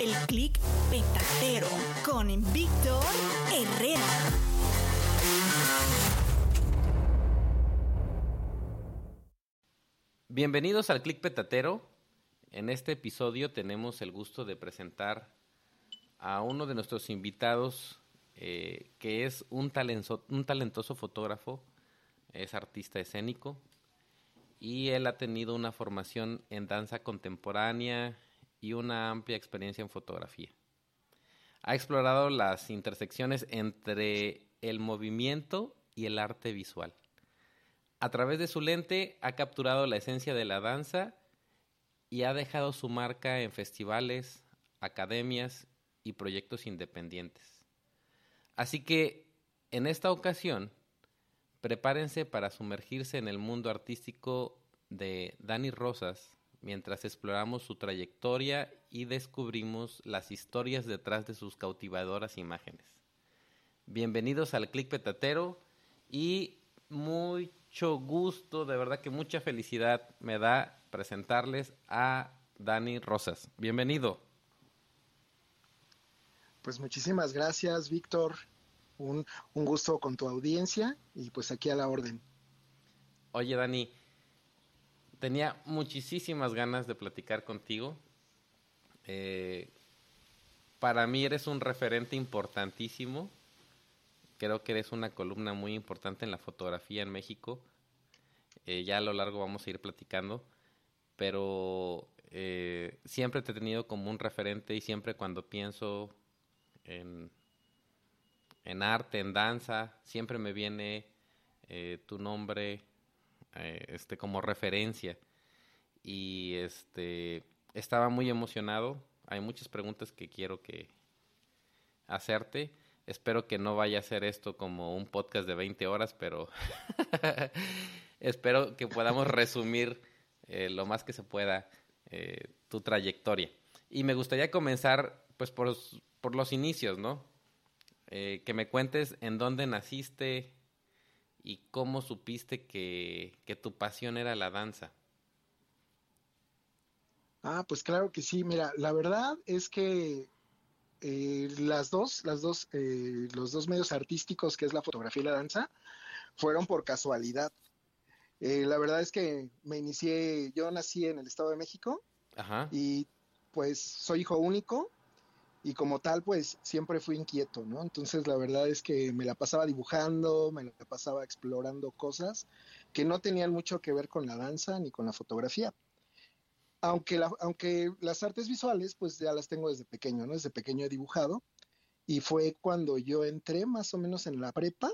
El clic petatero con Víctor Herrera. Bienvenidos al Click Petatero. En este episodio tenemos el gusto de presentar a uno de nuestros invitados eh, que es un talentoso fotógrafo, es artista escénico y él ha tenido una formación en danza contemporánea y una amplia experiencia en fotografía. Ha explorado las intersecciones entre el movimiento y el arte visual. A través de su lente ha capturado la esencia de la danza y ha dejado su marca en festivales, academias y proyectos independientes. Así que, en esta ocasión, prepárense para sumergirse en el mundo artístico de Dani Rosas mientras exploramos su trayectoria y descubrimos las historias detrás de sus cautivadoras imágenes. Bienvenidos al Click Petatero y mucho gusto, de verdad que mucha felicidad me da presentarles a Dani Rosas. Bienvenido. Pues muchísimas gracias, Víctor. Un, un gusto con tu audiencia y pues aquí a la orden. Oye, Dani, tenía muchísimas ganas de platicar contigo. Eh, para mí eres un referente importantísimo. Creo que eres una columna muy importante en la fotografía en México. Eh, ya a lo largo vamos a ir platicando. Pero eh, siempre te he tenido como un referente y siempre cuando pienso en, en arte, en danza, siempre me viene tu nombre eh, este, como referencia. Y este estaba muy emocionado. Hay muchas preguntas que quiero que hacerte. Espero que no vaya a ser esto como un podcast de 20 horas, pero espero que podamos resumir eh, lo más que se pueda eh, tu trayectoria. Y me gustaría comenzar pues por, por los inicios, ¿no? Que me cuentes en dónde naciste y cómo supiste que, que tu pasión era la danza. Ah, pues claro que sí. Mira, la verdad es que eh, las dos, las dos, eh, los dos medios artísticos, que es la fotografía y la danza, fueron por casualidad. Eh, la verdad es que me inicié, yo nací en el Estado de México Ajá. y pues soy hijo único y como tal pues siempre fui inquieto, ¿no? Entonces la verdad es que me la pasaba dibujando, me la pasaba explorando cosas que no tenían mucho que ver con la danza ni con la fotografía. Aunque, aunque las artes visuales pues ya las tengo desde pequeño, ¿no? Desde pequeño he dibujado y fue cuando yo entré más o menos en la prepa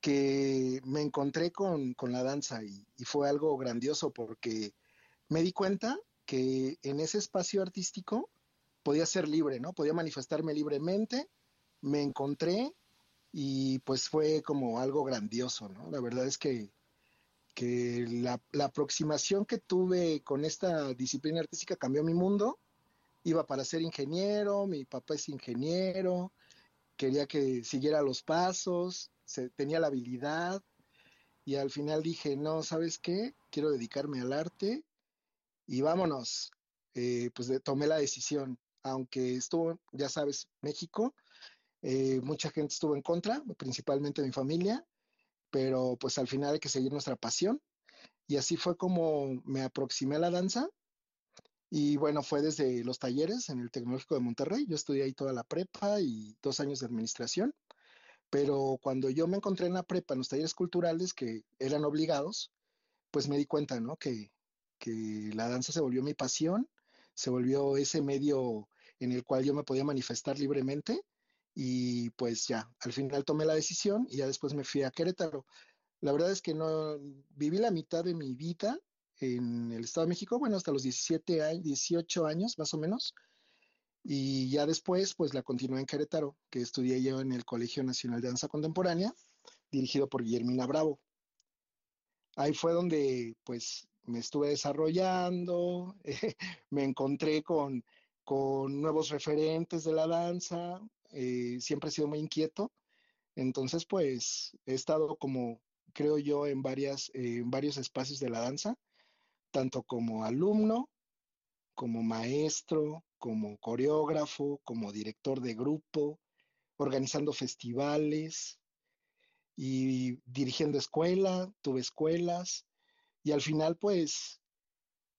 que me encontré con, con la danza y fue algo grandioso porque me di cuenta que en ese espacio artístico podía ser libre, ¿no? Podía manifestarme libremente, me encontré y pues fue como algo grandioso, ¿no? La verdad es que, que la, aproximación que tuve con esta disciplina artística cambió mi mundo. Iba para ser ingeniero, mi papá es ingeniero, quería que siguiera los pasos, tenía la habilidad y al final dije, no, ¿sabes qué? Quiero dedicarme al arte y vámonos. Eh, pues tomé la decisión, aunque estuvo, ya sabes, México, eh, mucha gente estuvo en contra, principalmente mi familia, pero pues al final hay que seguir nuestra pasión. Y así fue como me aproximé a la danza. Y bueno, fue desde los talleres en el Tecnológico de Monterrey. Yo estudié ahí toda la prepa y dos años de administración. Pero cuando yo me encontré en la prepa, en los talleres culturales que eran obligados, pues me di cuenta, ¿no? Que, que la danza se volvió mi pasión, se volvió ese medio en el cual yo me podía manifestar libremente y pues ya, al final tomé la decisión y ya después me fui a Querétaro. La verdad es que no viví la mitad de mi vida en el Estado de México, bueno, hasta los 17 años, 18 años más o menos, y ya después pues la continué en Querétaro, que estudié yo en el Colegio Nacional de Danza Contemporánea, dirigido por Guillermina Bravo. Ahí fue donde pues me estuve desarrollando, me encontré con, con nuevos referentes de la danza, eh, siempre he sido muy inquieto, entonces pues he estado como, creo yo, en, varias, eh, en varios espacios de la danza, tanto como alumno, como maestro, como coreógrafo, como director de grupo, organizando festivales y dirigiendo escuela, tuve escuelas y al final pues,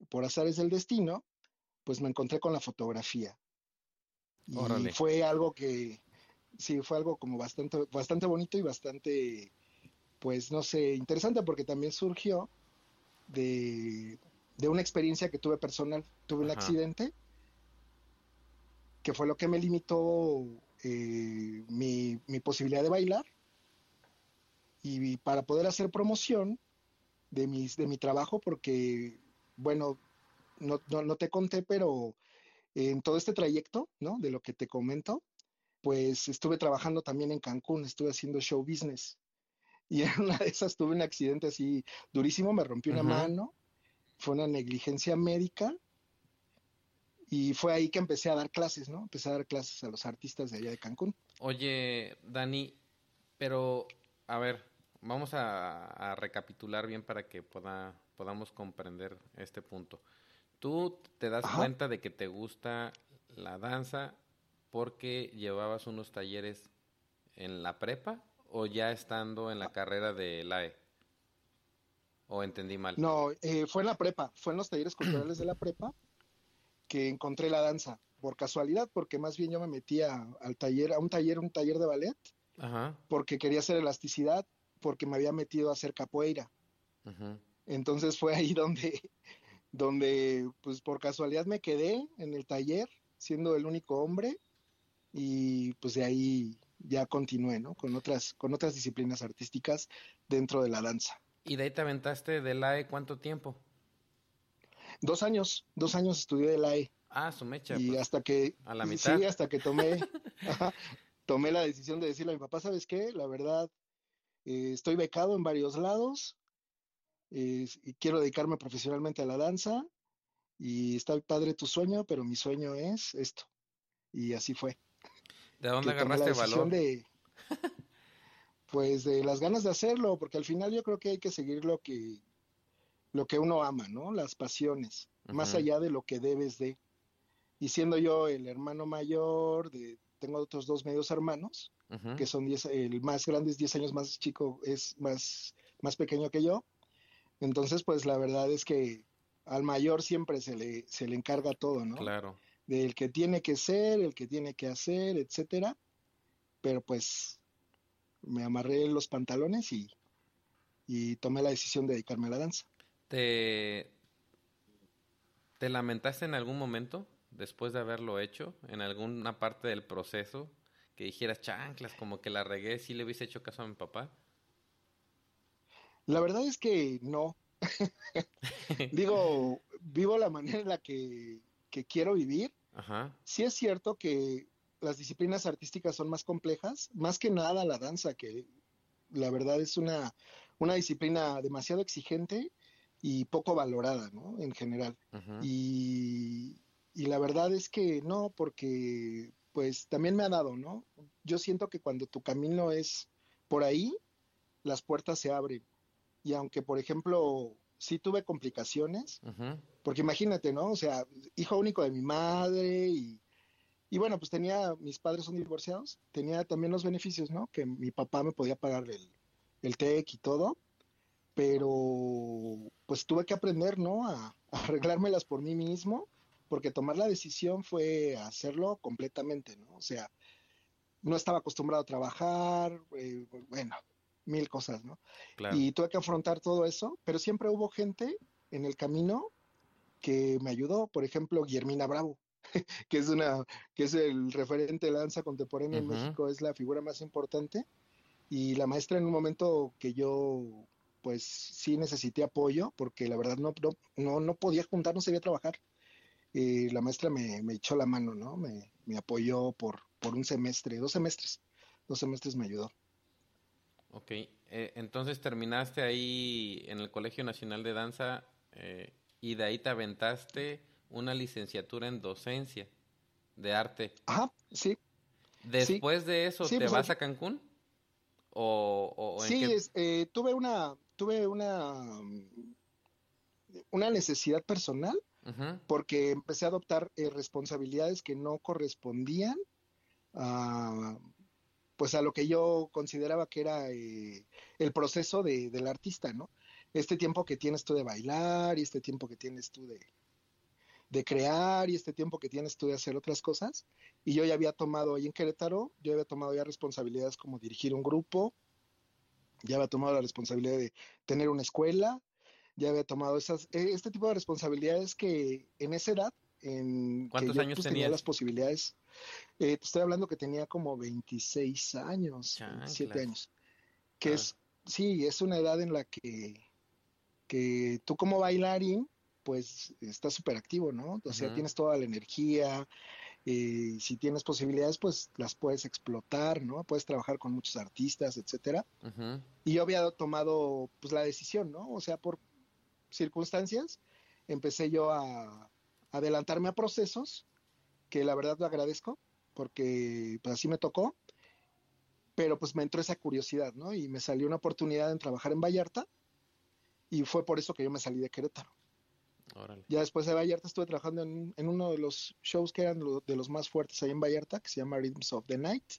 por azares del destino, pues me encontré con la fotografía. Y fue algo que, sí, fue algo como bastante, bastante bonito y bastante, pues no sé, interesante porque también surgió de, una experiencia que tuve personal. Tuve un accidente que fue lo que me limitó eh, mi, mi, posibilidad de bailar. Y para poder hacer promoción de, mis, de mi trabajo, porque, bueno, no, no, no te conté, pero en todo este trayecto, ¿no? De lo que te comento, pues estuve trabajando también en Cancún, estuve haciendo show business. Y en una de esas tuve un accidente así durísimo, me rompí una mano, fue una negligencia médica y fue ahí que empecé a dar clases, ¿no? Empecé a dar clases a los artistas de allá de Cancún. Oye, Dani, pero a ver, vamos a, recapitular bien para que pueda, podamos comprender este punto. Tú te das cuenta de que te gusta la danza porque llevabas unos talleres en la prepa o ya estando en la carrera de LAE? ¿O entendí mal? No, eh, fue en la prepa, fue en los talleres culturales de la prepa que encontré la danza, por casualidad, porque más bien yo me metía al taller, a un taller, un taller de ballet, porque quería hacer elasticidad, porque me había metido a hacer capoeira. Entonces fue ahí donde donde pues por casualidad me quedé en el taller siendo el único hombre y pues de ahí ya continué, ¿no? Con otras, con otras disciplinas artísticas dentro de la danza. ¿Y de ahí te aventaste del AE cuánto tiempo? Dos años, dos años estudié del AE. Ah, su mecha. Y pues, hasta que... A la mitad. Sí, hasta que tomé, tomé la decisión de decirle a mi papá, ¿sabes qué? La verdad, eh, estoy becado en varios lados, y quiero dedicarme profesionalmente a la danza y está padre tu sueño, pero mi sueño es esto. Y así fue. ¿De dónde agarraste valor? De, pues de las ganas de hacerlo, porque al final yo creo que hay que seguir lo que, lo que uno ama, ¿no? Las pasiones, más allá de lo que debes de. Y siendo yo el hermano mayor, de, tengo otros dos medios hermanos, que son diez, el más grande es 10 años más chico, es más, más pequeño que yo. Entonces, pues la verdad es que al mayor siempre se le, se le encarga todo, ¿no? Claro. Del que tiene que ser, el que tiene que hacer, etcétera. Pero pues me amarré los pantalones y, y tomé la decisión de dedicarme a la danza. ¿Te, ¿Te lamentaste en algún momento después de haberlo hecho? ¿En alguna parte del proceso? Que dijeras, chanclas, como que la regué, si le hubiese hecho caso a mi papá. La verdad es que no. Digo, vivo la manera en la que, quiero vivir Ajá. Sí es cierto que las disciplinas artísticas son más complejas, más que nada la danza, que la verdad es una, una disciplina demasiado exigente y poco valorada, ¿no? En general. Y, y la verdad es que no, porque pues también me ha dado, ¿no? Yo siento que cuando tu camino es por ahí, las puertas se abren. Y aunque, por ejemplo, sí tuve complicaciones, porque imagínate, ¿no? O sea, hijo único de mi madre y, y bueno, pues tenía, mis padres son divorciados, tenía también los beneficios, ¿no? Que mi papá me podía pagar el, el TEC y todo, pero pues tuve que aprender, ¿no? A, a arreglármelas por mí mismo, porque tomar la decisión fue hacerlo completamente, ¿no? O sea, no estaba acostumbrado a trabajar, eh, bueno, mil cosas, ¿no? Claro. Y tuve que afrontar todo eso, pero siempre hubo gente en el camino que me ayudó, por ejemplo, Guillermina Bravo, que es una, que es el referente de danza contemporánea en Ujú. México, es la figura más importante, y la maestra en un momento que yo pues sí necesité apoyo, porque la verdad no, no, no, no podía juntar, no sabía trabajar. Eh, la maestra me, me echó la mano, ¿no? Me, me apoyó por, por un semestre, dos semestres, dos semestres me ayudó. Ok, eh, entonces terminaste ahí en el Colegio Nacional de Danza eh, y de ahí te aventaste una licenciatura en docencia de arte. Ajá, sí, Después de eso, Sí, ¿te pues, vas a Cancún? ¿O, o- en Sí, qué? es, eh, tuve una, tuve una, mm, una necesidad personal Porque empecé a adoptar eh, responsabilidades que no correspondían a, pues a lo que yo consideraba que era eh, el proceso de, del artista, ¿no? Este tiempo que tienes tú de bailar y este tiempo que tienes tú de, de crear y este tiempo que tienes tú de hacer otras cosas. Y yo ya había tomado ahí en Querétaro, yo había tomado ya responsabilidades como dirigir un grupo, ya había tomado la responsabilidad de tener una escuela, ya había tomado esas, eh, este tipo de responsabilidades que en esa edad, en que ¿Cuántos yo años pues, tenía las posibilidades, eh, te estoy hablando que tenía como 26 años, 27 Chanclas. años, que Ah. es, sí, es una edad en la que, que tú como bailarín, pues estás súper activo, ¿no? O sea, tienes toda la energía, eh, si tienes posibilidades, pues las puedes explotar, ¿no? Puedes trabajar con muchos artistas, etcétera. Y yo había tomado pues la decisión, ¿no? O sea, por circunstancias, empecé yo a, adelantarme a procesos, que la verdad lo agradezco, porque pues así me tocó, pero pues me entró esa curiosidad, ¿no? Y me salió una oportunidad en trabajar en Vallarta, y fue por eso que yo me salí de Querétaro. Órale. Ya después de Vallarta estuve trabajando en, en uno de los shows que eran lo- de los más fuertes ahí en Vallarta, que se llama Rhythms of the Night.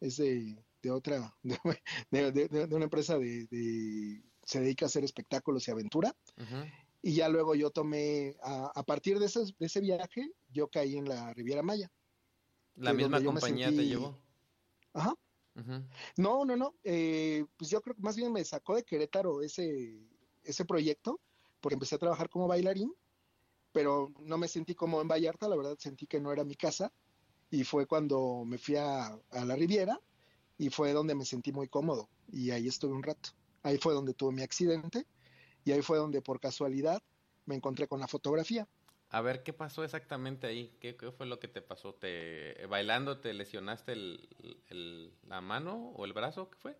Es de, de otra, de, de- una empresa de- se dedica a hacer espectáculos y aventura. Y ya luego yo tomé, a, a partir de ese, de ese viaje, yo caí en la Riviera Maya. La misma compañía te sentí- llevó. Ajá. No, no, no. eh, pues yo creo que más bien me sacó de Querétaro ese, ese proyecto, porque empecé a trabajar como bailarín, pero no me sentí como en Vallarta, la verdad sentí que no era mi casa, y fue cuando me fui a, a la Riviera, y fue donde me sentí muy cómodo, y ahí estuve un rato. Ahí fue donde tuve mi accidente, y ahí fue donde por casualidad me encontré con la fotografía. A ver, ¿qué pasó exactamente ahí? ¿Qué, qué fue lo que te pasó? ¿Te, bailando te lesionaste el, el- la mano o el brazo? ¿Qué fue?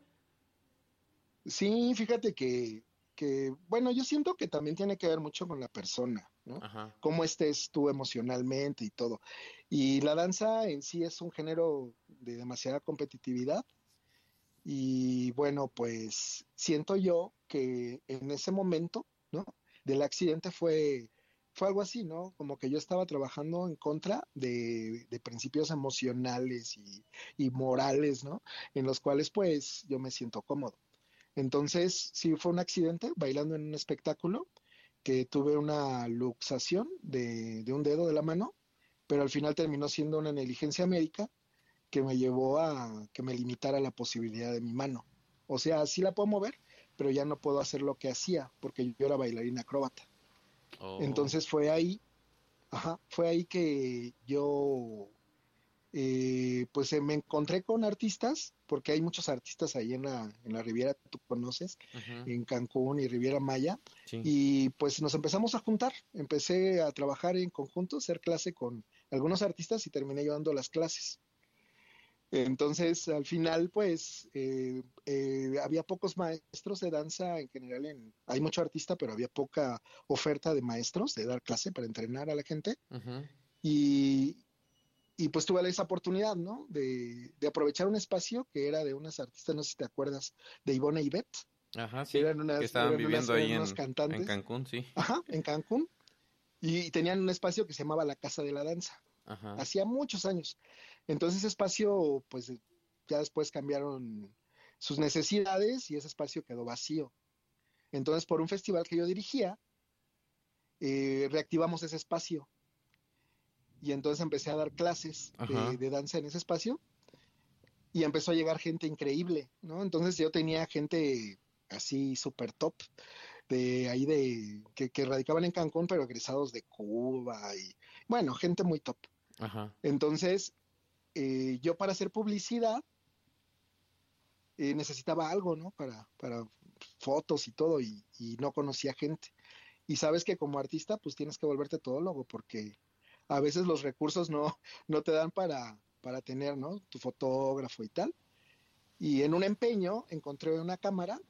Sí, fíjate que, que, bueno, yo siento que también tiene que ver mucho con la persona, ¿no? Ajá. cómo estés tú emocionalmente y todo. Y la danza en sí es un género de demasiada competitividad. Y bueno, pues siento yo que en ese momento, ¿no? Del accidente fue, fue algo así, ¿no? Como que yo estaba trabajando en contra de, de principios emocionales y, y morales, ¿no? En los cuales pues yo me siento cómodo. Entonces, sí fue un accidente bailando en un espectáculo que tuve una luxación de, de un dedo de la mano, pero al final terminó siendo una negligencia médica que me llevó a que me limitara la posibilidad de mi mano. O sea, sí la puedo mover, pero ya no puedo hacer lo que hacía porque yo era bailarina acróbata. Oh, Entonces fue ahí, ajá, fue ahí que yo eh, pues eh, me encontré con artistas, porque hay muchos artistas ahí en la, en la Riviera, tú conoces, en Cancún y Riviera Maya, Sí. y pues nos empezamos a juntar, empecé a trabajar en conjunto, hacer clase con algunos artistas y terminé llevando las clases. Entonces, al final, pues, eh, eh, había pocos maestros de danza en general. En, hay mucho artista, pero había poca oferta de maestros de dar clase para entrenar a la gente. Y, y pues tuve esa oportunidad, ¿no? De, de aprovechar un espacio que era de unas artistas, no sé si te acuerdas, de Ivonne y Beth, Ajá, sí. eran unas, Que estaban eran unas- viviendo ahí en, cantantes. en Cancún, sí. Ajá, en Cancún. Y tenían un espacio que se llamaba la Casa de la Danza. Ajá. Hacía muchos años. Entonces ese espacio, pues ya después cambiaron sus necesidades y ese espacio quedó vacío. Entonces, por un festival que yo dirigía, eh, reactivamos ese espacio. Y entonces empecé a dar clases de danza en ese espacio y empezó a llegar gente increíble, ¿no? Entonces yo tenía gente así súper top de ahí de que, que radicaban en Cancún, pero egresados de Cuba y bueno, gente muy top. Ajá. Entonces, eh, yo para hacer publicidad eh, necesitaba algo, ¿no? Para, para fotos y todo, y, y no conocía gente. Y sabes que como artista, pues tienes que volverte todólogo, porque a veces los recursos no, no te dan para, para tener, ¿no? Tu fotógrafo y tal. Y en un empeño encontré una cámara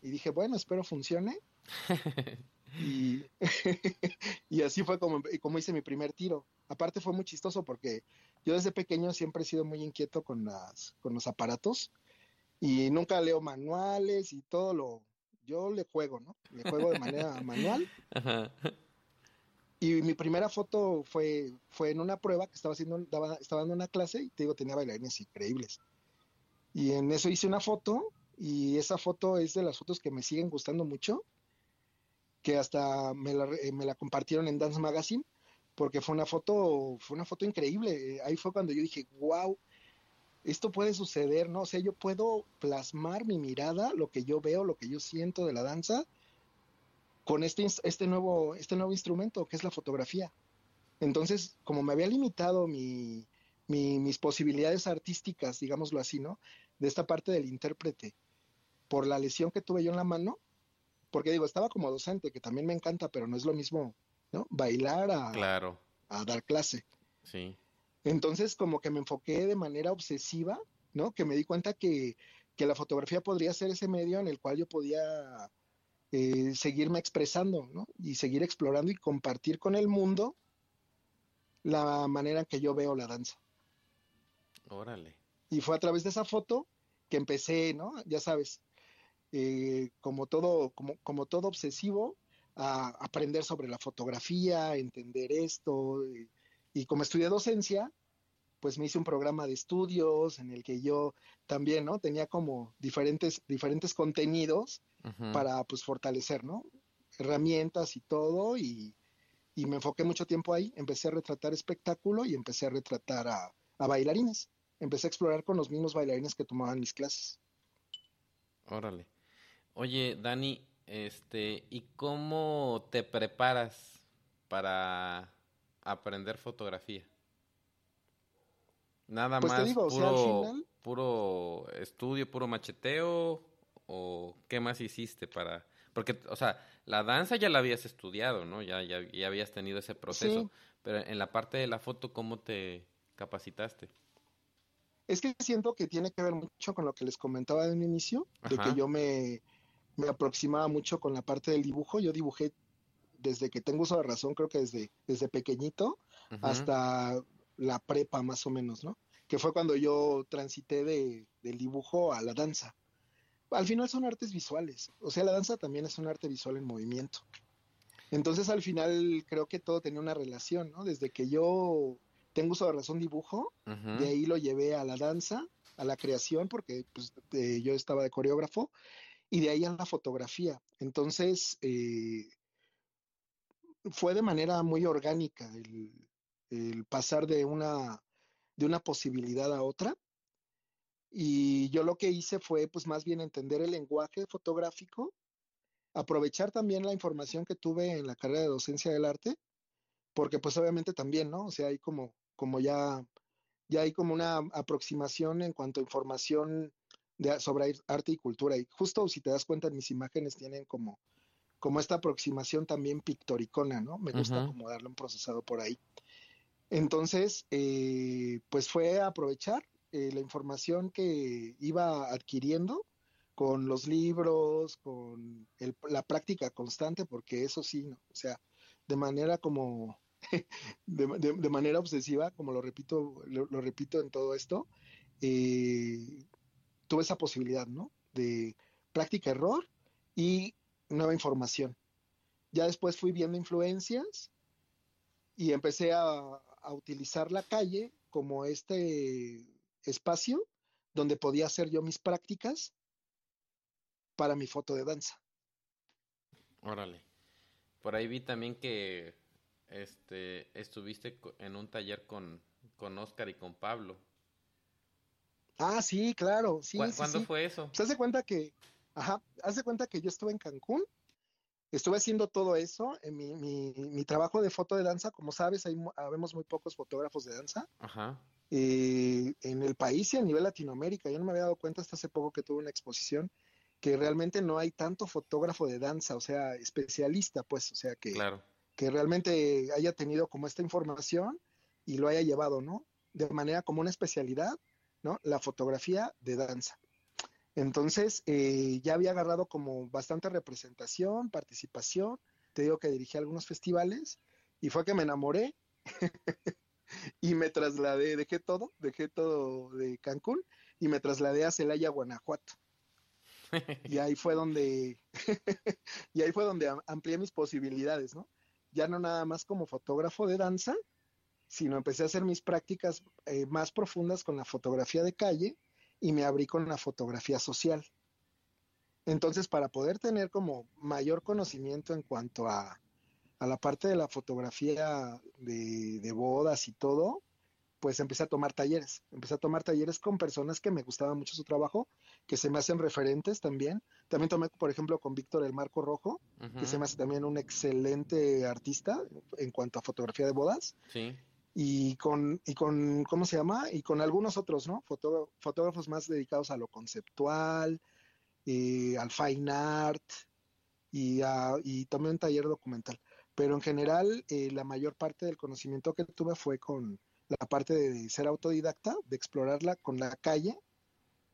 y dije, bueno, espero funcione. Y, y así fue como, como hice mi primer tiro. Aparte fue muy chistoso porque yo desde pequeño siempre he sido muy inquieto con, las, con los aparatos y nunca leo manuales y todo lo... Yo le juego, ¿no? Le juego de manera manual. Ajá. Y mi primera foto fue, fue en una prueba que estaba haciendo, daba- estaba dando una clase y te digo, tenía bailarines increíbles. Y en eso hice una foto y esa foto es de las fotos que me siguen gustando mucho, que hasta me la, re- me la compartieron en Dance Magazine, porque fue una foto, fue una foto increíble. Ahí fue cuando yo dije, wow, esto puede suceder, ¿no? O sea, yo puedo plasmar mi mirada, lo que yo veo, lo que yo siento de la danza, con este, este, nuevo, este nuevo instrumento que es la fotografía. Entonces, como me había limitado mi, mi- mis posibilidades artísticas, digámoslo así, ¿no? De esta parte del intérprete, por la lesión que tuve yo en la mano, porque digo, estaba como docente, que también me encanta, pero no es lo mismo, ¿no? Bailar a, Claro, a dar clase. sí. Entonces, como que me enfoqué de manera obsesiva, ¿no? Que me di cuenta que, que la fotografía podría ser ese medio en el cual yo podía eh, seguirme expresando, ¿no? Y seguir explorando y compartir con el mundo la manera en que yo veo la danza. Órale. Y fue a través de esa foto que empecé, ¿no? Ya sabes, eh, como todo, como, como todo obsesivo, a aprender sobre la fotografía, entender esto. Y, y como estudié docencia, pues me hice un programa de estudios en el que yo también, ¿no? Tenía como diferentes, diferentes contenidos para, pues, fortalecer, ¿no? Herramientas y todo, y, y me enfoqué mucho tiempo ahí. Empecé a retratar espectáculo y empecé a retratar a, a bailarines. Empecé a explorar con los mismos bailarines que tomaban mis clases. Órale. Oye, Dani, este, ¿y cómo te preparas para aprender fotografía? Nada Pues más digo, o sea, al puro, final- puro estudio, puro macheteo, o qué más hiciste para, porque, o sea, la danza ya la habías estudiado, ¿no? Ya, ya, ya habías tenido ese proceso, Sí. pero en la parte de la foto, ¿cómo te capacitaste? Es que siento que tiene que ver mucho con lo que les comentaba de un inicio, de que yo me, me aproximaba mucho con la parte del dibujo. Yo dibujé desde que tengo uso de razón, creo que desde, desde pequeñito hasta la prepa más o menos, ¿no? Que fue cuando yo transité de, del dibujo a la danza. Al final son artes visuales, o sea, la danza también es un arte visual en movimiento. Entonces al final creo que todo tenía una relación, ¿no? Desde que yo tengo uso de razón dibujo, Ujú. de ahí lo llevé a la danza, a la creación, porque pues, eh, yo estaba de coreógrafo, y de ahí a la fotografía. Entonces, eh, fue de manera muy orgánica el, el pasar de una, de una posibilidad a otra. Y yo lo que hice fue, pues, más bien entender el lenguaje fotográfico, aprovechar también la información que tuve en la carrera de docencia del arte, porque pues obviamente también, ¿no? O sea, hay como, como ya ya hay como una aproximación en cuanto a información de, sobre arte y cultura. Y justo si te das cuenta, mis imágenes tienen como, como esta aproximación también pictoricona, ¿no? Me gusta como darle un procesado por ahí. Entonces, eh, pues fue aprovechar eh, la información que iba adquiriendo con los libros, con la práctica constante, porque eso sí, ¿no? o sea, de manera como, de, manera obsesiva, como lo repito, lo, repito en todo esto, eh, tuve esa posibilidad, ¿no? De práctica-error y nueva información. Ya después fui viendo influencias y empecé a, a utilizar la calle como este espacio donde podía hacer yo mis prácticas para mi foto de danza. Órale. Por ahí vi también que este estuviste en un taller con, con Oscar y con Pablo. Ah, sí, claro, sí. ¿Cuándo fue eso? Se hace cuenta que, ajá, hace cuenta que yo estuve en Cancún, estuve haciendo todo eso, en mi, mi, mi trabajo de foto de danza, como sabes, hay, habemos muy pocos fotógrafos de danza. Ajá. Eh, en el país y a nivel Latinoamérica. Yo no me había dado cuenta hasta hace poco que tuve una exposición que realmente no hay tanto fotógrafo de danza, o sea, especialista, pues, o sea, que, que realmente haya tenido como esta información y lo haya llevado, ¿no? De manera como una especialidad, ¿no? La fotografía de danza. Entonces, eh, ya había agarrado como bastante representación, participación, te digo que dirigí algunos festivales y fue que me enamoré y me trasladé, dejé todo, dejé todo de Cancún y me trasladé a Celaya, Guanajuato. y ahí fue donde, y ahí fue donde amplié mis posibilidades, ¿no? Ya no nada más como fotógrafo de danza, sino empecé a hacer mis prácticas eh, más profundas con la fotografía de calle y me abrí con la fotografía social. Entonces, para poder tener como mayor conocimiento en cuanto a, a la parte de la fotografía de, de bodas y todo, pues empecé a tomar talleres. Empecé a tomar talleres con personas que me gustaba mucho su trabajo, que se me hacen referentes también. También tomé, por ejemplo, con Víctor el Marco Rojo, que se me hace también un excelente artista en cuanto a fotografía de bodas. Sí. Y con, y con, ¿cómo se llama? Y con algunos otros, ¿no? fotógrafos más dedicados a lo conceptual, eh, al fine art, y, a, y tomé un taller documental. Pero en general, eh, la mayor parte del conocimiento que tuve fue con la parte de ser autodidacta, de explorarla con la calle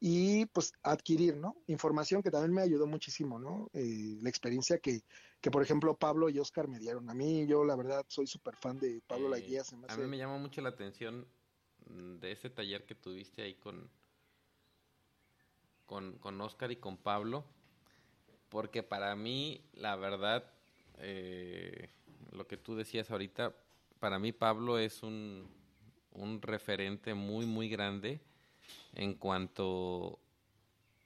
y pues adquirir, ¿no? Información que también me ayudó muchísimo, ¿no? Eh, la experiencia que, que, por ejemplo, Pablo y Oscar me dieron a mí. Yo, la verdad, soy súper fan de Pablo eh, A mí me llamó mucho la atención de ese taller que tuviste ahí con, con, con Oscar y con Pablo, porque para mí, la verdad, eh, lo que tú decías ahorita, para mí Pablo es un un referente muy, muy grande en cuanto,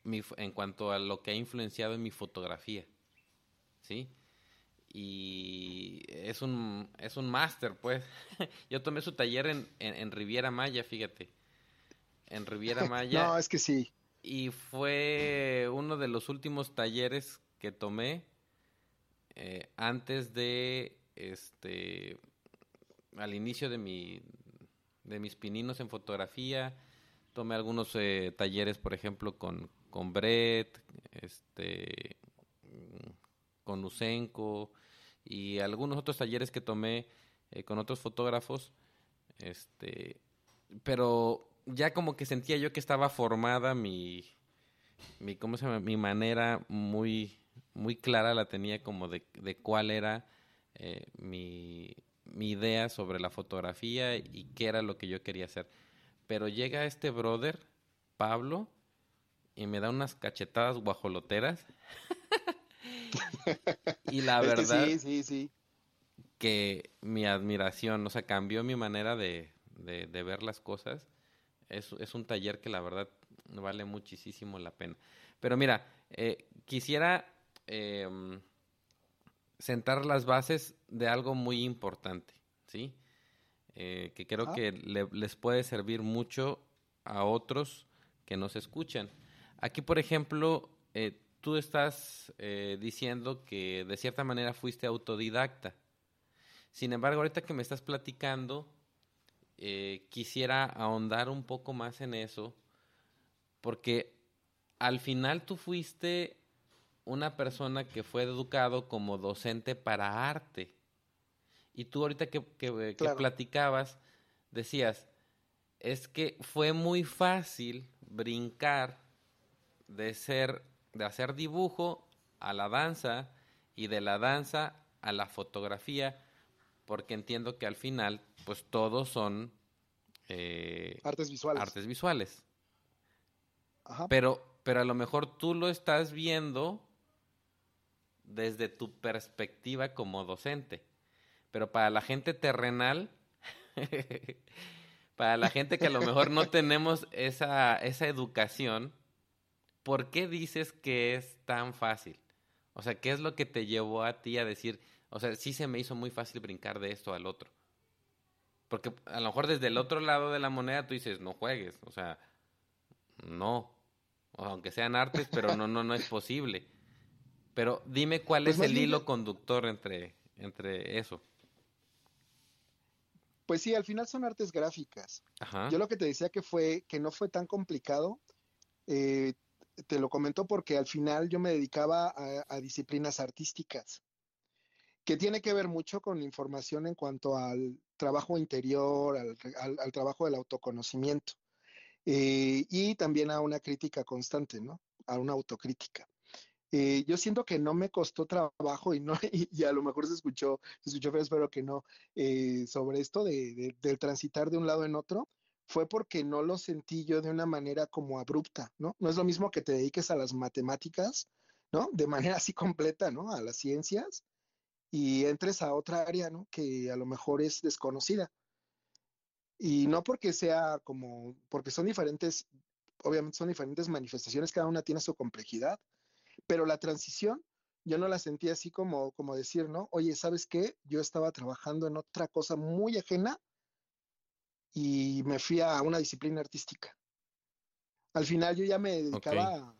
en cuanto a lo que ha influenciado en mi fotografía. ¿Sí? Y es un, es un máster, pues. Yo tomé su taller en, en, Riviera Maya, fíjate. En Riviera Maya. no, es que sí. Y fue uno de los últimos talleres que tomé eh, antes de este al inicio de mi de mis pininos en fotografía. Tomé algunos eh, talleres, por ejemplo, con, con Brett, este, con Usenko y algunos otros talleres que tomé eh, con otros fotógrafos. Este, pero ya como que sentía yo que estaba formada mi, mi ¿cómo se llama? Mi manera muy, muy clara la tenía como de, de cuál era eh, mi, mi idea sobre la fotografía y qué era lo que yo quería hacer. Pero llega este brother, Pablo, y me da unas cachetadas guajoloteras. y la verdad sí, sí, sí. que mi admiración, o sea, cambió mi manera de, de, ver las cosas. Es, es, un taller que la verdad vale muchísimo la pena. Pero mira, eh, quisiera eh, sentar las bases de algo muy importante, ¿sí? Eh, que creo que les puede servir mucho a otros que nos escuchan. Aquí, por ejemplo, eh, tú estás eh, diciendo que de cierta manera fuiste autodidacta. Sin embargo, ahorita que me estás platicando, quisiera ahondar un poco más en eso, porque al final tú fuiste una persona que fue educado como docente para arte. Y tú ahorita que, que, platicabas, decías, es que fue muy fácil brincar de ser, de hacer dibujo a la danza y de la danza a la fotografía, porque entiendo que al final, pues todos son eh, artes visuales. Artes visuales. Pero, pero a lo mejor tú lo estás viendo desde tu perspectiva como docente. Pero para la gente terrenal, para la gente que a lo mejor no tenemos esa, esa educación, ¿por qué dices que es tan fácil? O sea, ¿qué es lo que te llevó a ti a decir, o sea, sí se me hizo muy fácil brincar de esto al otro. Porque a lo mejor desde el otro lado de la moneda tú dices, no juegues, o sea, no. O aunque sean artes, pero no, no, no es posible. Pero dime cuál pues es el hilo conductor entre, entre eso. Pues sí, al final son artes gráficas. Yo lo que te decía que fue que no fue tan complicado, eh, te lo comento porque al final yo me dedicaba a disciplinas artísticas que tiene que ver mucho con información en cuanto al trabajo interior, al, trabajo del autoconocimiento eh, y también a una crítica constante, ¿no? A una autocrítica. Eh, yo siento que no me costó trabajo y no y, a lo mejor se escuchó, se escuchó, pero espero que no, eh, sobre esto de, del transitar de un lado en otro, fue porque no lo sentí yo de una manera como abrupta, ¿no? No es lo mismo que te dediques a las matemáticas, ¿no? De manera así completa, ¿no? A las ciencias, y entres a otra área, ¿no? Que a lo mejor es desconocida. Y no porque sea como, porque son diferentes, obviamente son diferentes manifestaciones, cada una tiene su complejidad, pero la transición yo no la sentí así como, como decir, ¿no? Oye, ¿sabes qué? Yo estaba trabajando en otra cosa muy ajena y me fui a una disciplina artística. Al final yo ya me dedicaba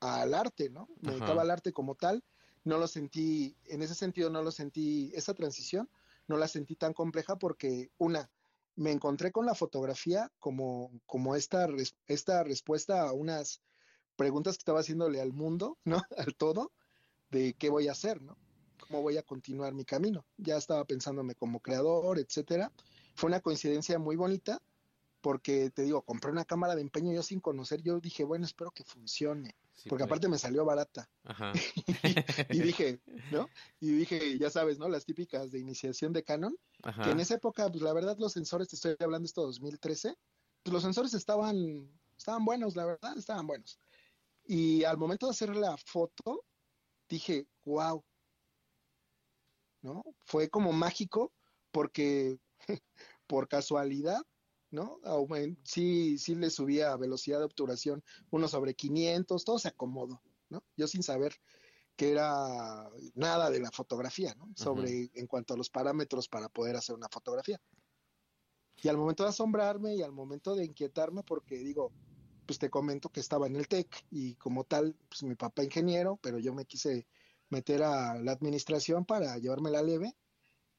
al arte, ¿no? Me dedicaba al arte como tal no lo sentí, en ese sentido no lo sentí, esa transición no la sentí tan compleja porque una, me encontré con la fotografía como, como esta, esta respuesta a unas preguntas que estaba haciéndole al mundo, ¿no? Al todo, de qué voy a hacer, ¿no? ¿Cómo voy a continuar mi camino? Ya estaba pensándome como creador, etcétera. Fue una coincidencia muy bonita porque te digo, compré una cámara de empeño yo sin conocer, yo dije, bueno, espero que funcione porque aparte me salió barata. Ajá. y, dije, ¿no? Y dije, ya sabes, ¿no? Las típicas de iniciación de Canon, que en esa época, pues la verdad, los sensores, te estoy hablando esto 2013, pues los sensores estaban, estaban buenos, la verdad, estaban buenos. Y al momento de hacer la foto, dije, wow, ¿no? Fue como mágico porque por casualidad ¿no? Sí, sí le subía velocidad de obturación uno sobre 500, todo se acomodó, ¿no? Yo sin saber que era nada de la fotografía, ¿no? Sobre, en cuanto a los parámetros para poder hacer una fotografía. Y al momento de asombrarme y al momento de inquietarme, porque digo, pues te comento que estaba en el TEC y como tal, pues mi papá ingeniero, pero yo me quise meter a la administración para llevarme la leve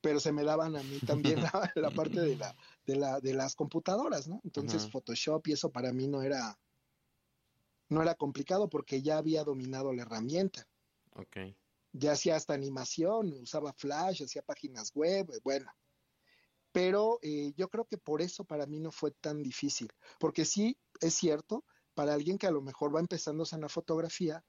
pero se me daban a mí también la, parte de, la, de, la, de las computadoras, ¿no? Entonces Photoshop y eso para mí no era, no era complicado porque ya había dominado la herramienta. Ok. Ya hacía hasta animación, usaba Flash, hacía páginas web, bueno. Pero eh, yo creo que por eso para mí no fue tan difícil, porque sí es cierto, para alguien que a lo mejor va empezando en la fotografía,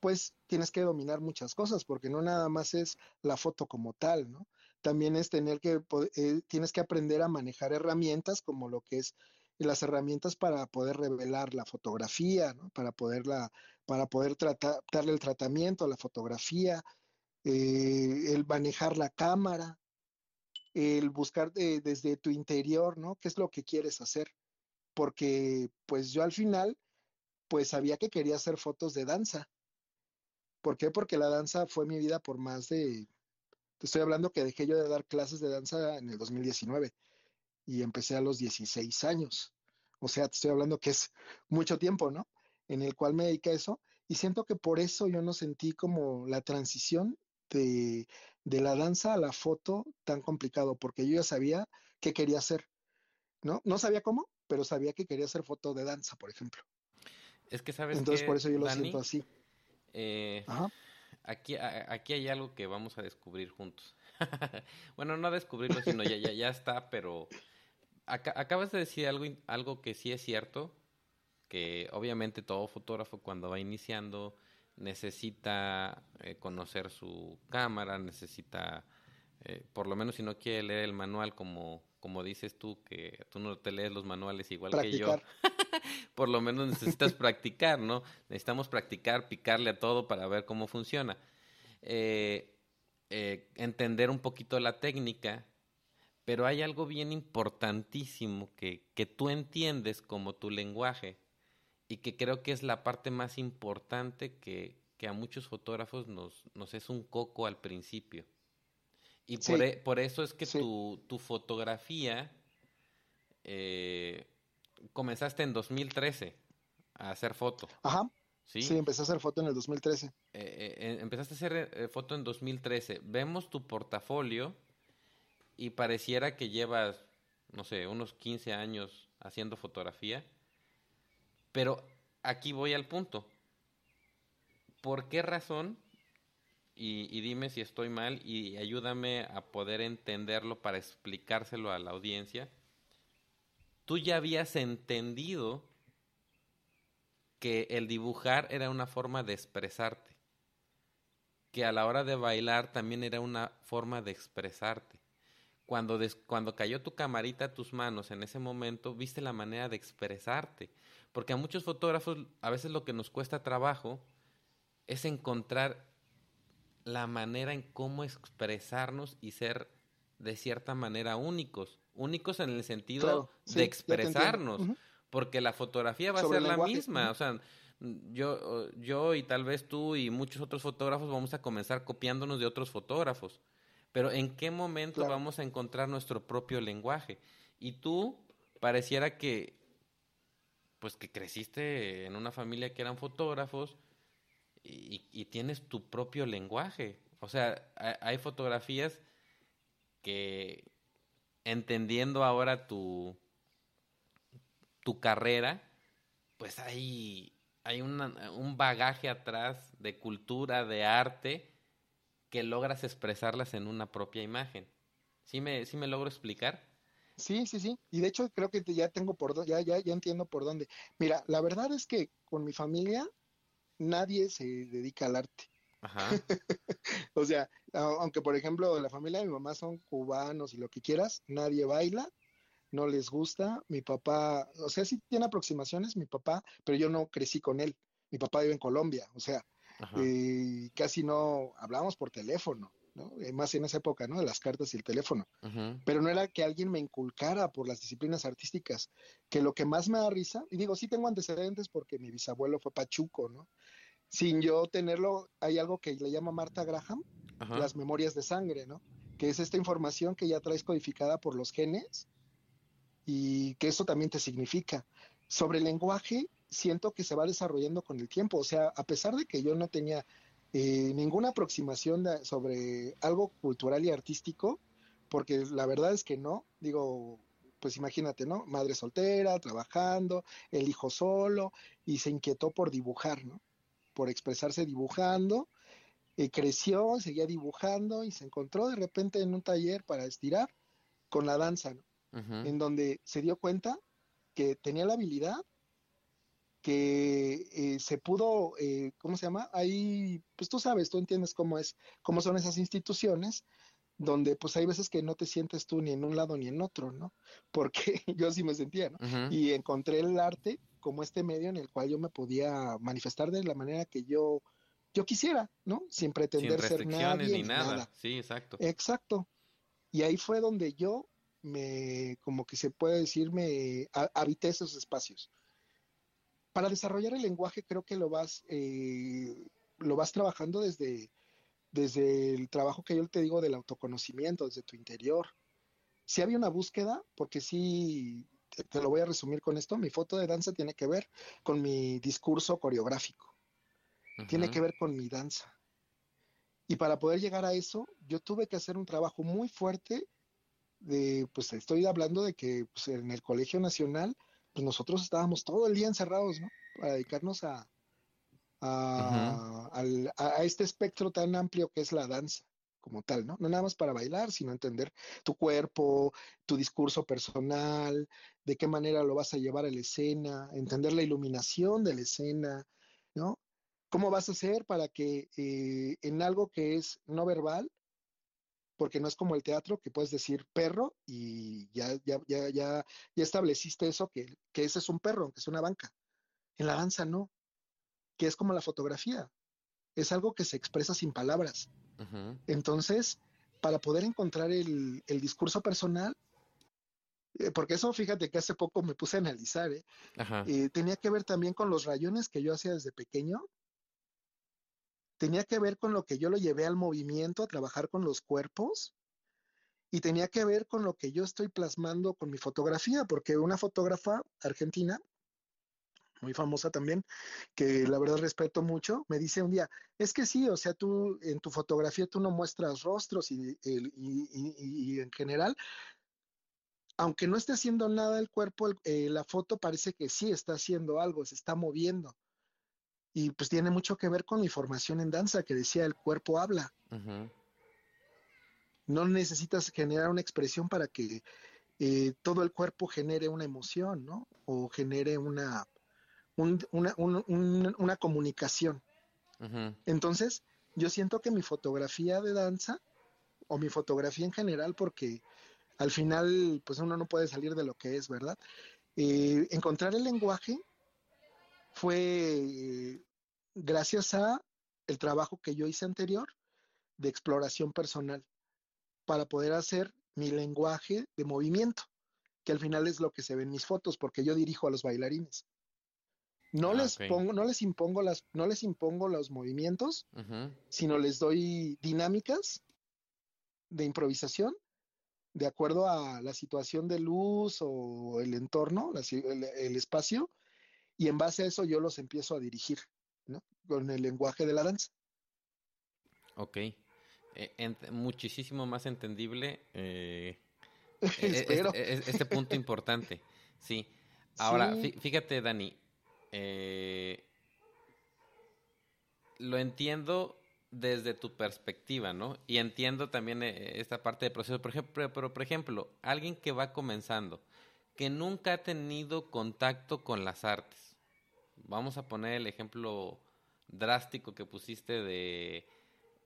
pues tienes que dominar muchas cosas, porque no nada más es la foto como tal, ¿no? También es tener que, eh, tienes que aprender a manejar herramientas como lo que es las herramientas para poder revelar la fotografía, ¿no? Para poderla, para poder tratar, darle el tratamiento a la fotografía, eh, el manejar la cámara, el buscar desde tu interior, ¿no? ¿Qué es lo que quieres hacer? Porque, pues yo al final, pues sabía que quería hacer fotos de danza ¿Por qué? Porque la danza fue mi vida por más de, te estoy hablando que dejé yo de dar clases de danza en el 2019 y empecé a los 16 años. O sea, te estoy hablando que es mucho tiempo, ¿no? En el cual me dediqué a eso y siento que por eso yo no sentí como la transición de, de la danza a la foto tan complicado, porque yo ya sabía qué quería hacer, ¿no? No sabía cómo, pero sabía que quería hacer foto de danza, por ejemplo. Es que sabes Entonces qué, por eso yo lo Dani? siento así. Eh, Ajá. aquí, a- aquí hay algo que vamos a descubrir juntos. bueno, no descubrirlo, sino ya, ya, ya está, pero aca- acabas de decir algo, algo que sí es cierto, que obviamente todo fotógrafo cuando va iniciando necesita eh, conocer su cámara, necesita, eh, por lo menos si no quiere leer el manual como, como dices tú, que tú no te lees los manuales igual que yo, por lo menos necesitas practicar, ¿no? Necesitamos practicar, picarle a todo para ver cómo funciona. Eh, eh, entender un poquito la técnica, pero hay algo bien importantísimo que, que tú entiendes como tu lenguaje y que creo que es la parte más importante que, que a muchos fotógrafos nos, nos es un coco al principio. Y por, e- por eso es que Sí. tu, tu fotografía eh, comenzaste en 2013 a hacer foto, Ajá. ¿sí? Sí, empecé a hacer foto en el 2013. Eh, eh, empezaste a hacer eh, foto en 2013. Vemos tu portafolio y pareciera que llevas, no sé, unos 15 años haciendo fotografía. Pero aquí voy al punto. ¿Por qué razón? Y, dime si estoy mal y ayúdame a poder entenderlo para explicárselo a la audiencia. Tú ya habías entendido que el dibujar era una forma de expresarte, que a la hora de bailar también era una forma de expresarte. Cuando, cuando cayó tu camarita a tus manos en ese momento, viste la manera de expresarte, porque a muchos fotógrafos a veces lo que nos cuesta trabajo es encontrar la manera en cómo expresarnos y ser de cierta manera únicos, únicos en el sentido Claro, sí, de expresarnos, porque la fotografía va Sobre a ser la misma, o sea, yo, yo y tal vez tú y muchos otros fotógrafos vamos a comenzar copiándonos de otros fotógrafos, pero ¿en qué momento Claro. vamos a encontrar nuestro propio lenguaje? Y tú pareciera que, pues que creciste en una familia que eran fotógrafos y, tienes tu propio lenguaje. O sea, ha- hay fotografías que entendiendo ahora tu, tu carrera, pues hay, hay un bagaje atrás de cultura, de arte, que logras expresarlas en una propia imagen. ¿Sí me, sí me logro explicar? Sí, sí, sí. Y de hecho creo que ya tengo por dónde, ya, ya, ya entiendo por dónde. Mira, la verdad es que con mi familia nadie se dedica al arte. Ajá. O sea, aunque por ejemplo la familia de mi mamá son cubanos y lo que quieras, nadie baila, no les gusta. Mi papá, o sea, sí tiene aproximaciones, mi papá, pero yo no crecí con él. Mi papá vive en Colombia, o sea, eh, casi no hablábamos por teléfono, ¿no? Eh, Más en esa época, ¿no? De las cartas y el teléfono. Pero no era que alguien me inculcara por las disciplinas artísticas, que lo que más me da risa, y digo, sí tengo antecedentes porque mi bisabuelo fue pachuco, ¿no? Sin yo tenerlo, hay algo que le llama Marta Graham, las memorias de sangre, ¿no? Que es esta información que ya traes codificada por los genes y que eso también te significa. Sobre el lenguaje, siento que se va desarrollando con el tiempo, o sea, a pesar de que yo no tenía eh, ninguna aproximación de- sobre algo cultural y artístico, porque la verdad es que no, digo, pues imagínate, ¿no? Madre soltera, trabajando, el hijo solo, y se inquietó por dibujar, ¿no? Por expresarse dibujando, eh, creció, seguía dibujando y se encontró de repente en un taller para estirar con la danza, ¿no? En donde se dio cuenta que tenía la habilidad, que eh, se pudo, eh, ¿cómo se llama? Ahí, pues tú sabes, tú entiendes cómo es, cómo son esas instituciones, donde pues hay veces que no te sientes tú ni en un lado ni en otro, ¿no? Porque yo sí me sentía, ¿no? Y encontré el arte como este medio en el cual yo me podía manifestar de la manera que yo, yo quisiera, ¿no? Sin Sin pretender ser restricciones nadie ni nada. nada. Sí, exacto. Exacto. Y ahí fue donde yo me, como que se puede decir, me ha- habité esos espacios. Para desarrollar el lenguaje creo que lo vas, eh, lo vas trabajando desde, desde el trabajo que yo te digo del autoconocimiento, desde tu interior. Si había una búsqueda, porque sí, te, te lo voy a resumir con esto, mi foto de danza tiene que ver con mi discurso coreográfico tiene Ujú. que ver con mi danza. Y para poder llegar a eso, yo tuve que hacer un trabajo muy fuerte de, pues estoy hablando de que pues, en el Colegio Nacional, pues nosotros estábamos todo el día encerrados, ¿no? Para dedicarnos a, a, a, este espectro tan amplio que es la danza como tal, ¿no? No nada más para bailar, sino entender tu cuerpo, tu discurso personal, de qué manera lo vas a llevar a la escena, entender la iluminación de la escena, ¿no? ¿Cómo vas a hacer para que eh, en algo que es no verbal, porque no es como el teatro que puedes decir perro y ya, ya, ya, ya, ya estableciste eso, que, que ese es un perro, que es una banca. En la danza no, que es como la fotografía, es algo que se expresa sin palabras. Entonces, para poder encontrar el, discurso personal, eh, porque eso fíjate que hace poco me puse a analizar, ¿eh? ¿eh? tenía que ver también con los rayones que yo hacía desde pequeño, tenía que ver con lo que yo lo llevé al movimiento, a trabajar con los cuerpos, y tenía que ver con lo que yo estoy plasmando con mi fotografía, porque una fotógrafa argentina muy famosa también, que la verdad respeto mucho, me dice un día, es que sí, o sea, tú en tu fotografía tú no muestras rostros y, y, en general, aunque no esté haciendo nada el cuerpo, eh, la foto parece que sí está haciendo algo, se está moviendo. Y pues tiene mucho que ver con mi formación en danza, que decía el cuerpo habla. No necesitas generar una expresión para que eh, todo el cuerpo genere una emoción, ¿no? O genere una, una, comunicación. Entonces, yo siento que mi fotografía de danza, o mi fotografía en general, porque al final, pues uno no puede salir de lo que es, ¿verdad? Eh, encontrar el lenguaje fue gracias a el trabajo que yo hice anterior de exploración personal para poder hacer mi lenguaje de movimiento, que al final es lo que se ve en mis fotos, porque yo dirijo a los bailarines. No ah, les pongo, no les impongo las, no les impongo los movimientos, sino les doy dinámicas de improvisación de acuerdo a la situación de luz o el entorno, el, espacio, y en base a eso yo los empiezo a dirigir, ¿no? Con el lenguaje de la danza. Ok. Eh, muchísimo más entendible eh, e, e, este, punto importante. Sí. Ahora, fíjate, Dani, eh, lo entiendo desde tu perspectiva, ¿no? Y entiendo también eh, esta parte del proceso. Por ejemplo, pero, por ejemplo, alguien que va comenzando, que nunca ha tenido contacto con las artes. Vamos a poner el ejemplo drástico que pusiste de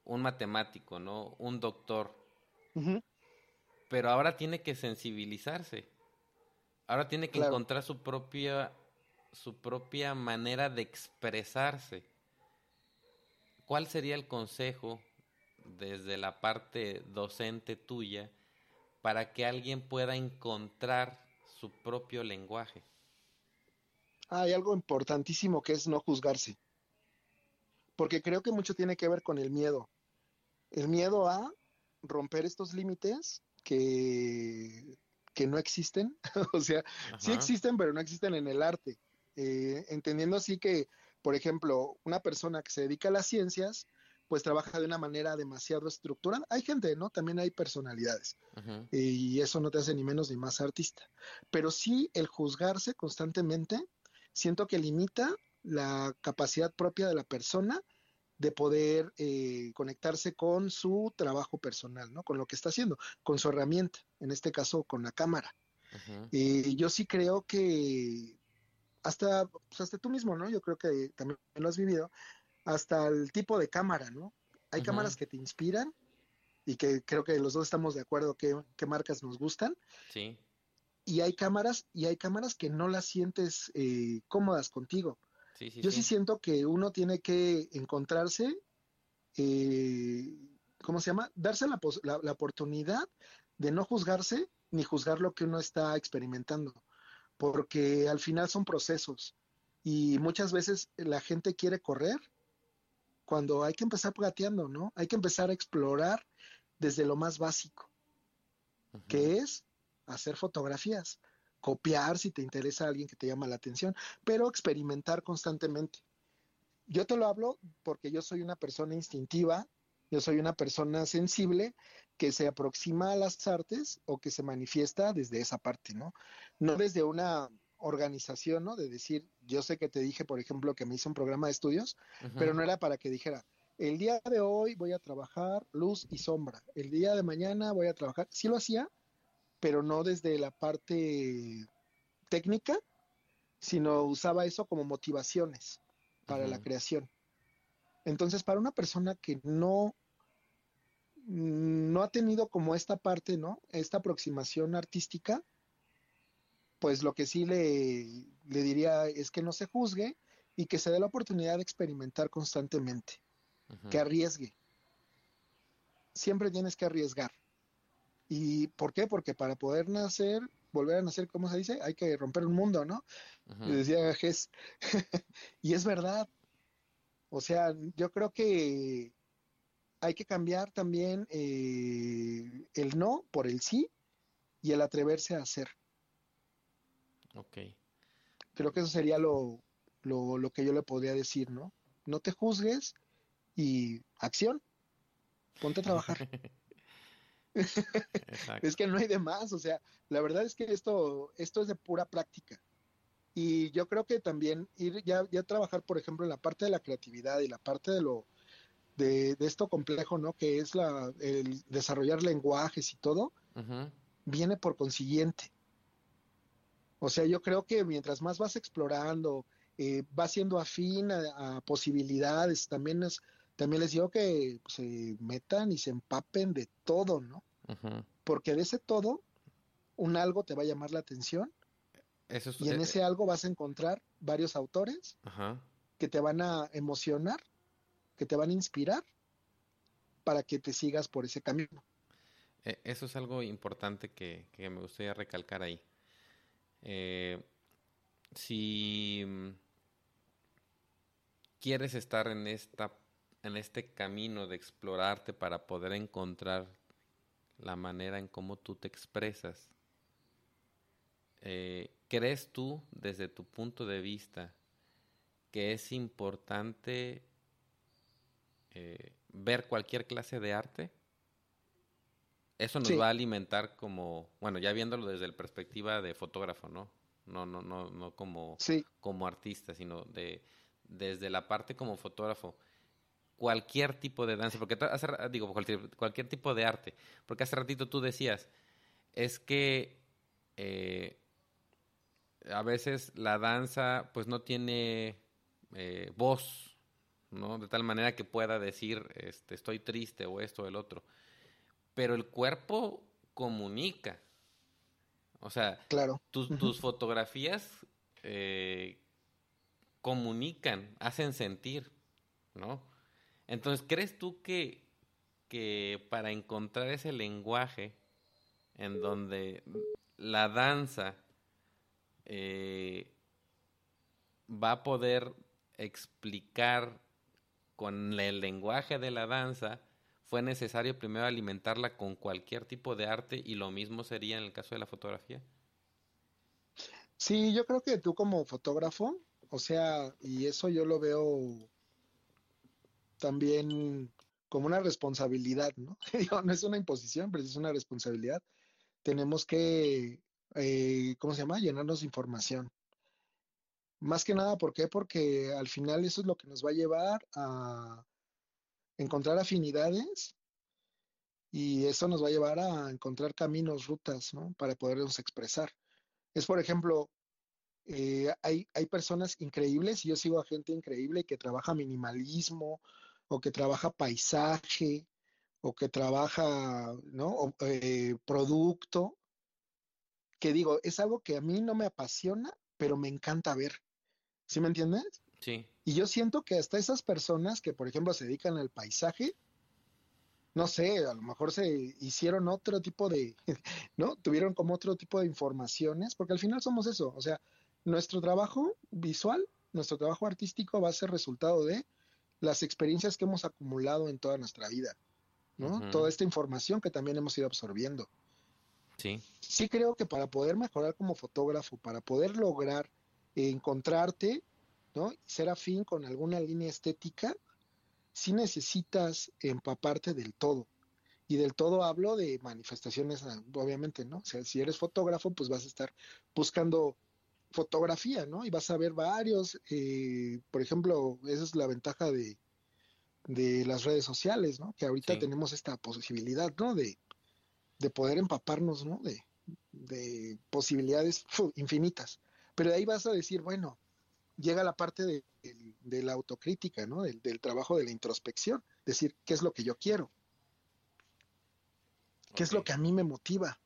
un matemático, ¿no? Un doctor. Pero ahora tiene que sensibilizarse. Ahora tiene que encontrar su propia su propia manera de expresarse. ¿Cuál sería el consejo desde la parte docente tuya para que alguien pueda encontrar su propio lenguaje? Hay algo importantísimo que es no juzgarse, porque creo que mucho tiene que ver con el miedo. El miedo a romper estos límites que, que no existen, o sea, sí existen, pero no existen en el arte. Eh, entendiendo así que, por ejemplo, una persona que se dedica a las ciencias, pues trabaja de una manera demasiado estructurada. Hay gente, ¿no? También hay personalidades. y eso no te hace ni menos ni más artista. Pero sí el juzgarse constantemente, siento que limita la capacidad propia de la persona de poder eh, conectarse con su trabajo personal, ¿no? Con lo que está haciendo, con su herramienta, en este caso con la cámara. y yo sí creo que hasta, pues hasta tú mismo, ¿no? Yo creo que también lo has vivido, hasta el tipo de cámara, ¿no? Hay cámaras que te inspiran y que creo que los dos estamos de acuerdo que, qué marcas nos gustan. Sí. Y hay cámaras, y hay cámaras que no las sientes eh, cómodas contigo. Sí, sí, Yo sí. siento que uno tiene que encontrarse, eh, ¿cómo se llama? Darse la, la, la oportunidad de no juzgarse ni juzgar lo que uno está experimentando porque al final son procesos y muchas veces la gente quiere correr cuando hay que empezar gateando, ¿no? Hay que empezar a explorar desde lo más básico, que es hacer fotografías, copiar si te interesa alguien que te llama la atención, pero experimentar constantemente. Yo te lo hablo porque yo soy una persona instintiva, yo soy una persona sensible que se aproxima a las artes o que se manifiesta desde esa parte, ¿no? No desde una organización, ¿no? De decir, yo sé que te dije, por ejemplo, que me hice un programa de estudios, pero no era para que dijera, el día de hoy voy a trabajar luz y sombra, el día de mañana voy a trabajar, sí lo hacía, pero no desde la parte técnica, sino usaba eso como motivaciones para la creación. Entonces, para una persona que no no ha tenido como esta parte, ¿no? Esta aproximación artística, pues lo que sí le, le diría es que no se juzgue y que se dé la oportunidad de experimentar constantemente, que arriesgue. Siempre tienes que arriesgar. ¿Y por qué? Porque para poder nacer, volver a nacer, ¿cómo se dice? Hay que romper un mundo, ¿no? decía Ges. y es verdad. O sea, yo creo que hay que cambiar también eh, el no por el sí y el atreverse a hacer. Ok. Creo que eso sería lo, lo, que yo le podría decir, ¿no? No te juzgues y acción. Ponte a trabajar. es que no hay de más, o sea, la verdad es que esto, esto es de pura práctica. Y yo creo que también ir ya, ya trabajar, por ejemplo, en la parte de la creatividad y la parte de lo, de, esto complejo, ¿no? Que es la, el desarrollar lenguajes y todo, viene por consiguiente. O sea, yo creo que mientras más vas explorando, eh, vas siendo afín a, posibilidades, también es, también les digo que se metan y se empapen de todo, ¿no? Porque de ese todo, un algo te va a llamar la atención. y en eh, ese algo vas a encontrar varios autores que te van a emocionar que te van a inspirar para que te sigas por ese camino. E, eso es algo importante que, me gustaría recalcar ahí. Eh, si quieres estar en esta en este camino de explorarte para poder encontrar la manera en cómo tú te expresas, eh, ¿crees tú desde tu punto de vista que es importante eh, ver cualquier clase de arte, eso nos va a alimentar como, bueno, ya viéndolo desde la perspectiva de fotógrafo, ¿no? No, no, no, no como, como artista, sino de desde la parte como fotógrafo. Cualquier tipo de danza, porque hace, digo, cualquier, cualquier tipo de arte, porque hace ratito tú decías, es que eh, a veces la danza pues no tiene eh, voz, ¿no? De tal manera que pueda decir, este, estoy triste o esto o el otro. Pero el cuerpo comunica. O sea, claro. tus, fotografías eh, comunican, hacen sentir, ¿no? Entonces, ¿crees tú que, que para encontrar ese lenguaje en donde la danza eh, va a poder explicar con el lenguaje de la danza, fue necesario primero alimentarla con cualquier tipo de arte y lo mismo sería en el caso de la fotografía. Sí, yo creo que tú como fotógrafo, o sea, y eso yo lo veo también como una responsabilidad, ¿no? no es una imposición, pero es una responsabilidad. Tenemos que, eh, ¿cómo se llama? Llenarnos de información. Más que nada, ¿por qué? Porque al final eso es lo que nos va a llevar a encontrar afinidades y eso nos va a llevar a encontrar caminos, rutas, ¿no? Para podernos expresar. Es, por ejemplo, eh, hay, hay personas increíbles y yo sigo a gente increíble que trabaja minimalismo o que trabaja paisaje o que trabaja, ¿no? Eh, producto, que digo, es algo que a mí no me apasiona, pero me encanta ver. ¿Sí me entiendes? Sí. Y yo siento que hasta esas personas que, por ejemplo, se dedican al paisaje, no sé, a lo mejor se hicieron otro tipo de, ¿no? Tuvieron como otro tipo de informaciones, porque al final somos eso, o sea, nuestro trabajo visual, nuestro trabajo artístico va a ser resultado de las experiencias que hemos acumulado en toda nuestra vida, ¿no? Toda esta información que también hemos ido absorbiendo. Sí. Sí creo que para poder mejorar como fotógrafo, para poder lograr encontrarte, ¿no? Ser afín con alguna línea estética, si necesitas empaparte del todo. Y del todo hablo de manifestaciones, obviamente, ¿no? O sea, si eres fotógrafo, pues vas a estar buscando fotografía, ¿no? Y vas a ver varios, eh, por ejemplo, esa es la ventaja de, de las redes sociales, ¿no? Que ahorita tenemos esta posibilidad, ¿no? De, de poder empaparnos, ¿no? De, de posibilidades infinitas. Pero de ahí vas a decir, bueno, llega la parte de, la autocrítica, ¿no? Del, trabajo de la introspección, decir, ¿qué es lo que yo quiero? ¿Qué es lo que a mí me motiva?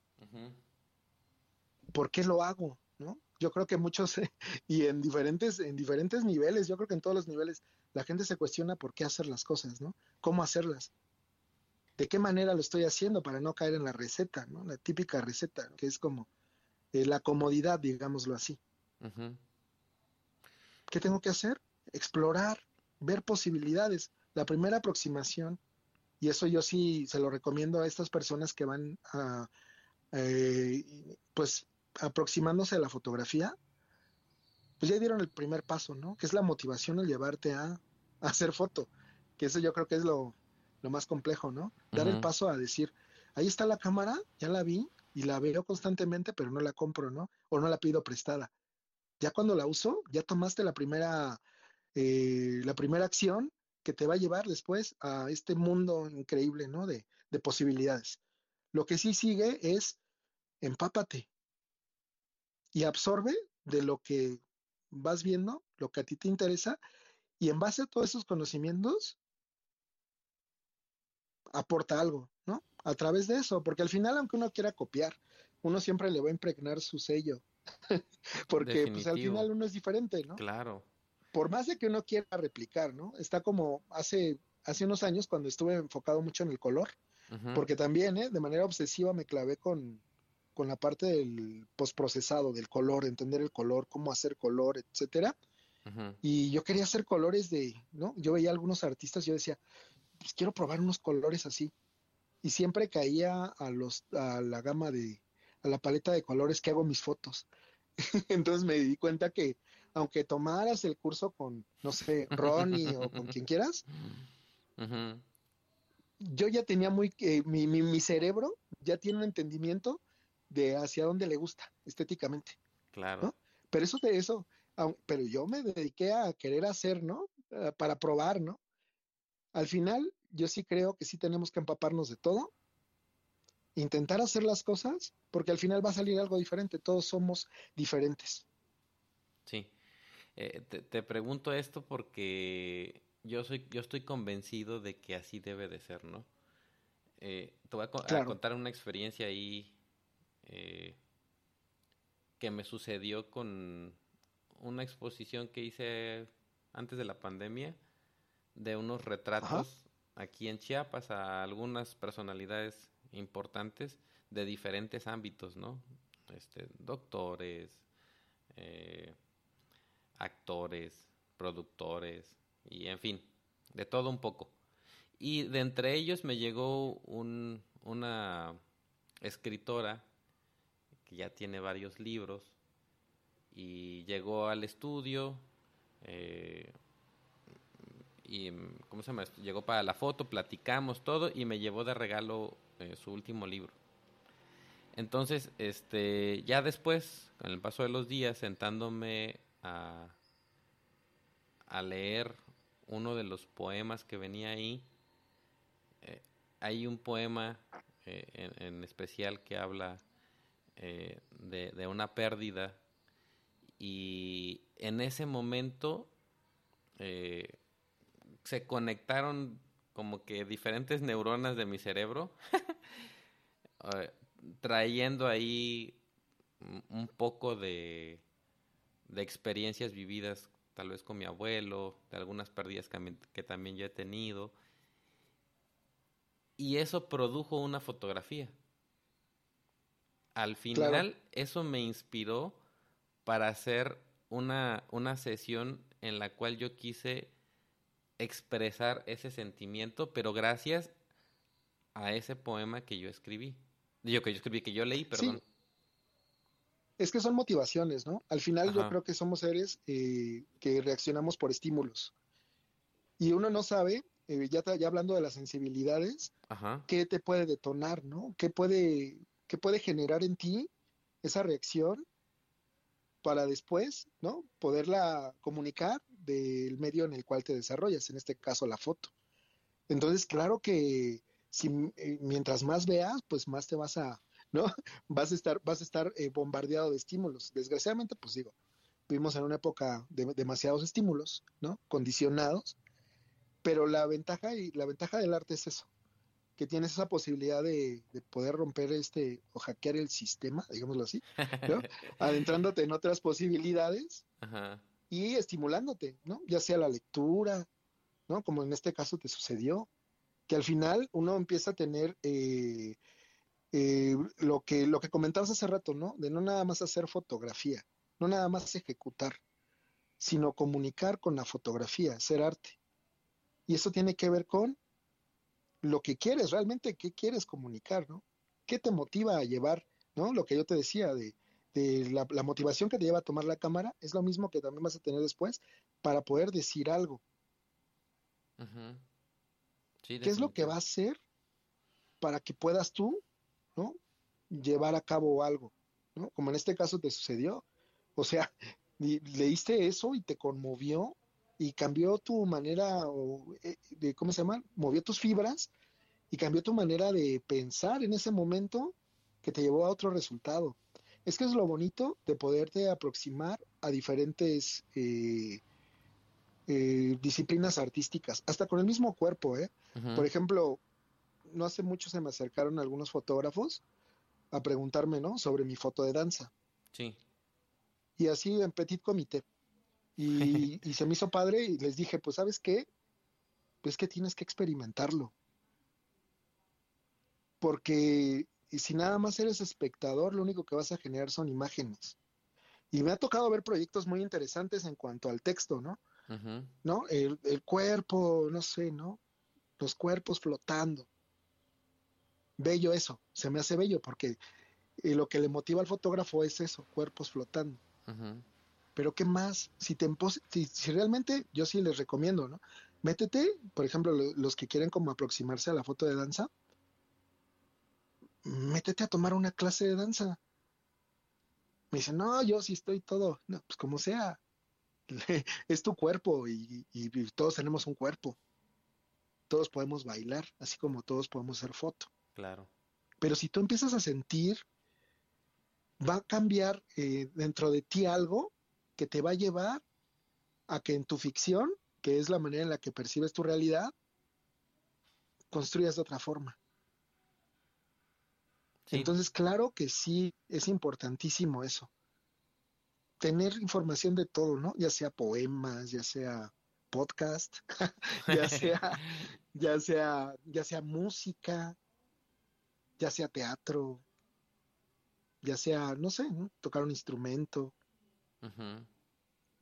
¿Por qué lo hago? Yo creo que muchos, y en diferentes, en diferentes niveles, yo creo que en todos los niveles, la gente se cuestiona por qué hacer las cosas, ¿no? ¿Cómo hacerlas? ¿De qué manera lo estoy haciendo para no caer en la receta, ¿no? La típica receta, que es como eh, la comodidad, digámoslo así. ¿Qué tengo que hacer? Explorar, ver posibilidades. La primera aproximación, y eso yo sí se lo recomiendo a estas personas que van a, eh, pues, aproximándose a la fotografía, pues ya dieron el primer paso, ¿no? Que es la motivación al llevarte a, hacer foto, que eso yo creo que es lo, más complejo, ¿no? Dar el paso a decir, ahí está la cámara, ya la vi y la veo constantemente, pero no la compro, ¿no? O no la pido prestada ya cuando la uso, ya tomaste la primera, eh, la primera acción que te va a llevar después a este mundo increíble, ¿no? De, de posibilidades. Lo que sí sigue es empápate y absorbe de lo que vas viendo, lo que a ti te interesa, y en base a todos esos conocimientos, aporta algo, ¿no? A través de eso, porque al final, aunque uno quiera copiar, uno siempre le va a impregnar su sello, Porque pues, al final uno es diferente, ¿no? Claro. Por más de que uno quiera replicar, ¿no? Está como hace, hace unos años cuando estuve enfocado mucho en el color, porque también, ¿eh? De manera obsesiva me clavé con, con la parte del postprocesado, del color, entender el color, cómo hacer color, etcétera. Y yo quería hacer colores de, ¿no? Yo veía algunos artistas, yo decía, pues quiero probar unos colores así. Y siempre caía a los, a la gama de, a la paleta de colores que hago mis fotos. Entonces me di cuenta que aunque tomaras el curso con, no sé, Ronnie o con quien quieras, yo ya tenía muy, eh, mi, mi, cerebro ya tiene un entendimiento de hacia dónde le gusta estéticamente. Claro. Pero eso de eso, pero yo me dediqué a querer hacer, ¿no? Ah, para probar, ¿no? Al final, yo sí creo que sí tenemos que empaparnos de todo intentar hacer las cosas, porque al final va a salir algo diferente, todos somos diferentes. Sí, eh, te, pregunto esto porque yo, soy, yo estoy convencido de que así debe de ser, ¿no? Eh, te voy a, contar una experiencia ahí eh, que me sucedió con una exposición que hice antes de la pandemia de unos retratos aquí en Chiapas a algunas personalidades importantes de diferentes ámbitos, ¿no? Este, doctores, eh, actores, productores, y en fin, de todo un poco. Y de entre ellos me llegó un, una escritora ya tiene varios libros y llegó al estudio eh, y ¿cómo se llama? Llegó para la foto, platicamos todo y me llevó de regalo eh, su último libro. Entonces, este, ya después, con el paso de los días, sentándome a, a leer uno de los poemas que venía ahí, eh, hay un poema en, especial que habla de, de, una pérdida y en ese momento se conectaron como que diferentes neuronas de mi cerebro, eh, trayendo ahí un poco de, de experiencias vividas tal vez con mi abuelo, de algunas pérdidas que, también yo he tenido. Y eso produjo una fotografía. Al final, eso me inspiró para hacer una, una sesión en la cual yo quise expresar ese sentimiento, pero gracias a ese poema que yo escribí. Digo que yo escribí, que yo leí, perdón. Es que son motivaciones, ¿no? Al final yo creo que somos seres eh, que reaccionamos por estímulos. Y uno no sabe eh, ya, ya hablando de las sensibilidades, ¿qué te puede detonar, ¿no? ¿Qué puede, qué puede generar en ti esa reacción para después, ¿no? Poderla comunicar del medio en el cual te desarrollas, en este caso la foto. Entonces, claro que si eh, mientras más veas, pues más te vas a, ¿no? Vas a estar, vas a estar eh, bombardeado de estímulos. Desgraciadamente, pues digo, vivimos en una época de demasiados estímulos, ¿no? Condicionados. Pero la ventaja y la ventaja del arte es eso, que tienes esa posibilidad de, poder romper este o hackear el sistema, digámoslo así, ¿no? adentrándote en otras posibilidades y estimulándote, ¿no? Ya sea la lectura, ¿no? Como en este caso te sucedió, que al final uno empieza a tener eh, eh, lo que lo que comentabas hace rato, ¿no? De no nada más hacer fotografía, no nada más ejecutar, sino comunicar con la fotografía, hacer arte. Y eso tiene que ver con lo que quieres, realmente qué quieres comunicar, ¿no? ¿Qué te motiva a llevar, ¿no? Lo que yo te decía de, la, motivación que te lleva a tomar la cámara es lo mismo que también vas a tener después para poder decir algo. ¿Qué es lo que va a hacer para que puedas tú, ¿no? Llevar a cabo algo, ¿no? Como en este caso te sucedió. O sea, leíste eso y te conmovió y cambió tu manera eh, de, ¿cómo se llama? Movió tus fibras y cambió tu manera de pensar en ese momento que te llevó a otro resultado. Es que es lo bonito de poderte aproximar a diferentes eh, eh, disciplinas artísticas, hasta con el mismo cuerpo, ¿eh? Por ejemplo, no hace mucho se me acercaron algunos fotógrafos a preguntarme, ¿no? Sobre mi foto de danza. Sí. Y así en petit comité. Y, se me hizo padre y les dije, pues sabes qué, pues que tienes que experimentarlo. Porque si nada más eres espectador, lo único que vas a generar son imágenes. Y me ha tocado ver proyectos muy interesantes en cuanto al texto, ¿no? ¿No? El, el, cuerpo, no sé, ¿no? Los cuerpos flotando. Bello eso, se me hace bello porque eh, lo que le motiva al fotógrafo es eso, cuerpos flotando. Pero ¿qué más? Si, te si, si, realmente, yo sí les recomiendo, ¿no? Métete, por ejemplo, los que quieren como aproximarse a la foto de danza, métete a tomar una clase de danza. Me dicen, no, yo sí estoy todo, no, pues como sea, es tu cuerpo y, todos tenemos un cuerpo. Todos podemos bailar, así como todos podemos hacer foto. Claro. Pero si tú empiezas a sentir, va a cambiar eh, dentro de ti algo que te va a llevar a que en tu ficción, que es la manera en la que percibes tu realidad, construyas de otra forma. Entonces, claro que sí, es importantísimo eso. Tener información de todo, ¿no? Ya sea poemas, ya sea podcast, ya sea, ya sea, ya sea música, ya sea teatro, ya sea, no sé, tocar un instrumento,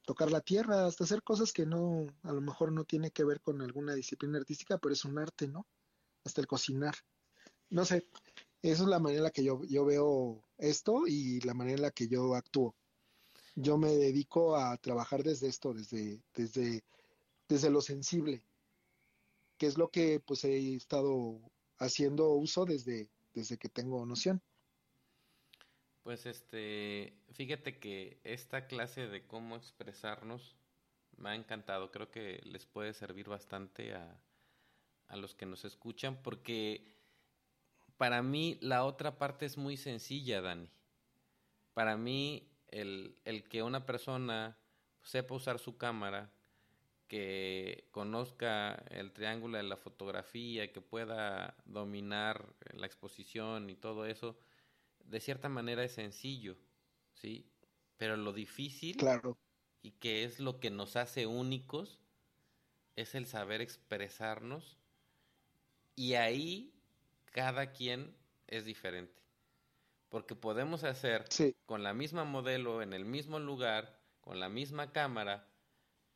tocar la tierra, hasta hacer cosas que no, a lo mejor no tiene que ver con alguna disciplina artística, pero es un arte, ¿no? Hasta el cocinar. No sé, esa es la manera en la que yo, yo veo esto y la manera en la que yo actúo. Yo me dedico a trabajar desde esto, desde, desde, desde lo sensible, que es lo que pues he estado haciendo uso desde, desde que tengo noción. Pues este, fíjate que esta clase de cómo expresarnos me ha encantado. Creo que les puede servir bastante a, a los que nos escuchan porque para mí la otra parte es muy sencilla, Dani. Para mí el, el que una persona sepa usar su cámara, que conozca el triángulo de la fotografía, que pueda dominar la exposición y todo eso, de cierta manera es sencillo, ¿sí? Pero lo difícil claro. y que es lo que nos hace únicos es el saber expresarnos y ahí cada quien es diferente. Porque podemos hacer con la misma modelo, en el mismo lugar, con la misma cámara,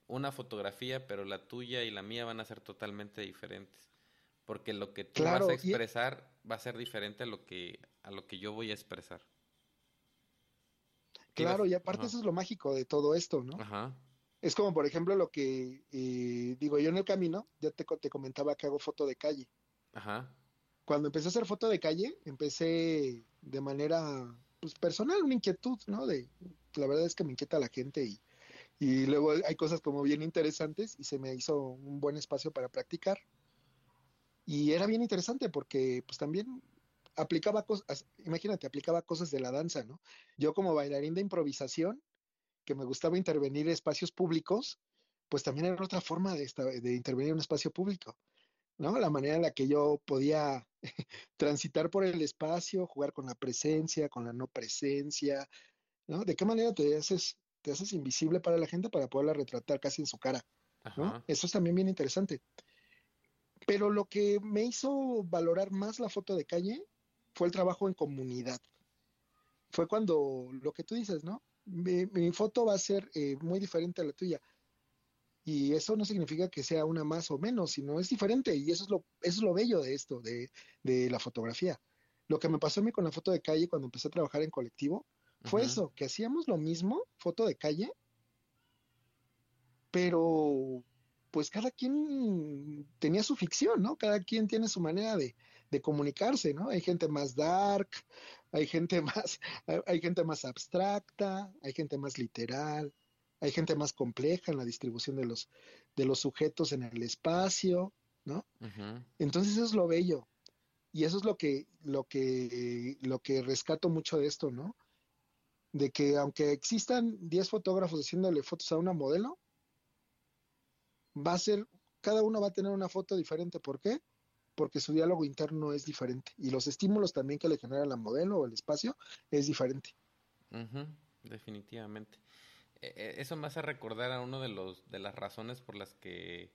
una fotografía, pero la tuya y la mía van a ser totalmente diferentes porque lo que tú vas a expresar va a ser diferente a lo que a lo que yo voy a expresar. Claro, y aparte eso es lo mágico de todo esto, ¿no? Ajá. Es como, por ejemplo, lo que eh, digo yo en el camino, ya te, te comentaba que hago foto de calle. Ajá. Cuando empecé a hacer foto de calle, empecé de manera pues, personal, una inquietud, ¿no? De, la verdad es que me inquieta la gente y, y luego hay cosas como bien interesantes y se me hizo un buen espacio para practicar. Y era bien interesante porque pues también aplicaba cosas, imagínate, aplicaba cosas de la danza, ¿no? Yo como bailarín de improvisación, que me gustaba intervenir en espacios públicos, pues también era otra forma de, de intervenir en un espacio público, ¿no? La manera en la que yo podía transitar por el espacio, jugar con la presencia, con la no presencia, ¿no? ¿De qué manera te haces, te haces invisible para la gente para poderla retratar casi en su cara, ¿no? Eso es también bien interesante. Pero lo que me hizo valorar más la foto de calle fue el trabajo en comunidad. Fue cuando lo que tú dices, ¿no? Mi, foto va a ser eh, muy diferente a la tuya. Y eso no significa que sea una más o menos, sino es diferente. Y eso es lo, eso es lo bello de esto, de, de la fotografía. Lo que me pasó a mí con la foto de calle cuando empecé a trabajar en colectivo fue eso, que hacíamos lo mismo, foto de calle, pero pues cada quien tenía su ficción, ¿no? Cada quien tiene su manera de, comunicarse, ¿no? Hay gente más dark, hay gente más, hay gente más abstracta, hay gente más literal, hay gente más compleja en la distribución de los, de los sujetos en el espacio, ¿no? Entonces eso es lo bello. Y eso es lo que, lo que, lo que rescato mucho de esto, ¿no? De que aunque existan 10 fotógrafos haciéndole fotos a una modelo, va a ser, cada uno va a tener una foto diferente. ¿Por qué? Porque su diálogo interno es diferente y los estímulos también que le genera la modelo o el espacio es diferente. definitivamente. E, e, eso me hace recordar a uno de los de las razones por las que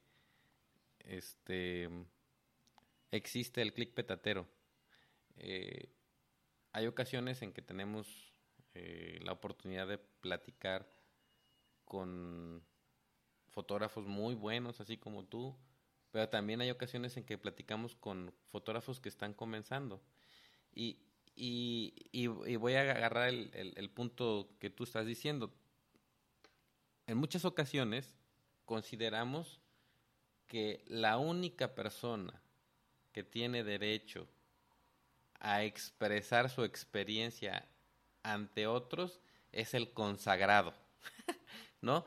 este existe el clic petatero. Eh, hay ocasiones en que tenemos eh, la oportunidad de platicar con fotógrafos muy buenos, así como tú, pero también hay ocasiones en que platicamos con fotógrafos que están comenzando. Y, y, voy a agarrar el, punto que tú estás diciendo. En muchas ocasiones consideramos que la única persona que tiene derecho a expresar su experiencia ante otros es el consagrado, ¿no?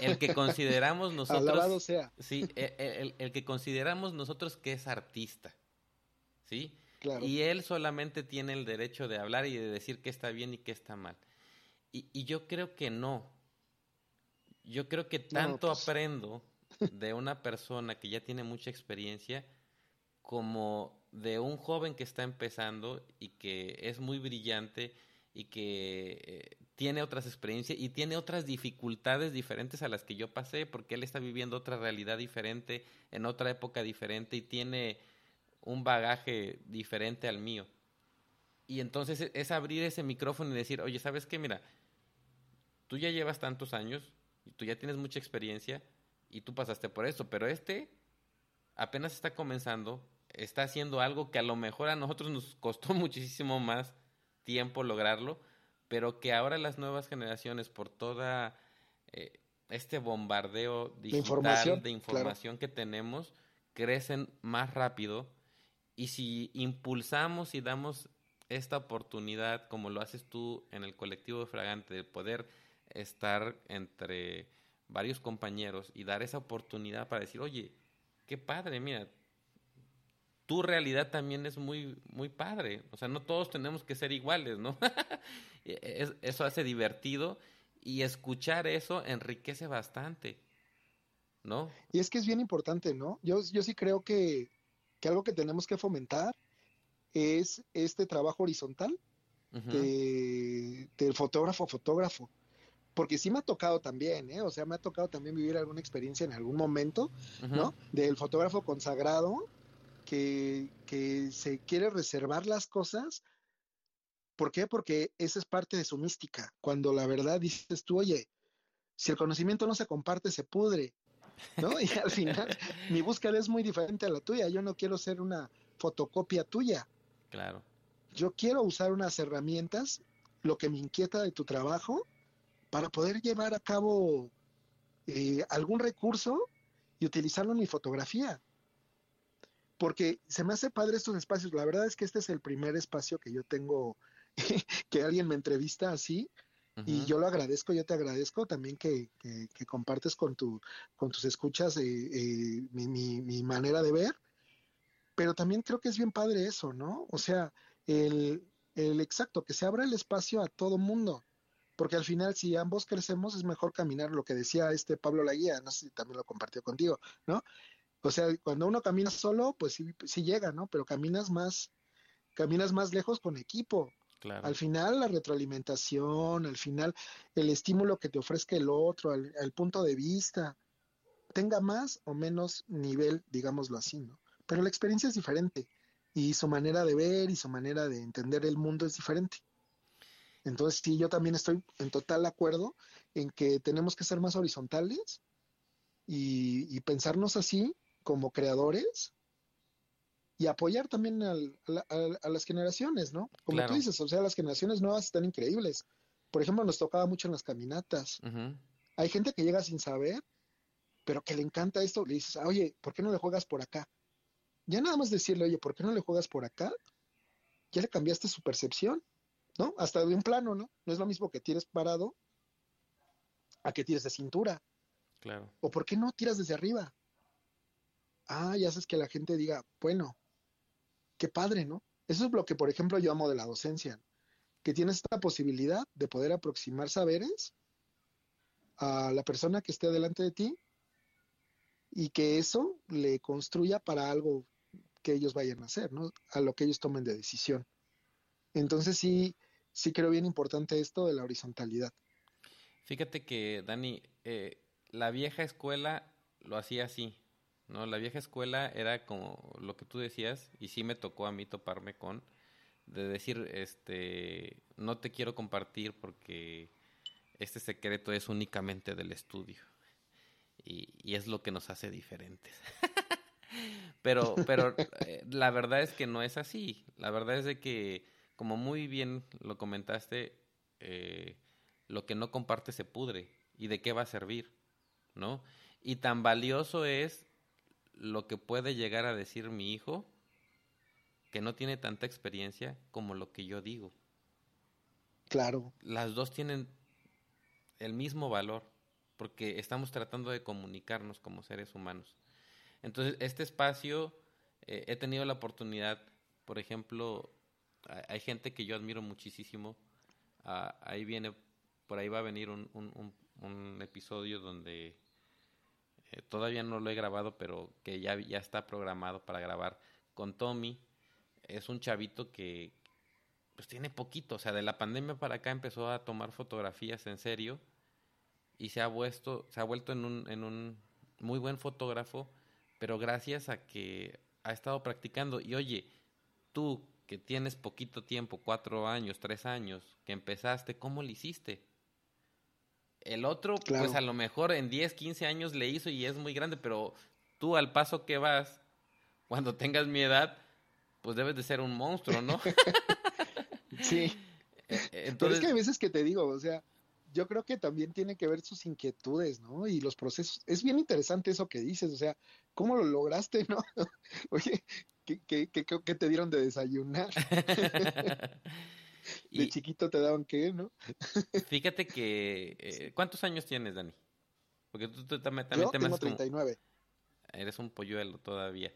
El que consideramos nosotros. sea. Sí, e, e, el, que consideramos nosotros que es artista. ¿Sí? Y él solamente tiene el derecho de hablar y de decir qué está bien y qué está mal. Y, yo creo que no. Yo creo que tanto pues. aprendo de una persona que ya tiene mucha experiencia como de un joven que está empezando y que es muy brillante y que eh, tiene otras experiencias y tiene otras dificultades diferentes a las que yo pasé, porque él está viviendo otra realidad diferente, en otra época diferente y tiene un bagaje diferente al mío. Y entonces e, es abrir ese micrófono y decir, oye, ¿sabes qué? Mira, tú ya llevas tantos años y tú ya tienes mucha experiencia y tú pasaste por eso, pero este apenas está comenzando, está haciendo algo que a lo mejor a nosotros nos costó muchísimo más tiempo lograrlo, pero que ahora las nuevas generaciones, por toda eh, este bombardeo digital de información, que tenemos, crecen más rápido. Y si impulsamos y damos esta oportunidad, como lo haces tú en el colectivo de Fragante, de poder estar entre varios compañeros y dar esa oportunidad para decir, oye, qué padre, mira, tu realidad también es muy, muy padre. O sea, no todos tenemos que ser iguales, ¿no? eso hace divertido y escuchar eso enriquece bastante, ¿no? Y es que es bien importante, ¿no? Yo, yo sí creo que, que algo que tenemos que fomentar es este trabajo horizontal del fotógrafo a fotógrafo. Porque sí me ha tocado también, ¿eh? O sea, me ha tocado también vivir alguna experiencia en algún momento, ¿no? Del fotógrafo consagrado que, se quiere reservar las cosas. ¿Por qué? Porque esa es parte de su mística. Cuando la verdad dices tú, oye, si el conocimiento no se comparte, se pudre. ¿No? Y al final, mi búsqueda es muy diferente a la tuya. Yo no quiero ser una fotocopia tuya. Claro. Yo quiero usar unas herramientas, lo que me inquieta de tu trabajo, para poder llevar a cabo eh, algún recurso y utilizarlo en mi fotografía. Porque se me hace padre estos espacios. La verdad es que este es el primer espacio que yo tengo, que alguien me entrevista así. Y yo lo agradezco, yo te agradezco también que, compartes con, tu, con tus escuchas eh, eh, mi, mi, manera de ver. Pero también creo que es bien padre eso, ¿no? O sea, el, el exacto, que se abra el espacio a todo mundo porque al final si ambos crecemos es mejor caminar, lo que decía este Pablo Laguía, no sé si también lo compartió contigo, ¿no? O sea, cuando uno camina solo, pues sí, sí llega, ¿no? Pero caminas más, caminas más lejos con equipo. Claro. Al final la retroalimentación, al final el estímulo que te ofrezca el otro, el, punto de vista, tenga más o menos nivel, digámoslo así, ¿no? Pero la experiencia es diferente y su manera de ver y su manera de entender el mundo es diferente. Entonces, sí, yo también estoy en total acuerdo en que tenemos que ser más horizontales y, pensarnos así como creadores y apoyar también a, las generaciones, ¿no? Como tú dices, o sea, las generaciones nuevas están increíbles. Por ejemplo, nos tocaba mucho en las caminatas. Hay gente que llega sin saber, pero que le encanta esto. Le dices, oye, ¿por qué no le juegas por acá? Ya nada más decirle, oye, ¿por qué no le juegas por acá? Ya le cambiaste su percepción. ¿no? Hasta de un plano, ¿no? No es lo mismo que tires parado a que tires de cintura. Claro. ¿O por qué no tiras desde arriba? Ah, ya haces que la gente diga, bueno, qué padre, ¿no? Eso es lo que, por ejemplo, yo amo de la docencia, que tienes esta posibilidad de poder aproximar saberes a la persona que esté delante de ti y que eso le construya para algo que ellos vayan a hacer, ¿no? A lo que ellos tomen de decisión. Entonces sí, sí creo bien importante esto de la horizontalidad. Fíjate que, Dani, eh, la vieja escuela lo hacía así, ¿no? La vieja escuela era como lo que tú decías, y sí me tocó a mí toparme con, de decir, este, no te quiero compartir porque este secreto es únicamente del estudio. Y, y es lo que nos hace diferentes. pero, pero eh, la verdad es que no es así. La verdad es de que como muy bien lo comentaste, eh, lo que no comparte se pudre. ¿Y de qué va a servir? ¿No? Y tan valioso es lo que puede llegar a decir mi hijo, que no tiene tanta experiencia como lo que yo digo. Claro. Las dos tienen el mismo valor, porque estamos tratando de comunicarnos como seres humanos. Entonces, este espacio, eh, he tenido la oportunidad, por ejemplo, hay gente que yo admiro muchísimo. Ah, ahí viene, por ahí va a venir un, un, un, episodio donde eh, todavía no lo he grabado, pero que ya, ya está programado para grabar con Tommy. Es un chavito que pues tiene poquito, o sea, de la pandemia para acá empezó a tomar fotografías en serio y se ha vuelto, se ha vuelto en un, en un muy buen fotógrafo, pero gracias a que ha estado practicando. Y oye, tú que tienes poquito tiempo, cuatro años, tres años, que empezaste, ¿cómo le hiciste? El otro, pues a lo mejor en 10, 15 años le hizo y es muy grande, pero tú al paso que vas, cuando tengas mi edad, pues debes de ser un monstruo, ¿no? sí. Entonces... Pero es que hay veces que te digo, o sea, yo creo que también tiene que ver sus inquietudes, ¿no? Y los procesos. Es bien interesante eso que dices, o sea, ¿cómo lo lograste, no? Oye, ¿Qué, qué, te dieron de desayunar? de chiquito te daban qué, ¿no? fíjate que... Eh, ¿Cuántos años tienes, Dani? Porque tú, también, te tengo 39. eres un polluelo todavía.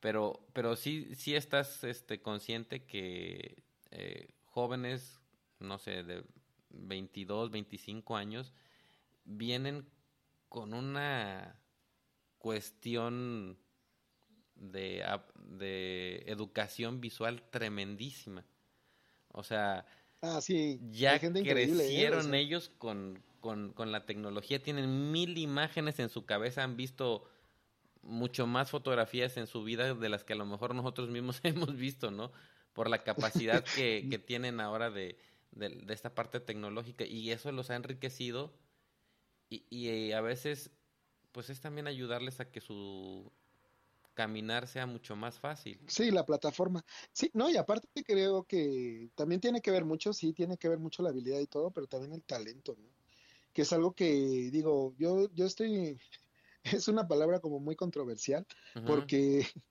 Pero, pero sí, sí estás este, consciente que eh, jóvenes, no sé, de 22, 25 años, vienen con una cuestión de, de educación visual tremendísima. O sea, ah, sí. ya ¿eh? crecieron ellos con, con, con, la tecnología, tienen mil imágenes en su cabeza, han visto mucho más fotografías en su vida de las que a lo mejor nosotros mismos hemos visto, ¿no? Por la capacidad que, que tienen ahora de, de, esta parte tecnológica y eso los ha enriquecido y, y a veces pues es también ayudarles a que su caminar sea mucho más fácil. Sí, la plataforma. Sí, no, y aparte creo que también tiene que ver mucho, sí, tiene que ver mucho la habilidad y todo, pero también el talento, ¿no? que es algo que digo, yo, yo estoy, es una palabra como muy controversial, porque,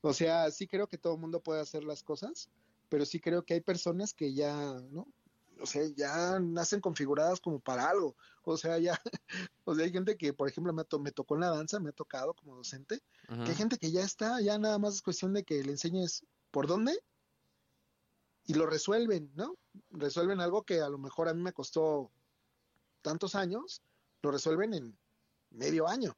o sea, sí creo que todo el mundo puede hacer las cosas, pero sí creo que hay personas que ya, ¿no? O sea, ya nacen configuradas como para algo. O sea, ya, o sea, hay gente que, por ejemplo, me, me tocó en la danza, me ha tocado como docente, que hay gente que ya está, ya nada más es cuestión de que le enseñes por dónde y lo resuelven, ¿no? Resuelven algo que a lo mejor a mí me costó tantos años, lo resuelven en medio año.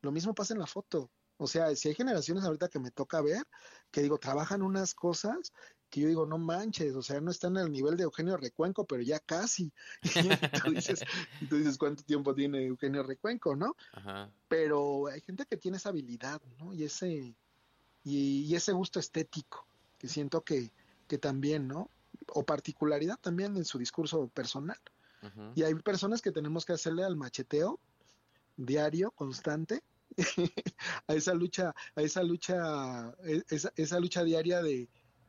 Lo mismo pasa en la foto. O sea, si hay generaciones ahorita que me toca ver, que digo, trabajan unas cosas que yo digo, no manches, o sea, no están al nivel de Eugenio Recuenco, pero ya casi. y tú dices, tú dices, ¿cuánto tiempo tiene Eugenio Recuenco, no? Pero hay gente que tiene esa habilidad, ¿no? Y ese, y ese gusto estético, que siento que, que también, ¿no? O particularidad también en su discurso personal. Y hay personas que tenemos que hacerle al macheteo diario, constante, a esa lucha, a esa lucha, e, esa, esa lucha diaria de,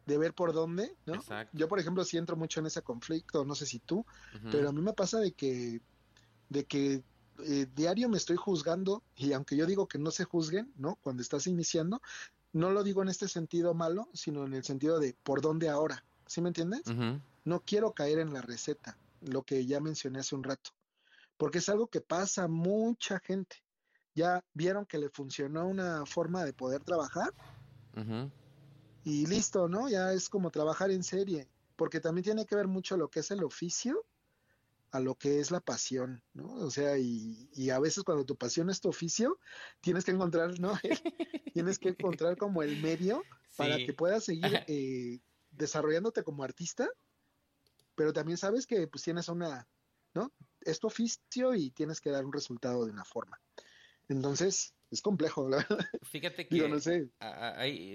de, ver por dónde, ¿no? Yo, por ejemplo, sí entro mucho en ese conflicto, no sé si tú, pero a mí me pasa de que, de que eh, diario me estoy juzgando y aunque yo digo que no se juzguen, ¿no? Cuando estás iniciando, no lo digo en este sentido malo, sino en el sentido de por dónde ahora. ¿Sí me entiendes? No quiero caer en la receta, lo que ya mencioné hace un rato, porque es algo que pasa a mucha gente. Ya vieron que le funcionó una forma de poder trabajar y listo, ¿no? Ya es como trabajar en serie, porque también tiene que ver mucho lo que es el oficio a lo que es la pasión, ¿no? O sea, y, y, a veces cuando tu pasión es tu oficio, tienes que encontrar, ¿no? tienes que encontrar como el medio para que puedas seguir eh, desarrollándote como artista, pero también sabes que pues tienes una, ¿no? Es tu oficio y tienes que dar un resultado de una forma. Entonces, es complejo, la verdad. Fíjate que no sé.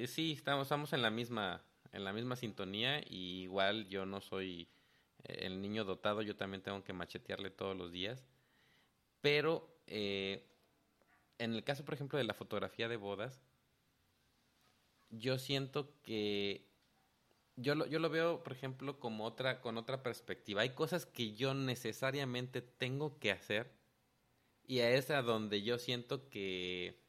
sí, estamos, estamos en la misma, en la misma sintonía, y igual yo no soy el niño dotado yo también tengo que machetearle todos los días. Pero eh, en el caso, por ejemplo, de la fotografía de bodas, yo siento que yo lo, yo lo veo, por ejemplo, como otra, con otra perspectiva. Hay cosas que yo necesariamente tengo que hacer y a esa donde yo siento que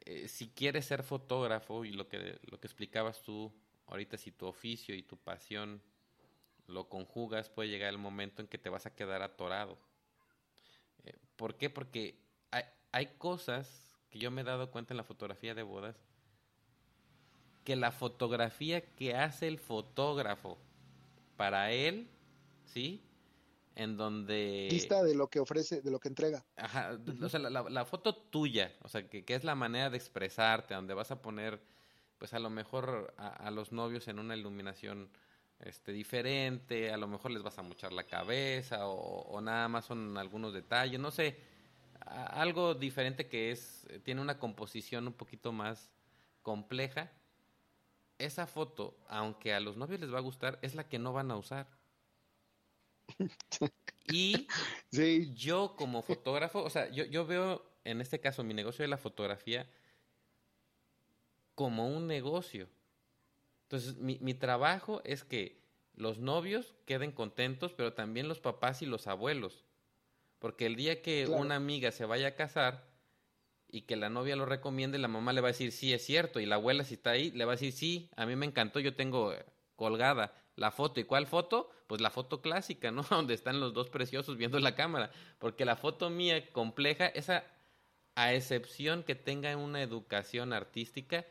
eh, si quieres ser fotógrafo y lo que, lo que explicabas tú ahorita, si tu oficio y tu pasión lo conjugas, puede llegar el momento en que te vas a quedar atorado. Eh, ¿Por qué? Porque hay, hay cosas que yo me he dado cuenta en la fotografía de bodas, que la fotografía que hace el fotógrafo para él, ¿sí? En donde... Lista de lo que ofrece, de lo que entrega. Ajá, o sea, la, foto tuya, o sea, que, que, es la manera de expresarte, donde vas a poner, pues a lo mejor a los novios en una iluminación este, diferente, a lo mejor les vas a muchar la cabeza o, nada más son algunos detalles, no sé, algo diferente que es, tiene una composición un poquito más compleja. Esa foto, aunque a los novios les va a gustar, es la que no van a usar. Y yo como fotógrafo, o sea, yo, yo veo en este caso mi negocio de la fotografía como un negocio entonces, mi, mi trabajo es que los novios queden contentos, pero también los papás y los abuelos. Porque el día que una amiga se vaya a casar y que la novia lo recomiende, la mamá le va a decir, sí, es cierto. Y la abuela, si está ahí, le va a decir, sí, a mí me encantó, yo tengo colgada la foto. ¿Y cuál foto? Pues la foto clásica, ¿no? Donde están los dos preciosos viendo la cámara. Porque la foto mía compleja, esa, a excepción que tenga una educación artística,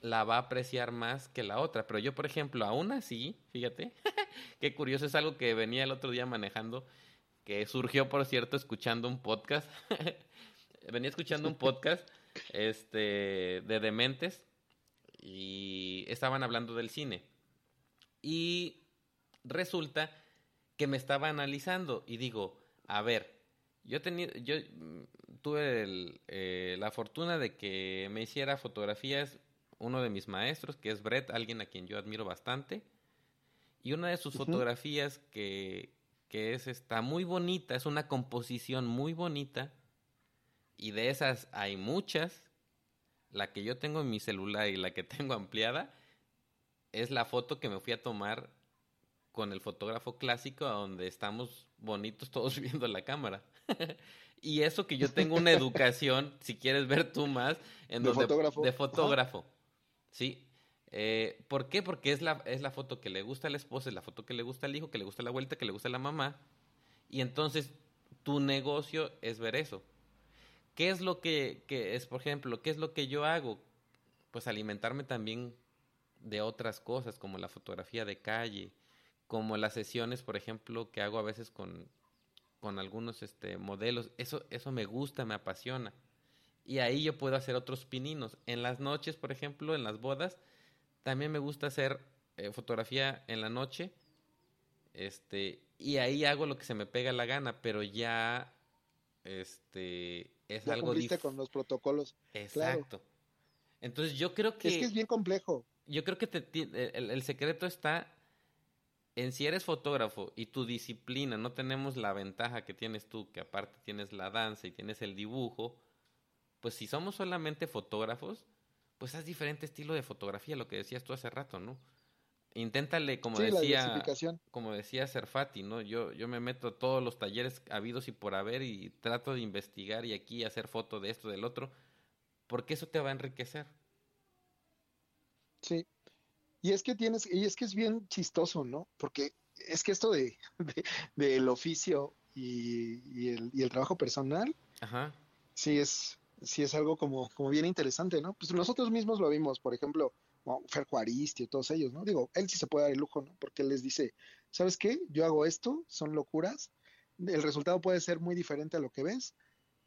la va a apreciar más que la otra. Pero yo, por ejemplo, aún así, fíjate, qué curioso, es algo que venía el otro día manejando, que surgió, por cierto, escuchando un podcast. venía escuchando un podcast este, de Dementes y estaban hablando del cine. Y resulta que me estaba analizando y digo, a ver, yo tenía, yo tuve eh, la fortuna de que me hiciera fotografías uno de mis maestros, que es Brett, alguien a quien yo admiro bastante. Y una de sus fotografías que, que es está muy bonita, es una composición muy bonita. Y de esas hay muchas. La que yo tengo en mi celular y la que tengo ampliada es la foto que me fui a tomar con el fotógrafo clásico, a donde estamos bonitos todos viendo la cámara. y eso que yo tengo una educación, si quieres ver tú más, en De donde, fotógrafo. de fotógrafo. Sí. Eh, ¿Por qué? Porque es la, es la foto que le gusta a la esposa, es la foto que le gusta al hijo, que le gusta a la vuelta, que le gusta a la mamá. Y entonces tu negocio es ver eso. ¿Qué es lo que, que es, por ejemplo, qué es lo que yo hago? Pues alimentarme también de otras cosas, como la fotografía de calle, como las sesiones, por ejemplo, que hago a veces con, con algunos este, modelos. Eso, eso me gusta, me apasiona. Y ahí yo puedo hacer otros pininos. En las noches, por ejemplo, en las bodas, también me gusta hacer eh, fotografía en la noche. Este, y ahí hago lo que se me pega la gana, pero ya este es Ya algo cumpliste dif- con los protocolos. Exacto. Entonces yo creo que Es que es bien complejo. Yo creo que te ti- el, el secreto está en si eres fotógrafo y tu disciplina, no tenemos la ventaja que tienes tú, que aparte tienes la danza y tienes el dibujo, pues si somos solamente fotógrafos, pues haz diferente estilo de fotografía, lo que decías tú hace rato, ¿no? Inténtale, como sí, decía, como decía Serfati, ¿no? Yo, yo me meto a todos los talleres habidos y por haber y trato de investigar y aquí hacer foto de esto, del otro, porque eso te va a enriquecer. Sí. Y es que tienes, y es que es bien chistoso, ¿no? Porque es que esto de, de- del oficio y, y el, y el trabajo personal, Ajá. sí es, sí es algo como, como bien interesante, ¿no? Pues nosotros mismos lo vimos, por ejemplo, Fer Juaristi y todos ellos, ¿no? Digo, él sí se puede dar el lujo, ¿no? Porque él les dice, ¿sabes qué? Yo hago esto, son locuras, el resultado puede ser muy diferente a lo que ves,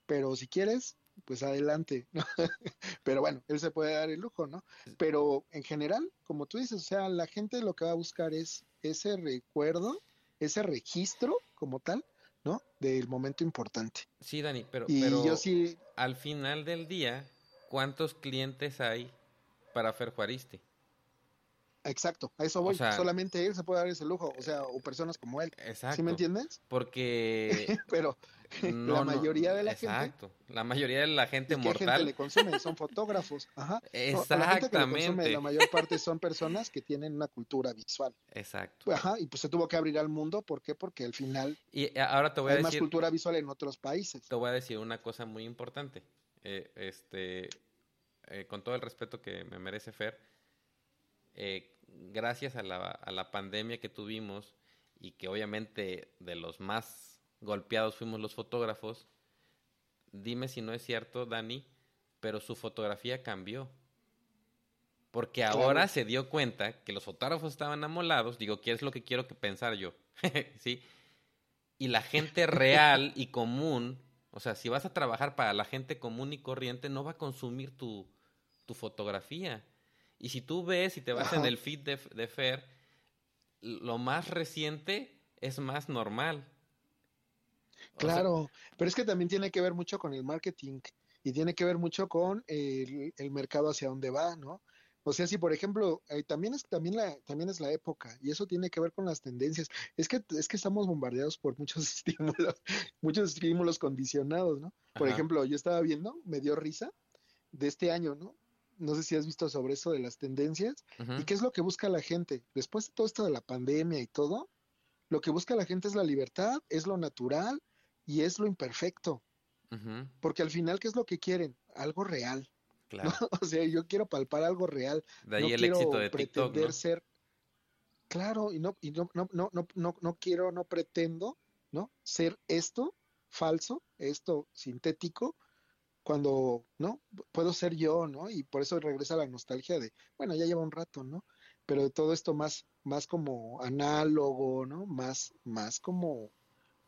pero si quieres, pues adelante, ¿no? Pero bueno, él se puede dar el lujo, ¿no? Pero en general, como tú dices, o sea, la gente lo que va a buscar es ese recuerdo, ese registro como tal, ¿no? Del momento importante. Sí, Dani, pero, Y pero yo sí, al final del día, ¿cuántos clientes hay para Fer Juaristi? Exacto, a eso voy. sea- Solamente él se puede dar ese lujo, o sea, o personas como él. Exacto. ¿Sí me entiendes? Porque Pero no, la mayoría de la gente, Exacto. La mayoría de la gente ¿y qué gente mortal. le consume? Son fotógrafos. Ajá. No, la consume, Exactamente. la mayor parte son personas que tienen una cultura visual. Exacto. Ajá, y pues se tuvo que abrir al mundo, ¿por qué? Porque al final Y eh, ahora te voy a hay más decir, cultura visual en otros países. te voy a decir una cosa muy importante. Eh, este, eh, con todo el respeto que me merece Fer, eh, gracias a la, a la pandemia que tuvimos y que obviamente de los más golpeados fuimos los fotógrafos, dime si no es cierto, Dani, pero su fotografía cambió. Porque Claro. ahora se dio cuenta que los fotógrafos estaban amolados, digo, ¿qué es lo que quiero que pensar yo? ¿Sí? Y la gente real y común, o sea, si vas a trabajar para la gente común y corriente, no va a consumir tu, tu fotografía. Y si tú ves y te vas en el feed de, de Fer, lo más reciente es más normal. O sea, Claro, pero es que también tiene que ver mucho con el marketing y tiene que ver mucho con el, el mercado hacia dónde va, ¿no? O sea, si por ejemplo, eh, también es también la también es la época y eso tiene que ver con las tendencias. Es que es que estamos bombardeados por muchos estímulos, muchos estímulos condicionados, ¿no? Por Ajá. ejemplo, yo estaba viendo, me dio risa de este año, ¿no? No sé si has visto sobre eso de las tendencias y qué es lo que busca la gente. Después de todo esto de la pandemia y todo, lo que busca la gente es la libertad, es lo natural y es lo imperfecto. Porque al final, ¿qué es lo que quieren? Algo real. claro. O sea, yo quiero palpar algo real. De ahí no el quiero éxito de TikTok, pretender ¿no? ser. Claro, y no, y no, no, no, no, no, no quiero, no pretendo, ¿no? Ser esto falso, esto sintético, cuando, ¿no? Puedo ser yo, ¿no? Y por eso regresa la nostalgia de, bueno, ya lleva un rato, ¿no? Pero todo esto más, más como análogo, ¿no? Más, más como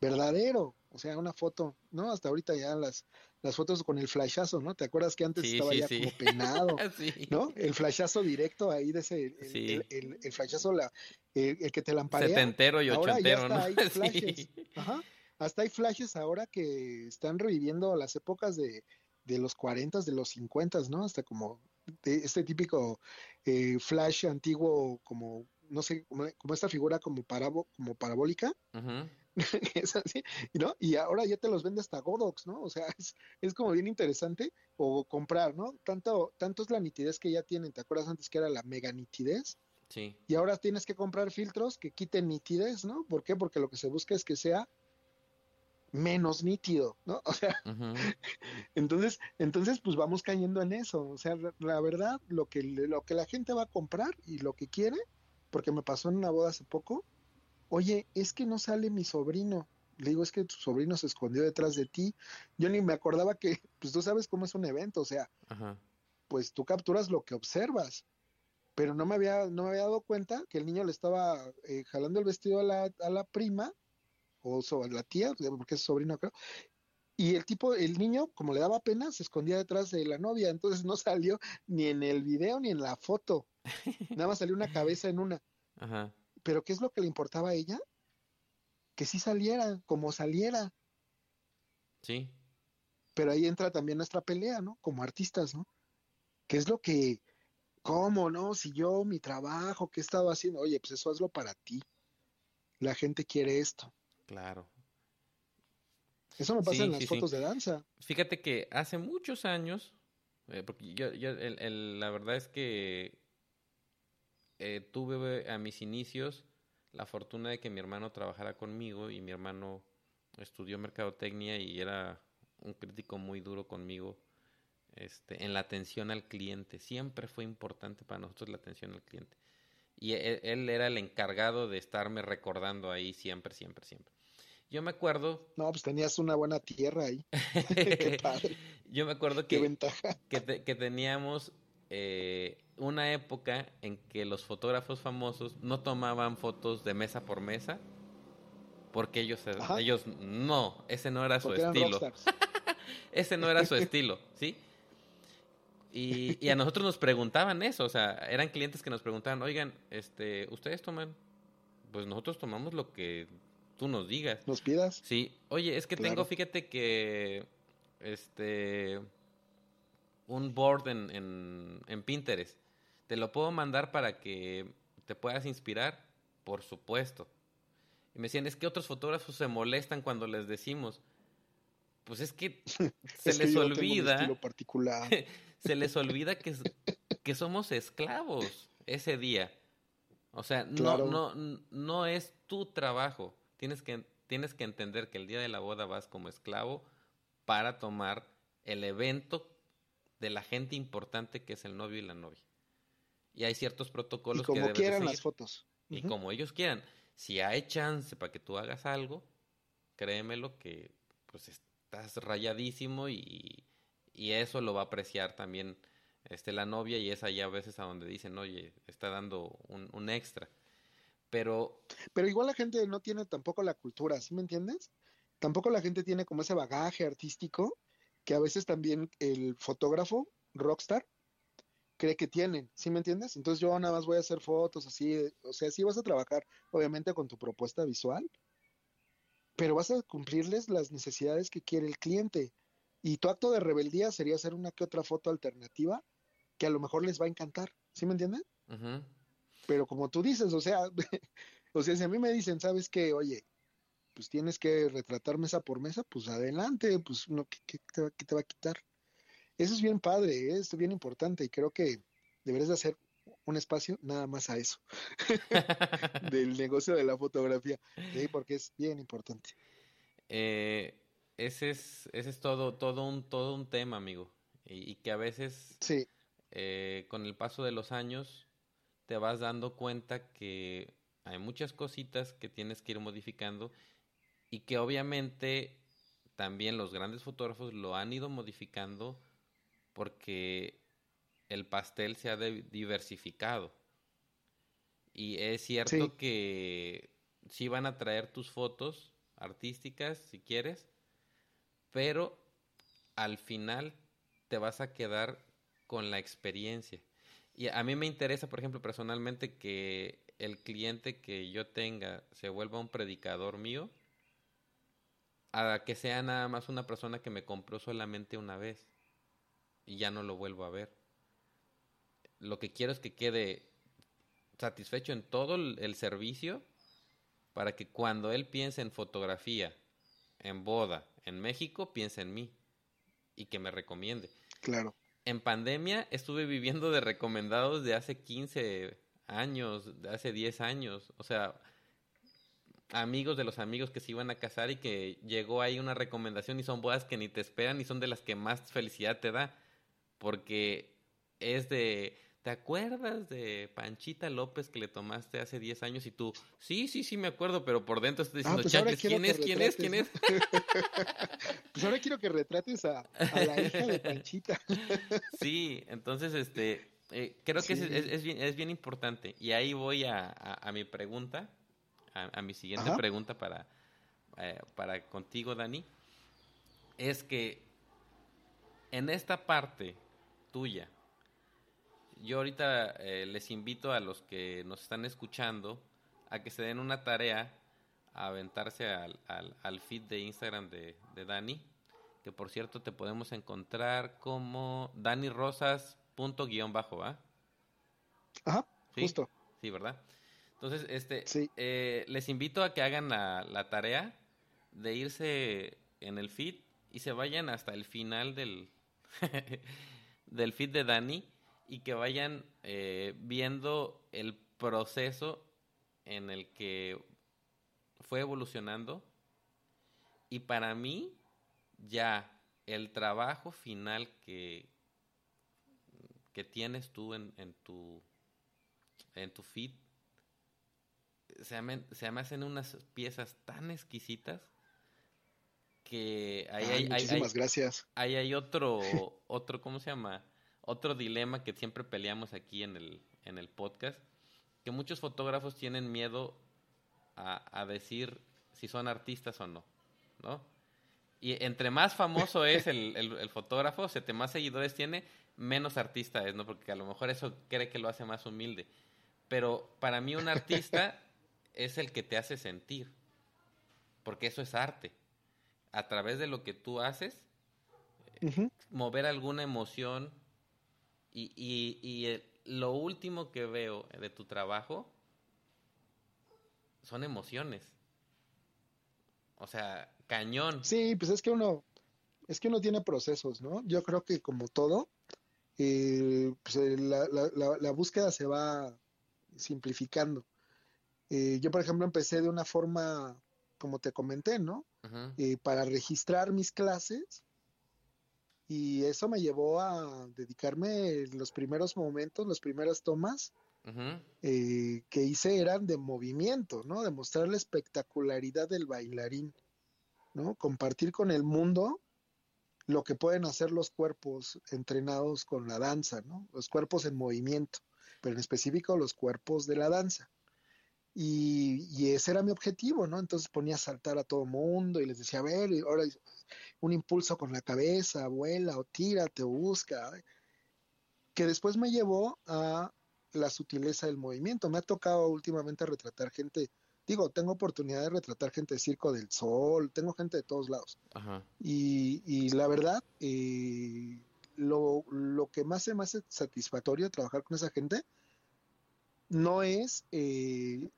verdadero, o sea, una foto, ¿no? Hasta ahorita ya las, las fotos con el flashazo, ¿no? ¿Te acuerdas que antes Sí, estaba sí, ya sí. como penado? Sí. ¿no? El flashazo directo ahí de ese, el, Sí. el, el- el flashazo, la, el, el que te lamparea. Setentero y Ahora ya ochentero, hasta ¿no? hay flashes. Ajá. Hasta hay flashes ahora que están reviviendo las épocas de, de los 40, de los 50, ¿no? Hasta como de este típico eh, flash antiguo, como, no sé, como, como esta figura como, parabo, como parabólica, es así, ¿no? Y ahora ya te los vende hasta Godox, ¿no? O sea, es, es como bien interesante o comprar, ¿no? Tanto, tanto es la nitidez que ya tienen, ¿te acuerdas antes que era la mega nitidez? Sí. Y ahora tienes que comprar filtros que quiten nitidez, ¿no? ¿Por qué? Porque lo que se busca es que sea menos nítido, ¿no? O sea, entonces, entonces pues vamos cayendo en eso. O sea, la- verdad, lo que, lo que la gente va a comprar y lo que quiere, porque me pasó en una boda hace poco, oye, es que no sale mi sobrino. Le digo, es que tu sobrino se escondió detrás de ti. Yo ni me acordaba que, pues tú sabes cómo es un evento, o sea, Ajá. pues tú capturas lo que observas. Pero no me había, no me había dado cuenta que el niño le estaba eh, jalando el vestido a la, a la prima, o so- la tía, porque es sobrino, creo. Y el tipo, el niño, como le daba pena, se escondía detrás de la novia, entonces no salió ni en el video ni en la foto. Nada más salió una cabeza en una. Ajá. Pero ¿qué es lo que le importaba a ella? Que sí saliera, como saliera. Sí. Pero ahí entra también nuestra pelea, ¿no? Como artistas, ¿no? ¿Qué es lo que, cómo, no? Si yo, mi trabajo, ¿qué he estado haciendo? Oye, pues eso hazlo para ti. La gente quiere esto. Claro. Eso me pasa Sí, en las sí, sí. fotos de danza. Fíjate que hace muchos años, eh, porque yo, yo el- el- la verdad es que eh, tuve a mis inicios la fortuna de que mi hermano trabajara conmigo y mi hermano estudió mercadotecnia y era un crítico muy duro conmigo este, en la atención al cliente. Siempre fue importante para nosotros la atención al cliente. Y él, él era el encargado de estarme recordando ahí siempre, siempre, siempre. Yo me acuerdo No, pues tenías una buena tierra ahí. Qué padre, Yo me acuerdo qué que, ventaja. que, te- que teníamos eh, una época en que los fotógrafos famosos no tomaban fotos de mesa por mesa porque ellos, Ajá. ellos no, ese no era su Porque estilo. Ese no era su estilo, ¿sí? Y, y a nosotros nos preguntaban eso, o sea, eran clientes que nos preguntaban, oigan, este, ¿ustedes toman? Pues nosotros tomamos lo que tú nos digas. Nos pidas. Sí, oye, es que Claro. tengo, fíjate que, este, un board en, en, en Pinterest. ¿Te lo puedo mandar para que te puedas inspirar? Por supuesto. Y me decían, es que otros fotógrafos se molestan cuando les decimos. Pues es que se Es que les tengo olvida, particular. se les olvida que, que somos esclavos ese día. O sea, no, Claro. no, no es tu trabajo. Tienes que, tienes que entender que el día de la boda vas como esclavo para tomar el evento de la gente importante que es el novio y la novia. Y hay ciertos Y protocolos que como debes de quieran seguir. las fotos. Y como ellos quieran. Si hay chance para que tú hagas algo, créemelo que pues estás rayadísimo y, y eso lo va a apreciar también este, la novia y es allá a veces a donde dicen, oye, está dando un, un extra. Pero Pero igual la gente no tiene tampoco la cultura, ¿sí me entiendes? Tampoco la gente tiene como ese bagaje artístico que a veces también el fotógrafo, rockstar, cree que tienen, ¿sí me entiendes? Entonces yo nada más voy a hacer fotos así, o sea, sí vas a trabajar obviamente con tu propuesta visual, pero vas a cumplirles las necesidades que quiere el cliente. Y tu acto de rebeldía sería hacer una que otra foto alternativa que a lo mejor les va a encantar, ¿sí me entiendes? ujú, Pero como tú dices, o sea, o sea, si a mí me dicen, ¿sabes qué? Oye, pues tienes que retratar mesa por mesa, pues adelante, pues no, ¿qué, qué te, va, qué te va a quitar? Eso es bien padre, ¿eh? es bien importante y creo que deberías de hacer un espacio nada más a eso, del negocio de la fotografía, ¿sí? porque es bien importante. eh, ese es, ese es todo, todo un, todo un tema, amigo. Y, y que a veces Sí, eh, con el paso de los años te vas dando cuenta que hay muchas cositas que tienes que ir modificando y que obviamente también los grandes fotógrafos lo han ido modificando porque el pastel se ha diversificado. Y es cierto Sí. que sí van a traer tus fotos artísticas si quieres, pero al final te vas a quedar con la experiencia. Y a mí me interesa, por ejemplo, personalmente que el cliente que yo tenga se vuelva un predicador mío, a que sea nada más una persona que me compró solamente una vez y ya no lo vuelvo a ver. Lo que quiero es que quede satisfecho en todo el, servicio para que cuando él piense en fotografía, en boda, en México, piense en mí y que me recomiende. claro. En pandemia estuve viviendo de recomendados de hace 15 años, de hace 10 años. O sea, amigos de los amigos que se iban a casar y que llegó ahí una recomendación y son bodas que ni te esperan y son de las que más felicidad te da. Porque es de, ¿te acuerdas de Panchita López que le tomaste hace 10 años y tú, sí, sí, sí me acuerdo, pero por dentro estás Ah, diciendo, pues "Chanfles, quiero ¿quién es? ¿Quién es? ¿Quién es? Pues ahora quiero que retrates a, a la hija de Panchita. Sí, entonces, este, eh, creo que es, es, es bien, es bien importante. Y ahí voy a, a, a mi pregunta, a, a mi siguiente Ajá. pregunta para, eh, para contigo, Dani. Es que en esta parte tuya, yo ahorita eh, les invito a los que nos están escuchando a que se den una tarea a aventarse al, al, al feed de Instagram de, de Dani, que por cierto te podemos encontrar como Dani Rosas punto guion bajo, ¿va? Ajá, Sí. justo. Sí, ¿verdad? Entonces, este, Sí. eh, les invito a que hagan la, la tarea de irse en el feed y se vayan hasta el final del, del feed de Dani y que vayan eh, viendo el proceso en el que fue evolucionando y para mí ya el trabajo final que, que tienes tú en, en tu en tu feed se me, se me hacen unas piezas tan exquisitas que ahí Ay, hay, hay- muchísimas hay- gracias. ahí hay otro, otro, ¿cómo se llama? Otro dilema que siempre peleamos aquí en el, en el podcast, que muchos fotógrafos tienen miedo a, a decir si son artistas o no, ¿no? Y entre más famoso es el, el, el fotógrafo, o sea, más seguidores tiene, menos artista es, ¿no? Porque a lo mejor eso cree que lo hace más humilde. Pero para mí un artista es el que te hace sentir, porque eso es arte. A través de lo que tú haces, Ujú. mover alguna emoción y, y, y el- lo último que veo de tu trabajo son emociones. O sea, cañón. Sí, pues es que uno, es que uno tiene procesos, ¿no? Yo creo que como todo, eh, pues, eh, la, la- la- la búsqueda se va simplificando. Eh, yo, por ejemplo, empecé de una forma, como te comenté, ¿no? Eh, para registrar mis clases y eso me llevó a dedicarme los primeros momentos, las primeras tomas eh, que hice eran de movimiento, ¿no? De mostrar la espectacularidad del bailarín, ¿no? Compartir con el mundo lo que pueden hacer los cuerpos entrenados con la danza, ¿no? Los cuerpos en movimiento, pero en específico los cuerpos de la danza. Y, y ese era mi objetivo, ¿no? Entonces ponía a saltar a todo mundo y les decía, a ver, y ahora un impulso con la cabeza, vuela o tírate o busca, que después me llevó a la sutileza del movimiento. Me ha tocado últimamente retratar gente, digo, tengo oportunidad de retratar gente de Circo del Sol, tengo gente de todos lados. ajá, Y, y la verdad, eh, lo, lo que más se me hace satisfactorio trabajar con esa gente no es eh,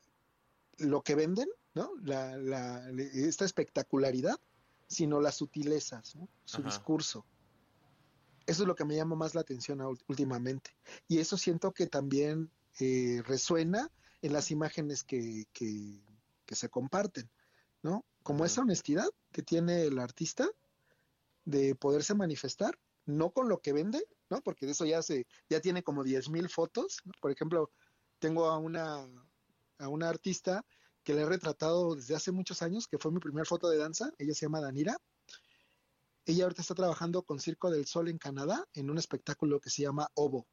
lo que venden, ¿no? La, la- esta espectacularidad, sino las sutilezas, ¿no? Su Ajá. discurso. Eso es lo que me llama más la atención últimamente. Y eso siento que también eh, resuena en las imágenes que, que, que se comparten, ¿no? Como esa honestidad que tiene el artista de poderse manifestar, no con lo que vende, ¿no? Porque de eso ya se, ya tiene como 10.000 fotos, ¿no? Por ejemplo, tengo a una, a una artista que le he retratado desde hace muchos años, que fue mi primer foto de danza, ella se llama Danira. Ella ahorita está trabajando con Circo del Sol en Canadá en un espectáculo que se llama Obo.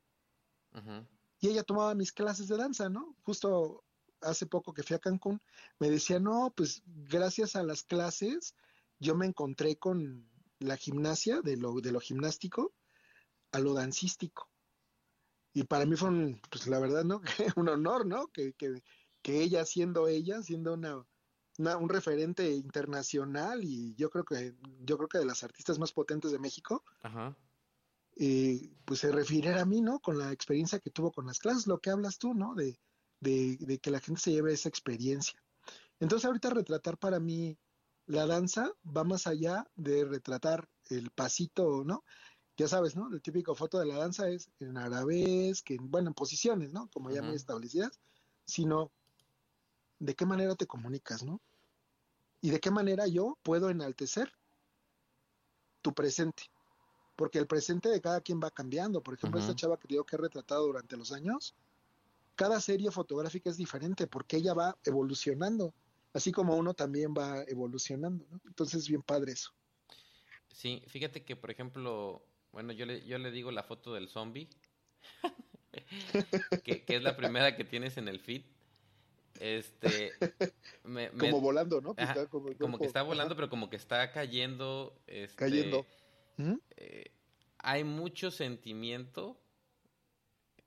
Y ella tomaba mis clases de danza, ¿no? Justo hace poco que fui a Cancún, me decía, no, pues gracias a las clases yo me encontré con la gimnasia, de lo, de lo gimnástico a lo dancístico. Y para mí fue un, pues la verdad, ¿no? un honor, ¿no? Que, que, que ella siendo ella, siendo una, una- un referente internacional y yo creo que, yo creo que de las artistas más potentes de México, ajá, eh, pues se refiriera a mí, ¿no? Con la experiencia que tuvo con las clases, lo que hablas tú, ¿no? De, de, de que la gente se lleve esa experiencia. Entonces ahorita retratar para mí la danza va más allá de retratar el pasito, ¿no? ya sabes, ¿no? El típico foto de la danza es en arabesque, en, bueno, en posiciones, ¿no? Como ya muy establecidas, sino de qué manera te comunicas, ¿no? Y de qué manera yo puedo enaltecer tu presente. Porque el presente de cada quien va cambiando. Por ejemplo, esta chava que digo que he retratado durante los años, cada serie fotográfica es diferente porque ella va evolucionando, así como uno también va evolucionando, ¿no? Entonces, bien padre eso. Sí, fíjate que, por ejemplo, bueno, yo le, yo le digo la foto del zombie, que, es la primera que tienes en el feed. Este. como volando, ¿no? como, que está volando, pero como que está cayendo. Este, cayendo. Eh, hay mucho sentimiento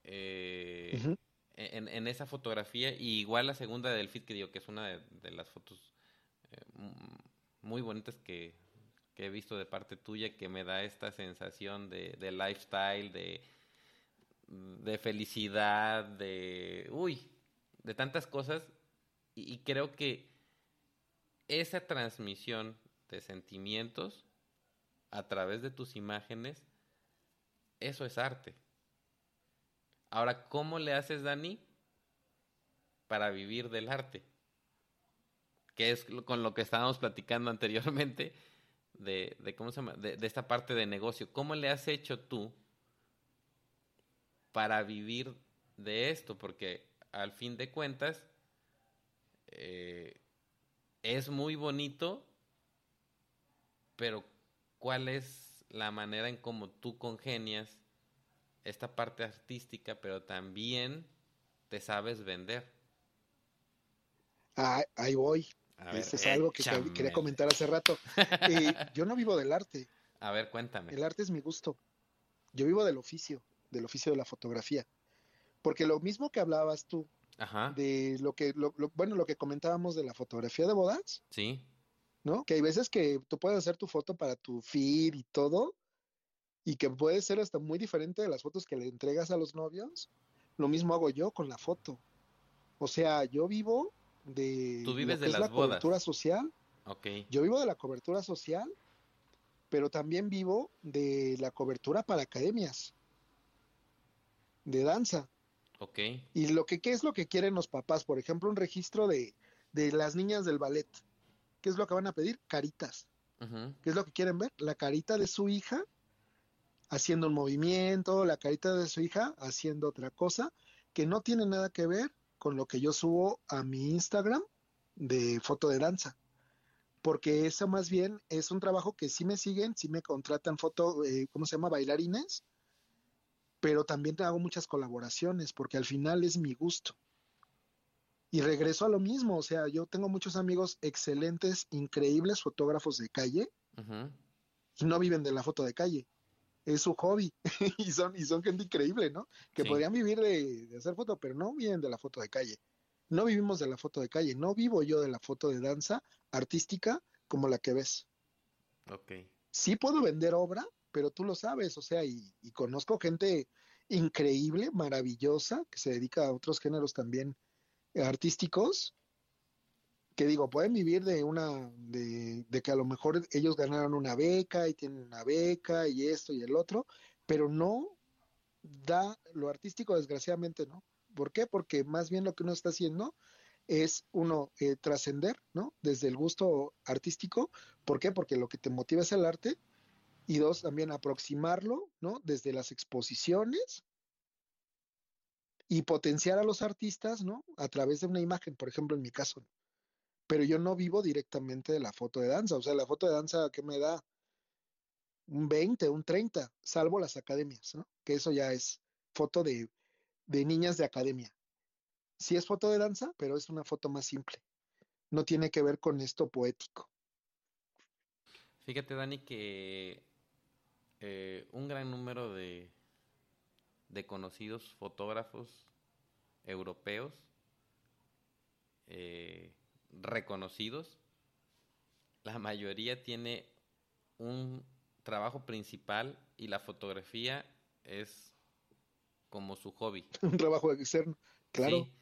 eh, en, esa fotografía. Y igual la segunda del feed, que digo que es una de, las fotos eh, muy bonitas que, que, he visto de parte tuya, que me da esta sensación de, de lifestyle, de, de felicidad, de. Uy, de tantas cosas y, creo que esa transmisión de sentimientos a través de tus imágenes, eso es arte. Ahora, ¿cómo le haces, Dani, para vivir del arte? Que es con lo que estábamos platicando anteriormente de, de ¿cómo se llama? De, de, esta parte de negocio. ¿Cómo le has hecho tú para vivir de esto? Porque al fin de cuentas, eh, es muy bonito, pero ¿cuál es la manera en cómo tú congenias esta parte artística, pero también te sabes vender? Ah, ahí voy. Eso es algo que quería comentar hace rato. Eh, yo no vivo del arte. A ver, cuéntame. El arte es mi gusto. Yo vivo del oficio, del oficio de la fotografía. Porque lo mismo que hablabas tú, de lo que, lo, bueno, lo que comentábamos de la fotografía de bodas. Sí. ¿No? Que hay veces que tú puedes hacer tu foto para tu feed y todo, y que puede ser hasta muy diferente de las fotos que le entregas a los novios. Lo mismo hago yo con la foto. O sea, yo vivo de, ¿Tú vives de la cobertura social. Okay. Yo vivo de la cobertura social, pero también vivo de la cobertura para academias de danza. Y lo que, ¿qué es lo que quieren los papás? Por ejemplo, un registro de, las niñas del ballet. ¿Qué es lo que van a pedir? Caritas. ¿Qué es lo que quieren ver? La carita de su hija haciendo un movimiento, la carita de su hija haciendo otra cosa que no tiene nada que ver con lo que yo subo a mi Instagram de foto de danza. Porque eso más bien es un trabajo que sí me siguen, sí me contratan foto, eh, ¿cómo se llama? Bailarines pero también hago muchas colaboraciones porque al final es mi gusto. Y regreso a lo mismo, o sea, yo tengo muchos amigos excelentes, increíbles fotógrafos de calle y no viven de la foto de calle. Es su hobby y, son, y son gente increíble, ¿no? Que podrían vivir de, de, hacer foto, pero no viven de la foto de calle. No vivimos de la foto de calle, no vivo yo de la foto de danza artística como la que ves. Ok. Sí puedo vender obra, pero tú lo sabes, o sea, y, conozco gente increíble, maravillosa, que se dedica a otros géneros también artísticos, que digo, pueden vivir de una, de, de, que a lo mejor ellos ganaron una beca y tienen una beca y esto y el otro, pero no da lo artístico, desgraciadamente, ¿no? ¿Por qué? Porque más bien lo que uno está haciendo es uno eh, trascender, ¿no? Desde el gusto artístico. ¿Por qué? Porque lo que te motiva es el arte y dos, también aproximarlo, ¿no? Desde las exposiciones y potenciar a los artistas, ¿no? A través de una imagen, por ejemplo, en mi caso. Pero yo no vivo directamente de la foto de danza, o sea, la foto de danza, ¿qué me da? Un 20, un 30, salvo las academias, ¿no? Que eso ya es foto de, de niñas de academia. Sí es foto de danza, pero es una foto más simple. No tiene que ver con esto poético. Fíjate, Dani, que eh, un gran número de, de conocidos fotógrafos europeos eh, reconocidos, la mayoría tiene un trabajo principal y la fotografía es como su hobby. Un trabajo externo, claro. Sí,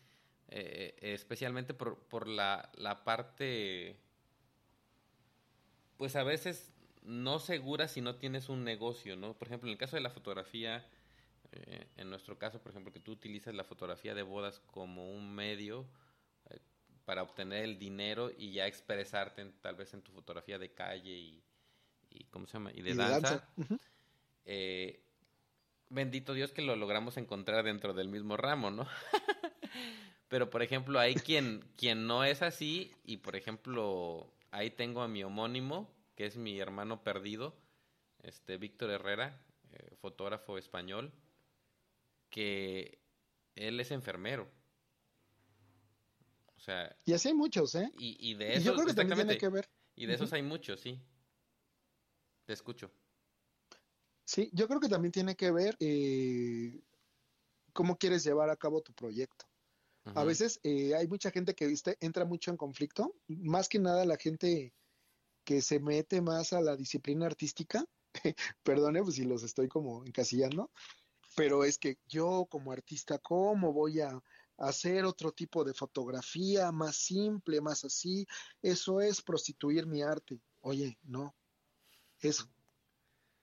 eh, especialmente por, por la, la parte, pues a veces no segura si no tienes un negocio, ¿no? Por ejemplo, en el caso de la fotografía, eh, en nuestro caso, por ejemplo, que tú utilizas la fotografía de bodas como un medio eh, para obtener el dinero y ya expresarte tal vez en tu fotografía de calle y, ¿cómo se llama? Y de danza. Eh, bendito Dios que lo logramos encontrar dentro del mismo ramo, ¿no? Pero, por ejemplo, hay quien, quien no es así y, por ejemplo, ahí tengo a mi homónimo, que es mi hermano perdido, este Víctor Herrera, eh, fotógrafo español, que él es enfermero. O sea... Y así hay muchos, ¿eh? Y, de eso... yo creo que también tiene que ver. Y de esos hay muchos, sí. Te escucho. Sí, yo creo que también tiene que ver eh, cómo quieres llevar a cabo tu proyecto. A veces eh, hay mucha gente que viste entra mucho en conflicto, más que nada la gente que se mete más a la disciplina artística, perdone pues si los estoy como encasillando, pero es que yo como artista, ¿cómo voy a hacer otro tipo de fotografía más simple, más así? Eso es prostituir mi arte. Oye, no, es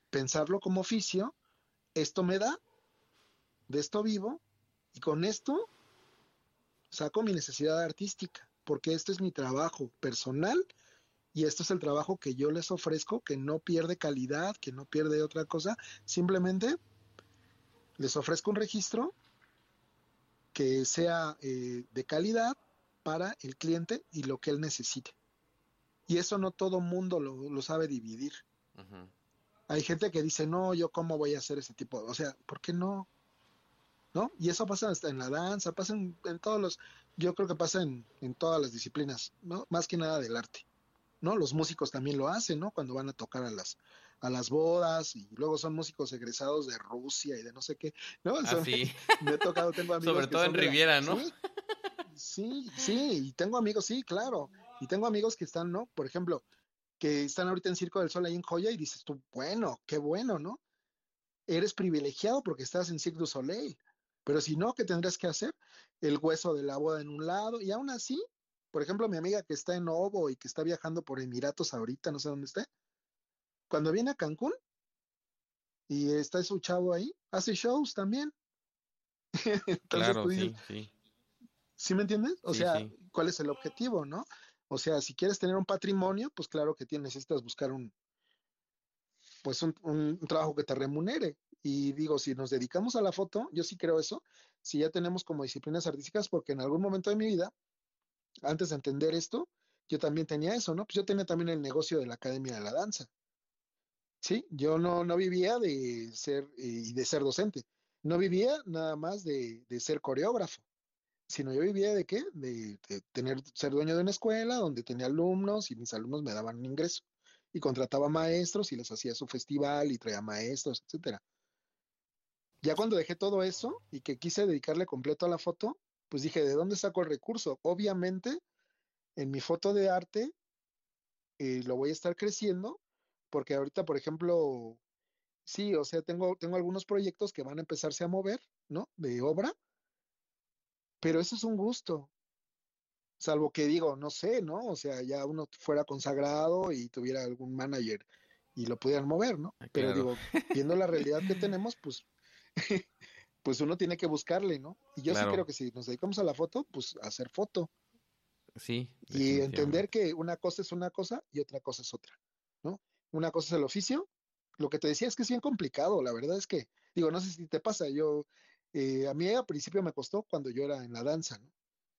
pensarlo como oficio, esto me da, de esto vivo, y con esto saco mi necesidad artística, porque este es mi trabajo personal y esto es el trabajo que yo les ofrezco, que no pierde calidad, que no pierde otra cosa, simplemente les ofrezco un registro que sea eh, de calidad para el cliente y lo que él necesite. Y eso no todo mundo lo, sabe dividir. Hay gente que dice, no, yo cómo voy a hacer ese tipo, o sea, ¿por qué no? ¿no? Y eso pasa hasta en la danza, pasa en, todos los, yo creo que pasa en, todas las disciplinas, ¿no? Más que nada del arte, ¿no? Los músicos también lo hacen, ¿no? Cuando van a tocar a las, a las bodas y luego son músicos egresados de Rusia y de no sé qué, ¿no? Ah, sí. Me he tocado, tengo amigos. Sobre todo en Riviera, ¿no? Sí, sí, y tengo amigos, sí, claro. Y tengo amigos que están, ¿no? Por ejemplo, que están ahorita en Circo del Sol ahí en Joya y dices tú, bueno, qué bueno, ¿no? Eres privilegiado porque estás en Cirque du Soleil. Pero si no, ¿qué tendrías que hacer? El hueso de la boda en un lado y aún así, por ejemplo, mi amiga que está en Ovo y que está viajando por Emiratos ahorita, no sé dónde esté, cuando viene a Cancún y está su chavo ahí, hace shows también. claro, sí, sí. ¿Sí me entiendes? O sea, ¿cuál es el objetivo, no? O sea, si quieres tener un patrimonio, pues claro que tienes, necesitas buscar un, pues un, trabajo que te remunere. Y digo, si nos dedicamos a la foto, yo sí creo eso, si ya tenemos como disciplinas artísticas, porque en algún momento de mi vida, antes de entender esto, yo también tenía eso, ¿no? Pues yo tenía también el negocio de la Academia de la Danza. Sí, yo no, no vivía de ser y de ser docente, no vivía nada más de, ser coreógrafo, sino yo vivía de qué? De, de, tener, ser dueño de una escuela donde tenía alumnos y mis alumnos me daban un ingreso y contrataba maestros y les hacía su festival y traía maestros, etcétera. Ya cuando dejé todo eso y que quise dedicarle completo a la foto, pues dije, ¿de dónde saco el recurso? Obviamente, en mi foto de arte eh, lo voy a estar creciendo, porque ahorita, por ejemplo, sí, o sea, tengo, tengo algunos proyectos que van a empezarse a mover, ¿no? De obra, pero eso es un gusto. Salvo que digo, no sé, ¿no? O sea, ya uno fuera consagrado y tuviera algún manager y lo pudieran mover, ¿no? Ah, Pero digo, viendo la realidad que tenemos, pues, pues uno tiene que buscarle, ¿no? Y yo sí creo que si nos dedicamos a la foto, pues hacer foto. Sí. Y entender que una cosa es una cosa y otra cosa es otra, ¿no? Una cosa es el oficio. Lo que te decía es que es bien complicado, la verdad es que, digo, no sé si te pasa, yo, eh, a mí al principio me costó cuando yo era en la danza, ¿no?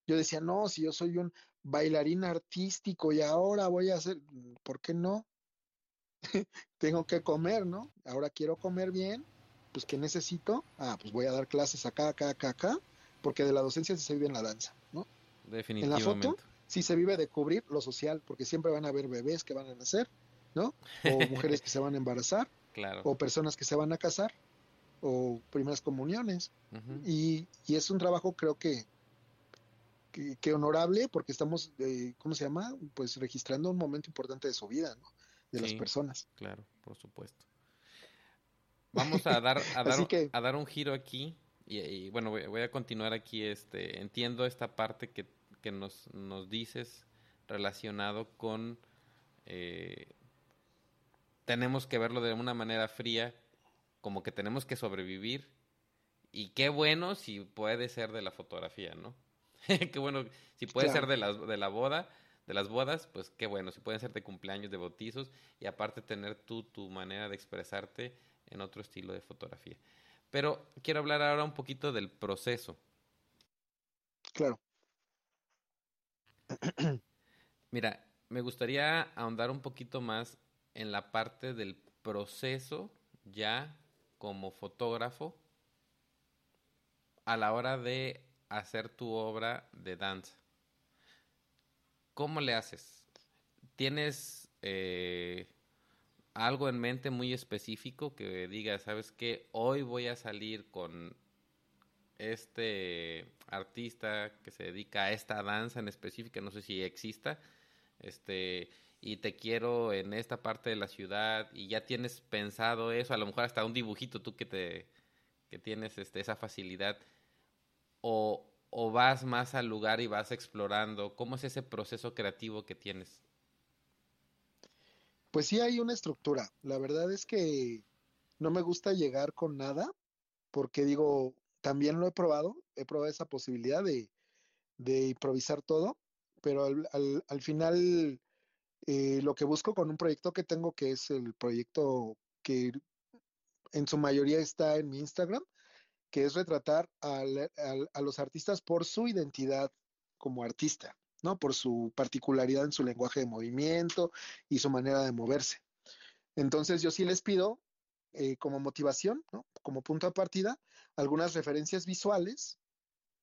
Yo decía, no, si yo soy un bailarín artístico y ahora voy a hacer, ¿por qué no? Tengo que comer, ¿no? Ahora quiero comer bien, pues ¿qué necesito? Ah, pues voy a dar clases acá, acá, acá, acá, porque de la docencia sí se vive en la danza, ¿no? Definitivamente. En la foto sí se vive de cubrir lo social, porque siempre van a haber bebés que van a nacer, ¿no? O mujeres que se van a embarazar, claro. o personas que se van a casar, o primeras comuniones. y, y es un trabajo creo que que, honorable porque estamos, eh, ¿cómo se llama? Pues registrando un momento importante de su vida, ¿no? De las personas. Claro, por supuesto. Vamos a dar, a dar, a dar un giro aquí y, bueno, voy, a continuar aquí. Este, entiendo esta parte que, que nos, nos dices relacionado con eh, tenemos que verlo de una manera fría, como que tenemos que sobrevivir. Y qué bueno si puede ser de la fotografía, ¿no? qué bueno, si puede ser de la, de la boda, de las bodas, pues qué bueno, si pueden ser de cumpleaños, de bautizos, y aparte tener tú tu manera de expresarte en otro estilo de fotografía. Pero quiero hablar ahora un poquito del proceso. Claro. Mira, me gustaría ahondar un poquito más en la parte del proceso ya como fotógrafo a la hora de hacer tu obra de danza. ¿Cómo le haces? ¿Tienes eh, algo en mente muy específico que diga, sabes qué, hoy voy a salir con este artista que se dedica a esta danza en específica, no sé si exista, este, y te quiero en esta parte de la ciudad y ya tienes pensado eso, a lo mejor hasta un dibujito tú que te que tienes este, esa facilidad o, o vas más al lugar y vas explorando, ¿cómo es ese proceso creativo que tienes? Pues sí hay una estructura. La verdad es que no me gusta llegar con nada porque digo, también lo he probado, he probado esa posibilidad de, improvisar todo, pero al, final eh, lo que busco con un proyecto que tengo, que es el proyecto que en su mayoría está en mi Instagram, que es retratar a los artistas por su identidad como artista, ¿no? Por su particularidad en su lenguaje de movimiento y su manera de moverse. Entonces yo sí les pido eh, como motivación, ¿no? como punto de partida, algunas referencias visuales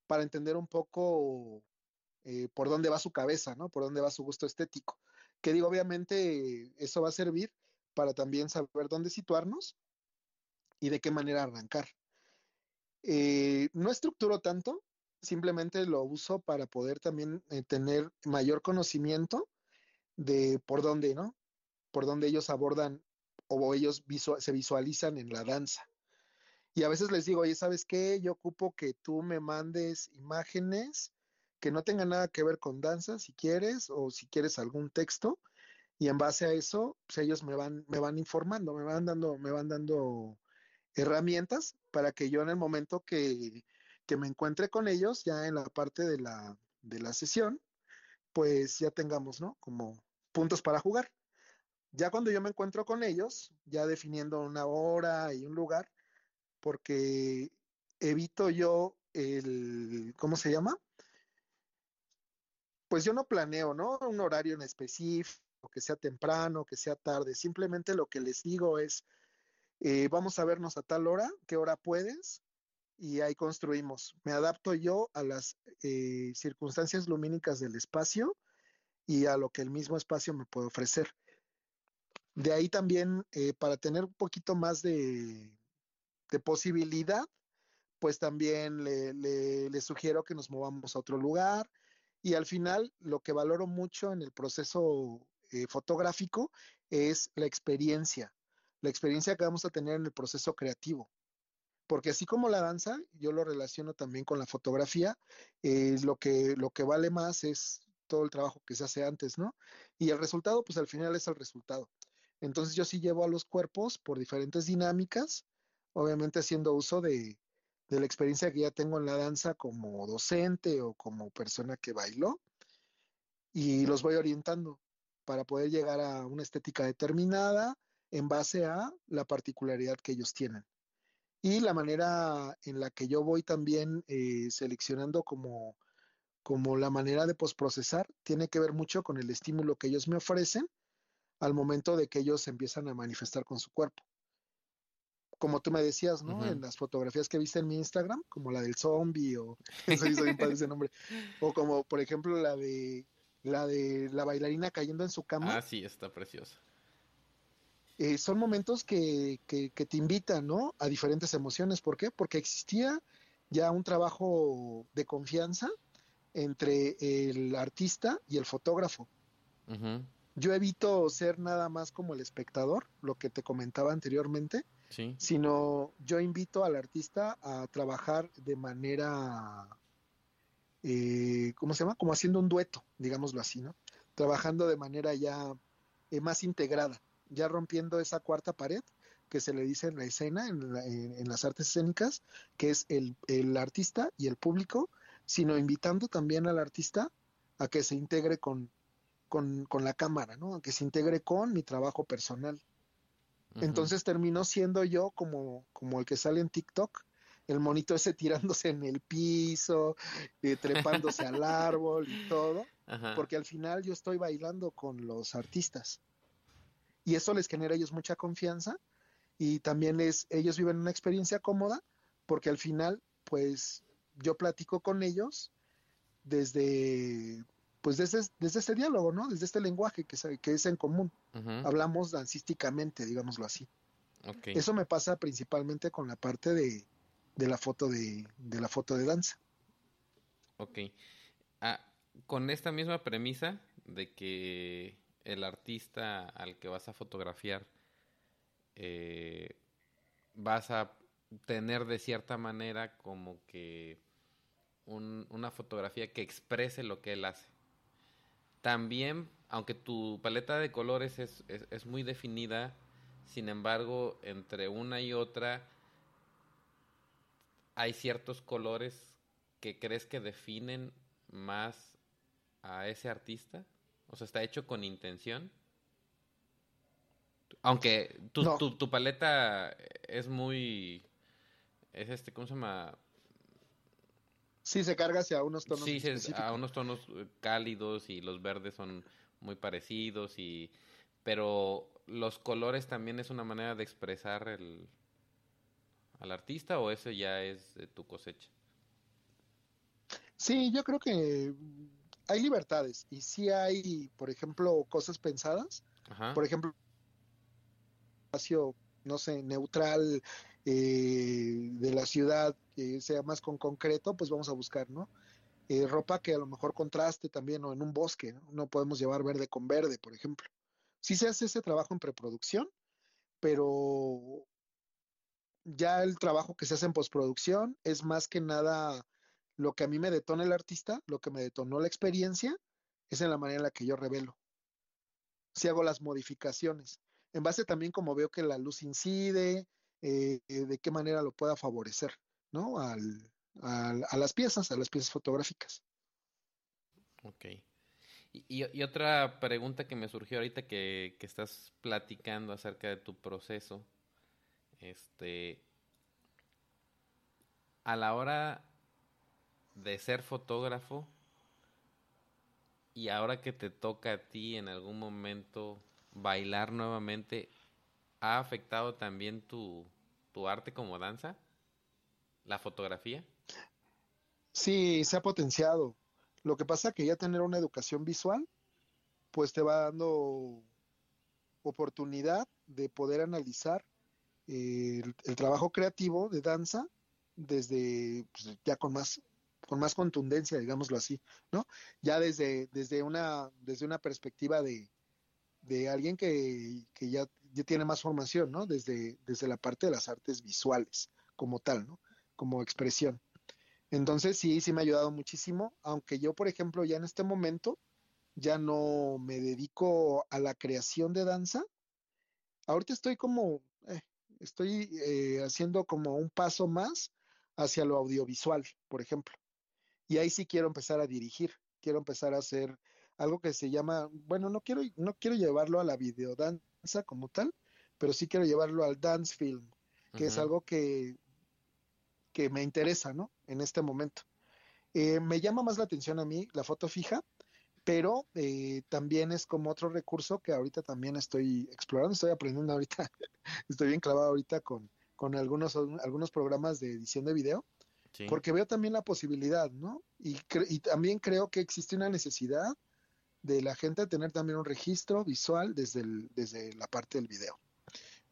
para entender un poco eh, por dónde va su cabeza, ¿no? Por dónde va su gusto estético. Que digo, obviamente eso va a servir para también saber dónde situarnos y de qué manera arrancar. Eh, no estructuro tanto, simplemente lo uso para poder también eh, tener mayor conocimiento de por dónde, ¿no? Por dónde ellos abordan o ellos se visualizan en la danza. Y a veces les digo, oye, ¿sabes qué? Yo ocupo que tú me mandes imágenes que no tengan nada que ver con danza, si quieres, o si quieres algún texto, y en base a eso, pues ellos me van, me van informando, me van dando, me van dando herramientas para que yo en el momento que, me encuentre con ellos, ya en la parte de la, de la sesión, pues ya tengamos, ¿no? Como puntos para jugar. Ya cuando yo me encuentro con ellos, ya definiendo una hora y un lugar, porque evito yo el, ¿cómo se llama? Pues yo no planeo, ¿no? Un horario en específico, que sea temprano, que sea tarde. Simplemente lo que les digo es, eh, vamos a vernos a tal hora, qué hora puedes, y ahí construimos. Me adapto yo a las eh, circunstancias lumínicas del espacio y a lo que el mismo espacio me puede ofrecer. De ahí también, eh, para tener un poquito más de, posibilidad, pues también le, sugiero que nos movamos a otro lugar. Y al final, lo que valoro mucho en el proceso fotográfico es la experiencia la experiencia que vamos a tener en el proceso creativo. Porque así como la danza, yo lo relaciono también con la fotografía, eh, lo, que, lo que vale más es todo el trabajo que se hace antes, ¿no? Y el resultado, pues al final es el resultado. Entonces yo sí llevo a los cuerpos por diferentes dinámicas, obviamente haciendo uso de, de la experiencia que ya tengo en la danza como docente o como persona que bailó, y los voy orientando para poder llegar a una estética determinada, en base a la particularidad que ellos tienen. Y la manera en la que yo voy también eh, seleccionando como, como la manera de posprocesar tiene que ver mucho con el estímulo que ellos me ofrecen al momento de que ellos empiezan a manifestar con su cuerpo. Como tú me decías, ¿no? En las fotografías que viste en mi Instagram, como la del zombie o ese nombre. O como por ejemplo la de la de la bailarina cayendo en su cama. Ah, sí, está preciosa. Eh, son momentos que, que, te invitan, ¿no? A diferentes emociones. ¿Por qué? Porque existía ya un trabajo de confianza entre el artista y el fotógrafo. Yo evito ser nada más como el espectador, lo que te comentaba anteriormente, sino yo invito al artista a trabajar de manera, eh, ¿cómo se llama? Como haciendo un dueto, digámoslo así, ¿no? Trabajando de manera ya eh, más integrada ya rompiendo esa cuarta pared que se le dice en la escena, en, las artes escénicas, que es el, el, artista y el público, sino invitando también al artista a que se integre con, con, con la cámara, ¿no? A que se integre con mi trabajo personal. Entonces terminó siendo yo como, como el que sale en TikTok, el monito ese tirándose en el piso, eh, trepándose al árbol y todo, porque al final yo estoy bailando con los artistas. Y eso les genera a ellos mucha confianza y también les, ellos viven una experiencia cómoda porque al final, pues yo platico con ellos desde pues desde, desde este diálogo, ¿no? Desde este lenguaje que, que es en común. Hablamos dancísticamente, digámoslo así. Eso me pasa principalmente con la parte de, de la foto de, de, la foto de danza. Ok. Ah, con esta misma premisa de que el artista al que vas a fotografiar eh, vas a tener de cierta manera como que una fotografía que exprese lo que él hace. También, aunque tu paleta de colores es, es, muy definida, sin embargo, entre una y otra hay ciertos colores que crees que definen más a ese artista. O sea, está hecho con intención. Aunque tu, tu, tu, paleta es muy. Es este, ¿cómo se llama? Sí, se carga hacia unos tonos. Sí, a unos tonos eh, cálidos y los verdes son muy parecidos y pero los colores también es una manera de expresar el al artista o eso ya es de tu cosecha. Sí, yo creo que hay libertades y sí hay, por ejemplo, cosas pensadas. Por ejemplo, espacio, no sé, neutral eh, de la ciudad que sea más con concreto, pues vamos a buscar, ¿no? Eh, ropa que a lo mejor contraste también, o en un bosque, ¿no? no podemos llevar verde con verde, por ejemplo. Sí se hace ese trabajo en preproducción, pero ya el trabajo que se hace en postproducción es más que nada lo que a mí me detona el artista, lo que me detonó la experiencia, es en la manera en la que yo revelo. Si hago las modificaciones, en base también como veo que la luz incide, eh, de qué manera lo pueda favorecer. ¿no? Al, a las piezas, a las piezas fotográficas. Ok. Y, otra pregunta que me surgió ahorita que, que, estás platicando acerca de tu proceso, este, a la hora de ser fotógrafo y ahora que te toca a ti en algún momento bailar nuevamente, ¿ha afectado también tu, tu arte como danza? la fotografía? Sí, se ha potenciado. Lo que pasa que ya tener una educación visual, pues te va dando oportunidad de poder analizar eh, el, trabajo creativo de danza desde pues, ya con más con más contundencia, digámoslo así, ¿no? Ya desde, desde una desde una perspectiva de, de alguien que, que ya, ya, tiene más formación, ¿no? Desde, desde la parte de las artes visuales como tal, ¿no? como expresión. Entonces sí, sí me ha ayudado muchísimo, aunque yo, por ejemplo, ya en este momento ya no me dedico a la creación de danza. Ahorita estoy como, eh, estoy eh, haciendo como un paso más hacia lo audiovisual, por ejemplo. Y ahí sí quiero empezar a dirigir, quiero empezar a hacer algo que se llama, bueno, no quiero, no quiero llevarlo a la videodanza como tal, pero sí quiero llevarlo al dance film, que es algo que que me interesa, ¿no? En este momento. Eh, me llama más la atención a mí la foto fija, pero eh, también es como otro recurso que ahorita también estoy explorando, estoy aprendiendo ahorita, estoy bien clavado ahorita con, con algunos, algunos programas de edición de video, porque veo también la posibilidad, ¿no? Y, y también creo que existe una necesidad de la gente de tener también un registro visual desde, desde la parte del video.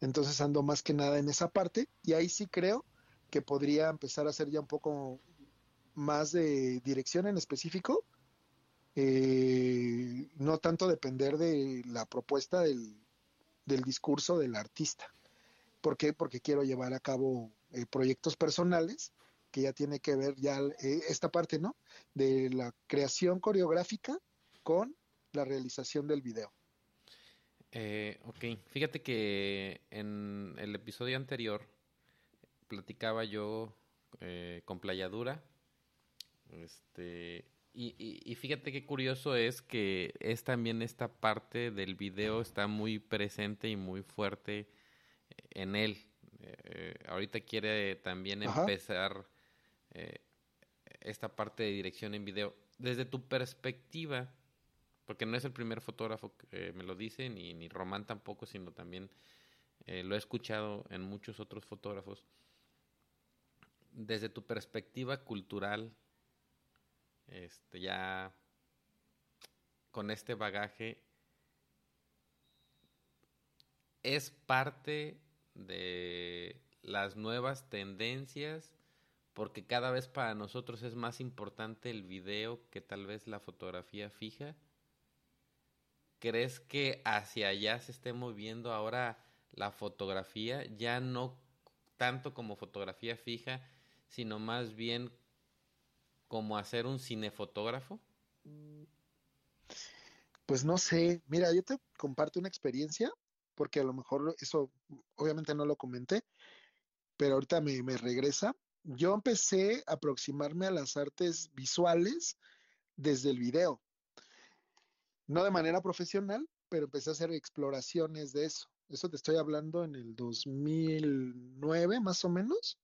Entonces ando más que nada en esa parte y ahí sí creo que podría empezar a hacer ya un poco más de dirección en específico, eh, no tanto depender de la propuesta del, discurso del artista. ¿Por qué? Porque quiero llevar a cabo eh, proyectos personales que ya tiene que ver ya eh, esta parte, ¿no? De la creación coreográfica con la realización del video. Eh, ok, fíjate que en el episodio anterior platicaba yo eh, con Playadura. Este, y, y, fíjate qué curioso es que es también esta parte del video está muy presente y muy fuerte en él. Eh, ahorita quiere también empezar eh, esta parte de dirección en video. Desde tu perspectiva, porque no es el primer fotógrafo que me lo dice, ni, ni Román tampoco, sino también eh, lo he escuchado en muchos otros fotógrafos. Desde tu perspectiva cultural, este, ya con este bagaje, es parte de las nuevas tendencias porque cada vez para nosotros es más importante el video que tal vez la fotografía fija. ¿Crees que hacia allá se esté moviendo ahora la fotografía? Ya no tanto como fotografía fija, sino más bien como hacer un cinefotógrafo? Pues no sé, mira, yo te comparto una experiencia, porque a lo mejor eso obviamente no lo comenté, pero ahorita me, me regresa. Yo empecé a aproximarme a las artes visuales desde el video. No de manera profesional, pero empecé a hacer exploraciones de eso. Eso te estoy hablando en el 2009 más o menos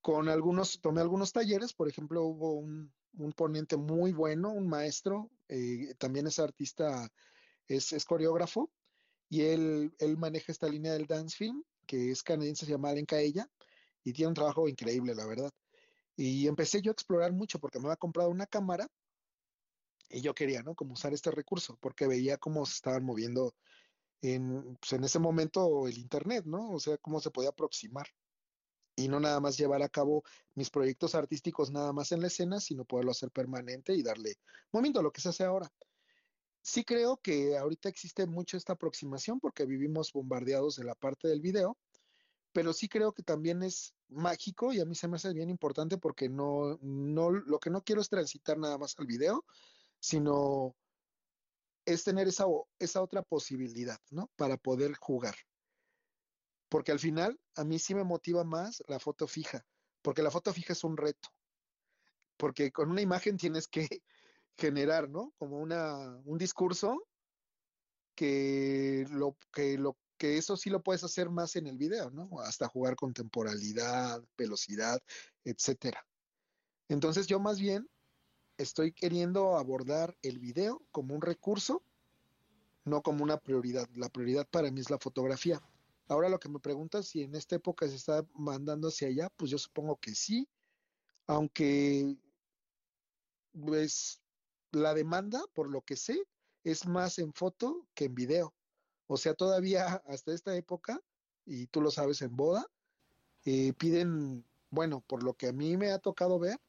con algunos, tomé algunos talleres, por ejemplo, hubo un, ponente muy bueno, un maestro, eh, también es artista, es, coreógrafo, y él, él maneja esta línea del dance film, que es canadiense, se llama y tiene un trabajo increíble, la verdad. Y empecé yo a explorar mucho porque me había comprado una cámara y yo quería, ¿no? Como usar este recurso, porque veía cómo se estaban moviendo en, pues, en ese momento el Internet, ¿no? O sea, cómo se podía aproximar y no nada más llevar a cabo mis proyectos artísticos nada más en la escena, sino poderlo hacer permanente y darle momento a lo que se hace ahora. Sí creo que ahorita existe mucho esta aproximación porque vivimos bombardeados de la parte del video, pero sí creo que también es mágico y a mí se me hace bien importante porque no, no, lo que no quiero es transitar nada más al video, sino es tener esa, esa otra posibilidad, ¿no? Para poder jugar porque al final a mí sí me motiva más la foto fija, porque la foto fija es un reto, porque con una imagen tienes que generar, ¿no? Como una, un discurso que lo que lo que eso sí lo puedes hacer más en el video, ¿no? Hasta jugar con temporalidad, velocidad, etcétera. Entonces yo más bien estoy queriendo abordar el video como un recurso, no como una prioridad. La prioridad para mí es la fotografía. Ahora lo que me preguntas si en esta época se está mandando hacia allá, pues yo supongo que sí, aunque pues la demanda, por lo que sé, es más en foto que en video. O sea, todavía hasta esta época, y tú lo sabes en boda, eh, piden, bueno, por lo que a mí me ha tocado ver,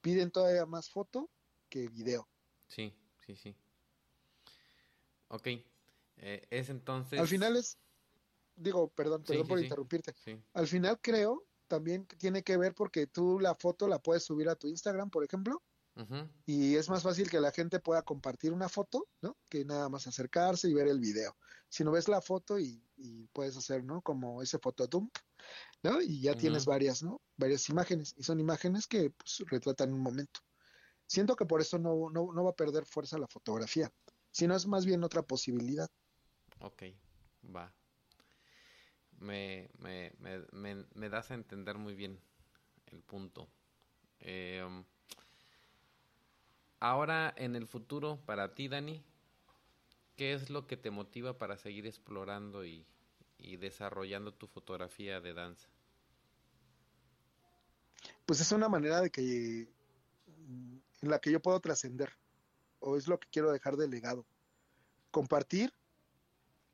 piden todavía más foto que video. Sí, sí, sí. Ok. Eh, es entonces. Al final es, digo, perdón, perdón por interrumpirte. Al final creo también tiene que ver porque tú la foto la puedes subir a tu Instagram, por ejemplo, y es más fácil que la gente pueda compartir una foto, ¿no? Que nada más acercarse y ver el video. Si no ves la foto y, puedes hacer, ¿no? Como ese fotodump, ¿no? Y ya tienes varias, ¿no? Varias imágenes, y son imágenes que pues, retratan un momento. Siento que por eso no, no, no va a perder fuerza la fotografía, sino es más bien otra posibilidad. Ok, va me, me, me, me, das a entender muy bien el punto. Em, ahora, en el futuro, para ti, Dani, ¿qué es lo que te motiva para seguir explorando y, y desarrollando tu fotografía de danza? Pues es una manera de que en la que yo puedo trascender, o es lo que quiero dejar de legado. Compartir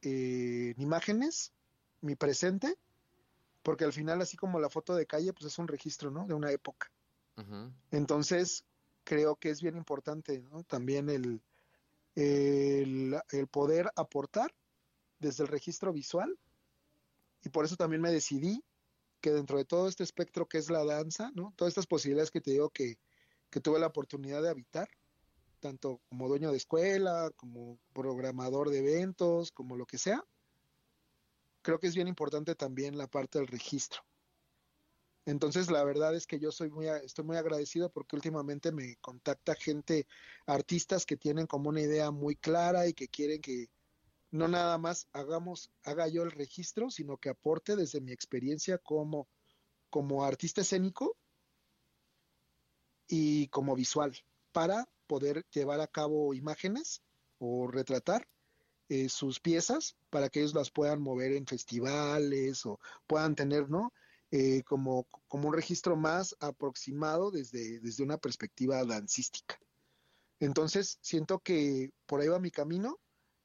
eh, imágenes mi presente, porque al final, así como la foto de calle, pues es un registro, ¿no? De una época. Entonces, creo que es bien importante. También el, el, el, poder aportar desde el registro visual. Y por eso también me decidí que dentro de todo este espectro que es la danza, ¿no? Todas estas posibilidades que te digo que, que tuve la oportunidad de habitar, tanto como dueño de escuela, como programador de eventos, como lo que sea, creo que es bien importante también la parte del registro. Entonces, la verdad es que yo soy muy, estoy muy agradecido porque últimamente me contacta gente, artistas que tienen como una idea muy clara y que quieren que no nada más hagamos, haga yo el registro, sino que aporte desde mi experiencia como, como artista escénico y como visual para poder llevar a cabo imágenes o retratar eh, sus piezas para que ellos las puedan mover en festivales o puedan tener, ¿no? Eh, como, como un registro más aproximado desde, desde una perspectiva dancística. Entonces, siento que por ahí va mi camino.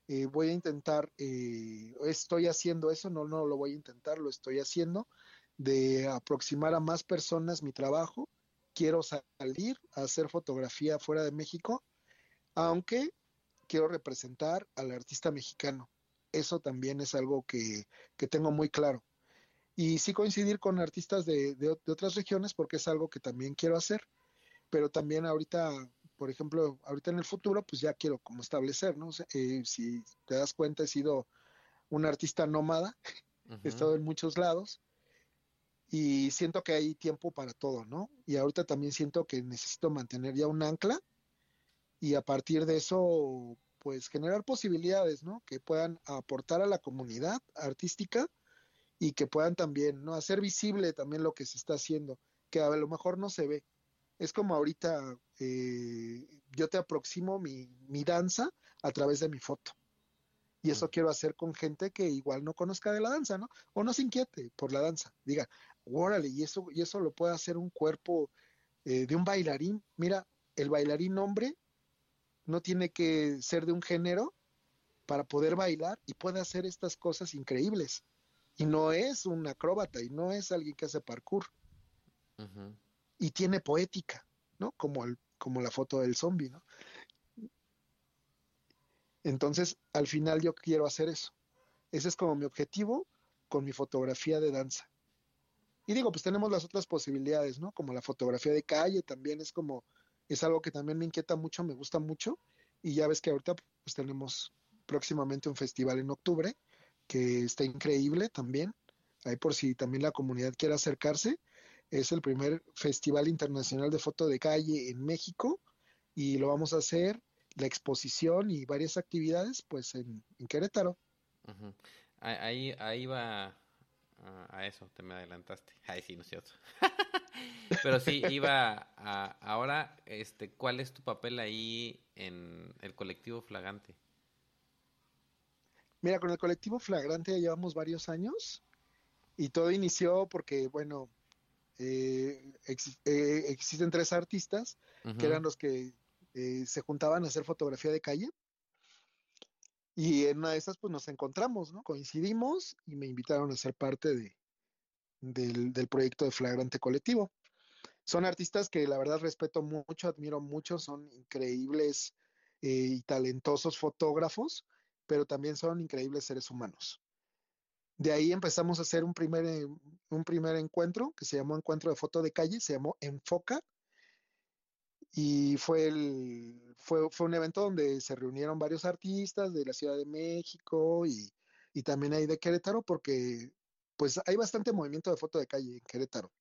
Eh, voy a intentar, estoy haciendo eso, no, no lo voy a intentar, lo estoy haciendo, de aproximar a más personas mi trabajo quiero salir a hacer fotografía fuera de México, aunque quiero representar al artista mexicano. Eso también es algo que, tengo muy claro. Y sí coincidir con artistas de, otras regiones porque es algo que también quiero hacer. Pero también ahorita, por ejemplo, ahorita en el futuro, pues ya quiero como establecer, ¿no? Eh, si te das cuenta, he sido un artista nómada, he estado en muchos lados y siento que hay tiempo para todo, ¿no? Y ahorita también siento que necesito mantener ya un ancla y a partir de eso, pues generar posibilidades, ¿no? Que puedan aportar a la comunidad artística y que puedan también, ¿no? Hacer visible también lo que se está haciendo, que a lo mejor no se ve. Es como ahorita eh, yo te aproximo mi, mi danza a través de mi foto. Y eso quiero hacer con gente que igual no conozca de la danza, ¿no? O no se inquiete por la danza. Diga, órale, y eso, y eso lo puede hacer un cuerpo eh, de un bailarín. Mira, el bailarín hombre no tiene que ser de un género para poder bailar y puede hacer estas cosas increíbles. Y no es un acróbata y no es alguien que hace parkour. Y tiene poética, ¿no? Como, el, como la foto del zombie, ¿no? Entonces, al final yo quiero hacer eso. Ese es como mi objetivo con mi fotografía de danza. Y digo, pues tenemos las otras posibilidades, ¿no? Como la fotografía de calle también es como, es algo que también me inquieta mucho, me gusta mucho. Y ya ves que ahorita pues tenemos próximamente un festival en octubre que está increíble también. Ahí por si también la comunidad quiere acercarse. Es el primer Festival Internacional de Foto de Calle en México y lo vamos a hacer, la exposición y varias actividades, pues en, Querétaro. Ahí, ahí va a eso, te me adelantaste. Ay, sí, no es cierto. Pero sí, iba a, ahora, este, ¿cuál es tu papel ahí en el colectivo Flagrante? Mira, con el colectivo Flagrante ya llevamos varios años y todo inició porque, bueno, eh, eh, existen tres artistas que eran los que eh, se juntaban a hacer fotografía de calle y en una de esas, pues nos encontramos, ¿no? Coincidimos y me invitaron a ser parte de, del, proyecto de Flagrante Colectivo. Son artistas que la verdad respeto mucho, admiro mucho, son increíbles y talentosos fotógrafos, pero también son increíbles seres humanos. De ahí empezamos a hacer un primer, eh, un primer encuentro que se llamó Encuentro de Foto de Calle, se llamó Enfoca, y fue, el, fue, fue un evento donde se reunieron varios artistas de la Ciudad de México y, y también ahí de Querétaro, porque pues hay bastante movimiento de foto de calle en Querétaro.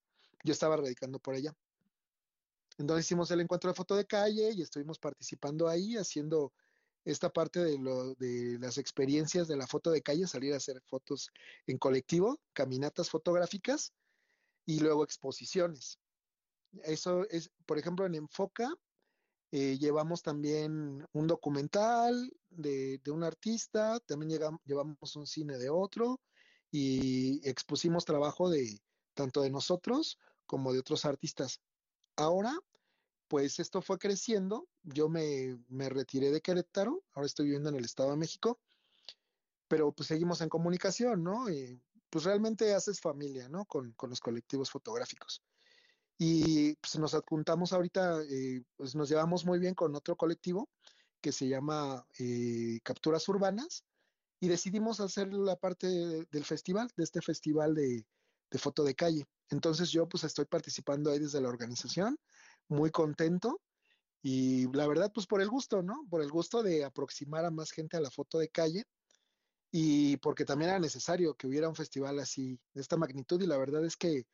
Yo estaba radicando por allá. Entonces hicimos el encuentro de foto de calle y estuvimos participando ahí, haciendo esta parte de, lo, de las experiencias de la foto de calle, salir a hacer fotos en colectivo, caminatas fotográficas y luego exposiciones. Eso es, por ejemplo, en Enfoca eh, llevamos también un documental de, un artista, también llevamos un cine de otro y expusimos trabajo de tanto de nosotros como de otros artistas. Ahora, pues esto fue creciendo, yo me, me retiré de Querétaro, ahora estoy viviendo en el Estado de México, pero pues seguimos en comunicación, ¿no? Y pues realmente haces familia, ¿no? Con, con los colectivos fotográficos. Y pues, nos adjuntamos ahorita, eh, pues nos llevamos muy bien con otro colectivo que se llama eh, Capturas Urbanas y decidimos hacer la parte del festival, de este festival de, de, foto de calle. Entonces yo pues estoy participando ahí desde la organización, muy contento Y la verdad, pues por el gusto, ¿no? Por el gusto de aproximar a más gente a la foto de calle y porque también era necesario que hubiera un festival así, de esta magnitud. Y la verdad es que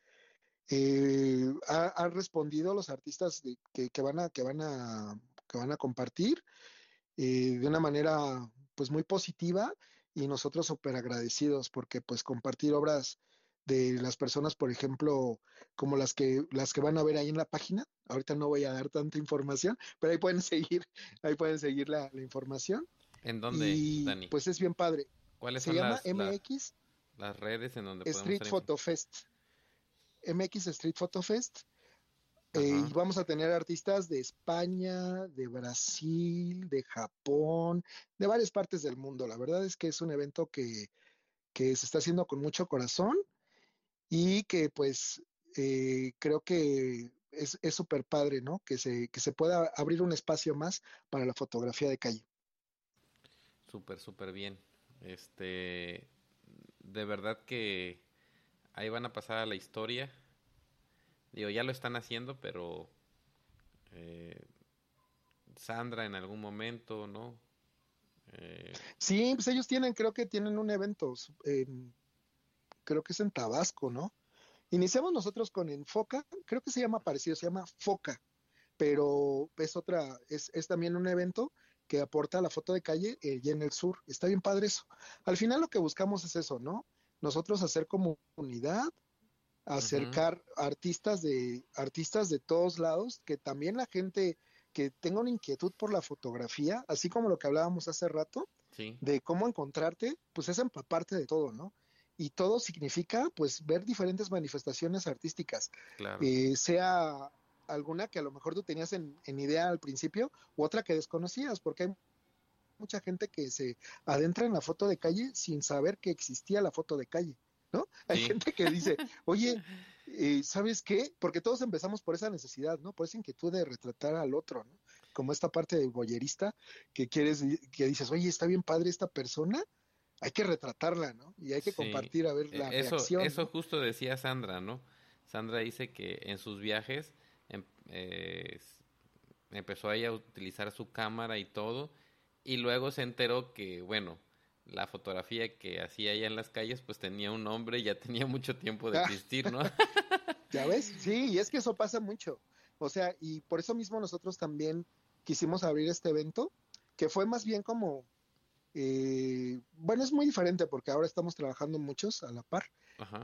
eh, han respondido los artistas que, que, van a, que, van a, que van a compartir eh, de una manera pues muy positiva y nosotros súper agradecidos porque pues compartir obras de las personas, por ejemplo, como las que las que van a ver ahí en la página. Ahorita no voy a dar tanta información, pero ahí pueden seguir, ahí pueden seguir la, información. ¿En dónde, Dani? Pues es bien padre. ¿Cuáles Se son llama las, MX las redes en donde Street Photo Fest. MX Street Photo Fest. Eh, y vamos a tener artistas de España, de Brasil, de Japón, de varias partes del mundo. La verdad es que es un evento que, que se está haciendo con mucho corazón y que pues eh, creo que es súper padre, ¿no? Que se, que se pueda abrir un espacio más para la fotografía de calle. Súper, súper bien. Este, de verdad que ahí van a pasar a la historia. Digo, ya lo están haciendo, pero eh, Sandra en algún momento, ¿no? Eh, sí, pues ellos tienen, creo que tienen un evento, creo que es en Tabasco, ¿no? Iniciamos nosotros con Enfoca, creo que se llama parecido, se llama Foca, pero es otra, es, es también un evento que aporta la foto de calle eh, y en el sur. Está bien padre eso. Al final lo que buscamos es eso, ¿no? Nosotros hacer comunidad, acercar artistas de artistas de todos lados, que también la gente que tenga una inquietud por la fotografía, así como lo que hablábamos hace rato, de cómo encontrarte, pues es empaparte de todo, ¿no? Y todo significa, pues, ver diferentes manifestaciones artísticas, eh, sea alguna que a lo mejor tú tenías en, en idea al principio, u otra que desconocías, porque hay mucha gente que se adentra en la foto de calle sin saber que existía la foto de calle. ¿no? Hay gente que dice, oye, eh, ¿sabes qué? Porque todos empezamos por esa necesidad, ¿no? Por esa inquietud de retratar al otro, ¿no? Como esta parte de boyerista que quieres, que dices, oye, está bien padre esta persona, hay que retratarla, ¿no? Y hay que compartir a ver la e-, eso, reacción. Eso justo decía Sandra, ¿no? Sandra dice que en sus viajes em, eh, empezó ella a utilizar su cámara y todo, y luego se enteró que, bueno, la fotografía que hacía allá en las calles, pues tenía un nombre y ya tenía mucho tiempo de existir, ¿no? ya ves, sí, y es que eso pasa mucho. O sea, y por eso mismo nosotros también quisimos abrir este evento, que fue más bien como, eh, bueno, es muy diferente porque ahora estamos trabajando muchos a la par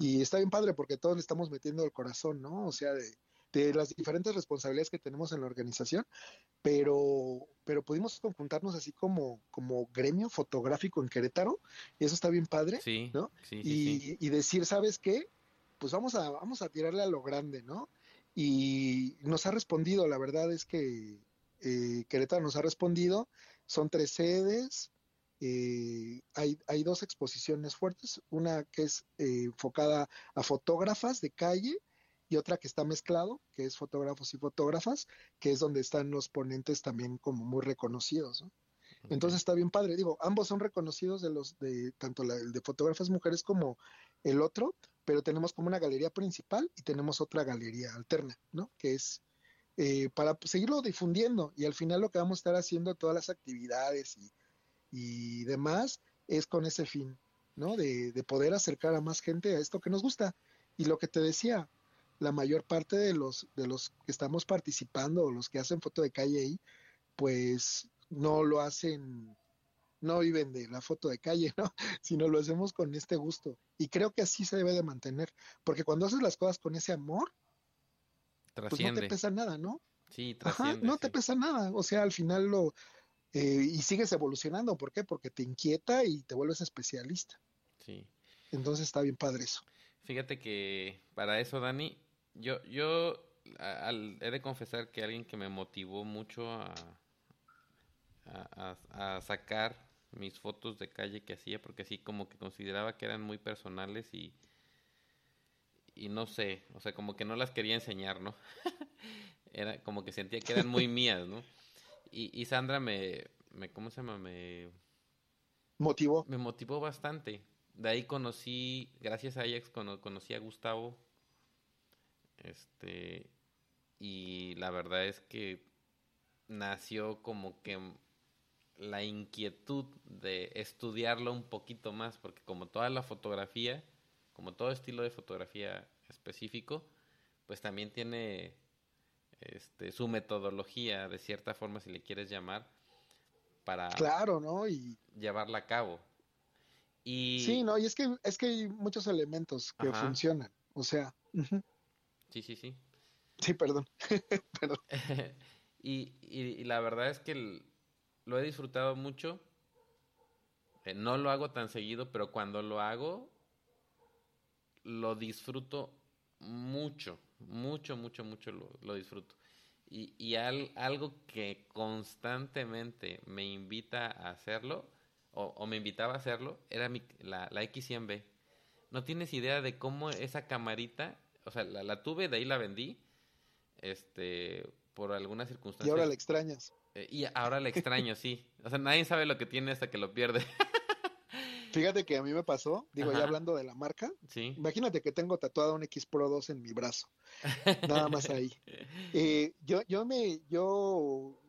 y está bien padre porque todos le estamos metiendo el corazón, ¿no? O sea, de, de las diferentes responsabilidades que tenemos en la organización, pero, pero pudimos conjuntarnos así como, como gremio fotográfico en Querétaro, y eso está bien padre, ¿no? y, decir, ¿sabes qué? Pues vamos a, vamos a tirarle a lo grande, ¿no? Y nos ha respondido, la verdad es que eh, Querétaro nos ha respondido, son tres sedes, eh, hay, hay, dos exposiciones fuertes, una que es eh, enfocada a fotógrafas de calle y otra que está mezclado, que es fotógrafos y fotógrafas, que es donde están los ponentes también como muy reconocidos. Entonces está bien padre. Digo, ambos son reconocidos de los de tanto el de fotógrafas mujeres como el otro, pero tenemos como una galería principal y tenemos otra galería alterna, ¿no? Que es eh, para seguirlo difundiendo y al final lo que vamos a estar haciendo todas las actividades y, y demás es con ese fin, ¿no? De, de poder acercar a más gente a esto que nos gusta. Y lo que te decía, la mayor parte de los, de los que estamos participando o los que hacen foto de calle ahí, pues no lo hacen, no viven de la foto de calle, ¿no? Sino lo hacemos con este gusto. Y creo que así se debe de mantener, porque cuando haces las cosas con ese amor, pues no te pesa nada, ¿no? Sí, Ajá, no te pesa nada. O sea, al final lo... Eh, y sigues evolucionando, ¿por qué? Porque te inquieta y te vuelves especialista. Sí. Entonces está bien padre eso. Fíjate que para eso, Dani, yo, yo he de confesar que alguien que me motivó mucho a, a, sacar mis fotos de calle que hacía, porque así como que consideraba que eran muy personales y, y no sé, o sea, como que no las quería enseñar, ¿no? Era como que sentía que eran muy mías, ¿no? Y, y Sandra me, me, ¿cómo se llama? Me motivó. Me motivó bastante. De ahí conocí, gracias a ella conocí a Gustavo, este, y la verdad es que nació como que la inquietud de estudiarlo un poquito más, porque como toda la fotografía, como todo estilo de fotografía específico, pues también tiene este, su metodología, de cierta forma, si le quieres llamar, para claro, ¿no? Y... llevarla a cabo. Y... Sí, no, y es que, es que hay muchos elementos que funcionan, o sea. Sí, sí, sí. Sí, perdón. perdón. y, y, la verdad es que lo he disfrutado mucho. Eh, no lo hago tan seguido, pero cuando lo hago, lo disfruto mucho, mucho, mucho, mucho lo, disfruto. Y, y algo que constantemente me invita a hacerlo, o, me invitaba a hacerlo, era mi, la, la X100B. No tienes idea de cómo esa camarita, o sea, la, la tuve, de ahí la vendí, este, por alguna circunstancia. Y ahora la extrañas. Eh, y ahora la extraño, sí. O sea, nadie sabe lo que tiene hasta que lo pierde. Fíjate que a mí me pasó, digo, ya hablando de la marca, sí. imagínate que tengo tatuado un X Pro 2 en mi brazo, nada más ahí. Eh, yo, yo me, yo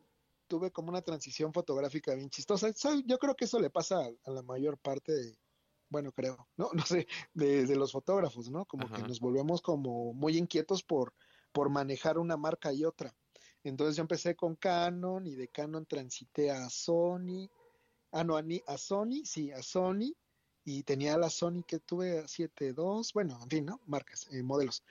tuve como una transición fotográfica bien chistosa. Yo creo que eso le pasa a, la mayor parte de, bueno, creo, no, no sé, de, los fotógrafos, ¿no? Como que nos volvemos como muy inquietos por, por manejar una marca y otra. Entonces yo empecé con Canon y de Canon transité a Sony, ah, no, a, Sony, sí, a Sony, y tenía la Sony que tuve a 7.2, bueno, en fin, ¿no? Marcas, eh, modelos,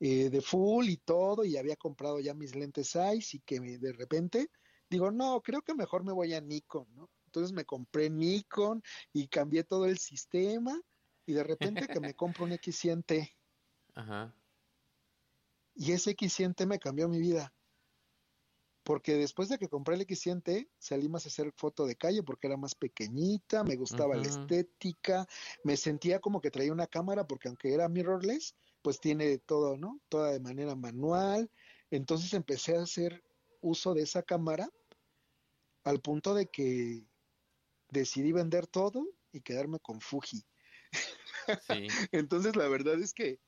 eh, de full y todo, y había comprado ya mis lentes Zeiss y que de repente digo, no, creo que mejor me voy a Nikon, ¿no? Entonces me compré Nikon y cambié todo el sistema y de repente que me compro un X100T. Ajá. Y ese X100T me cambió mi vida porque después de que compré el X100T, salí más a hacer foto de calle porque era más pequeñita, me gustaba la estética, me sentía como que traía una cámara porque aunque era mirrorless, pues tiene todo, ¿no? Toda de manera manual. Entonces empecé a hacer uso de esa cámara al punto de que decidí vender todo y quedarme con Fuji. Sí. Entonces la verdad es que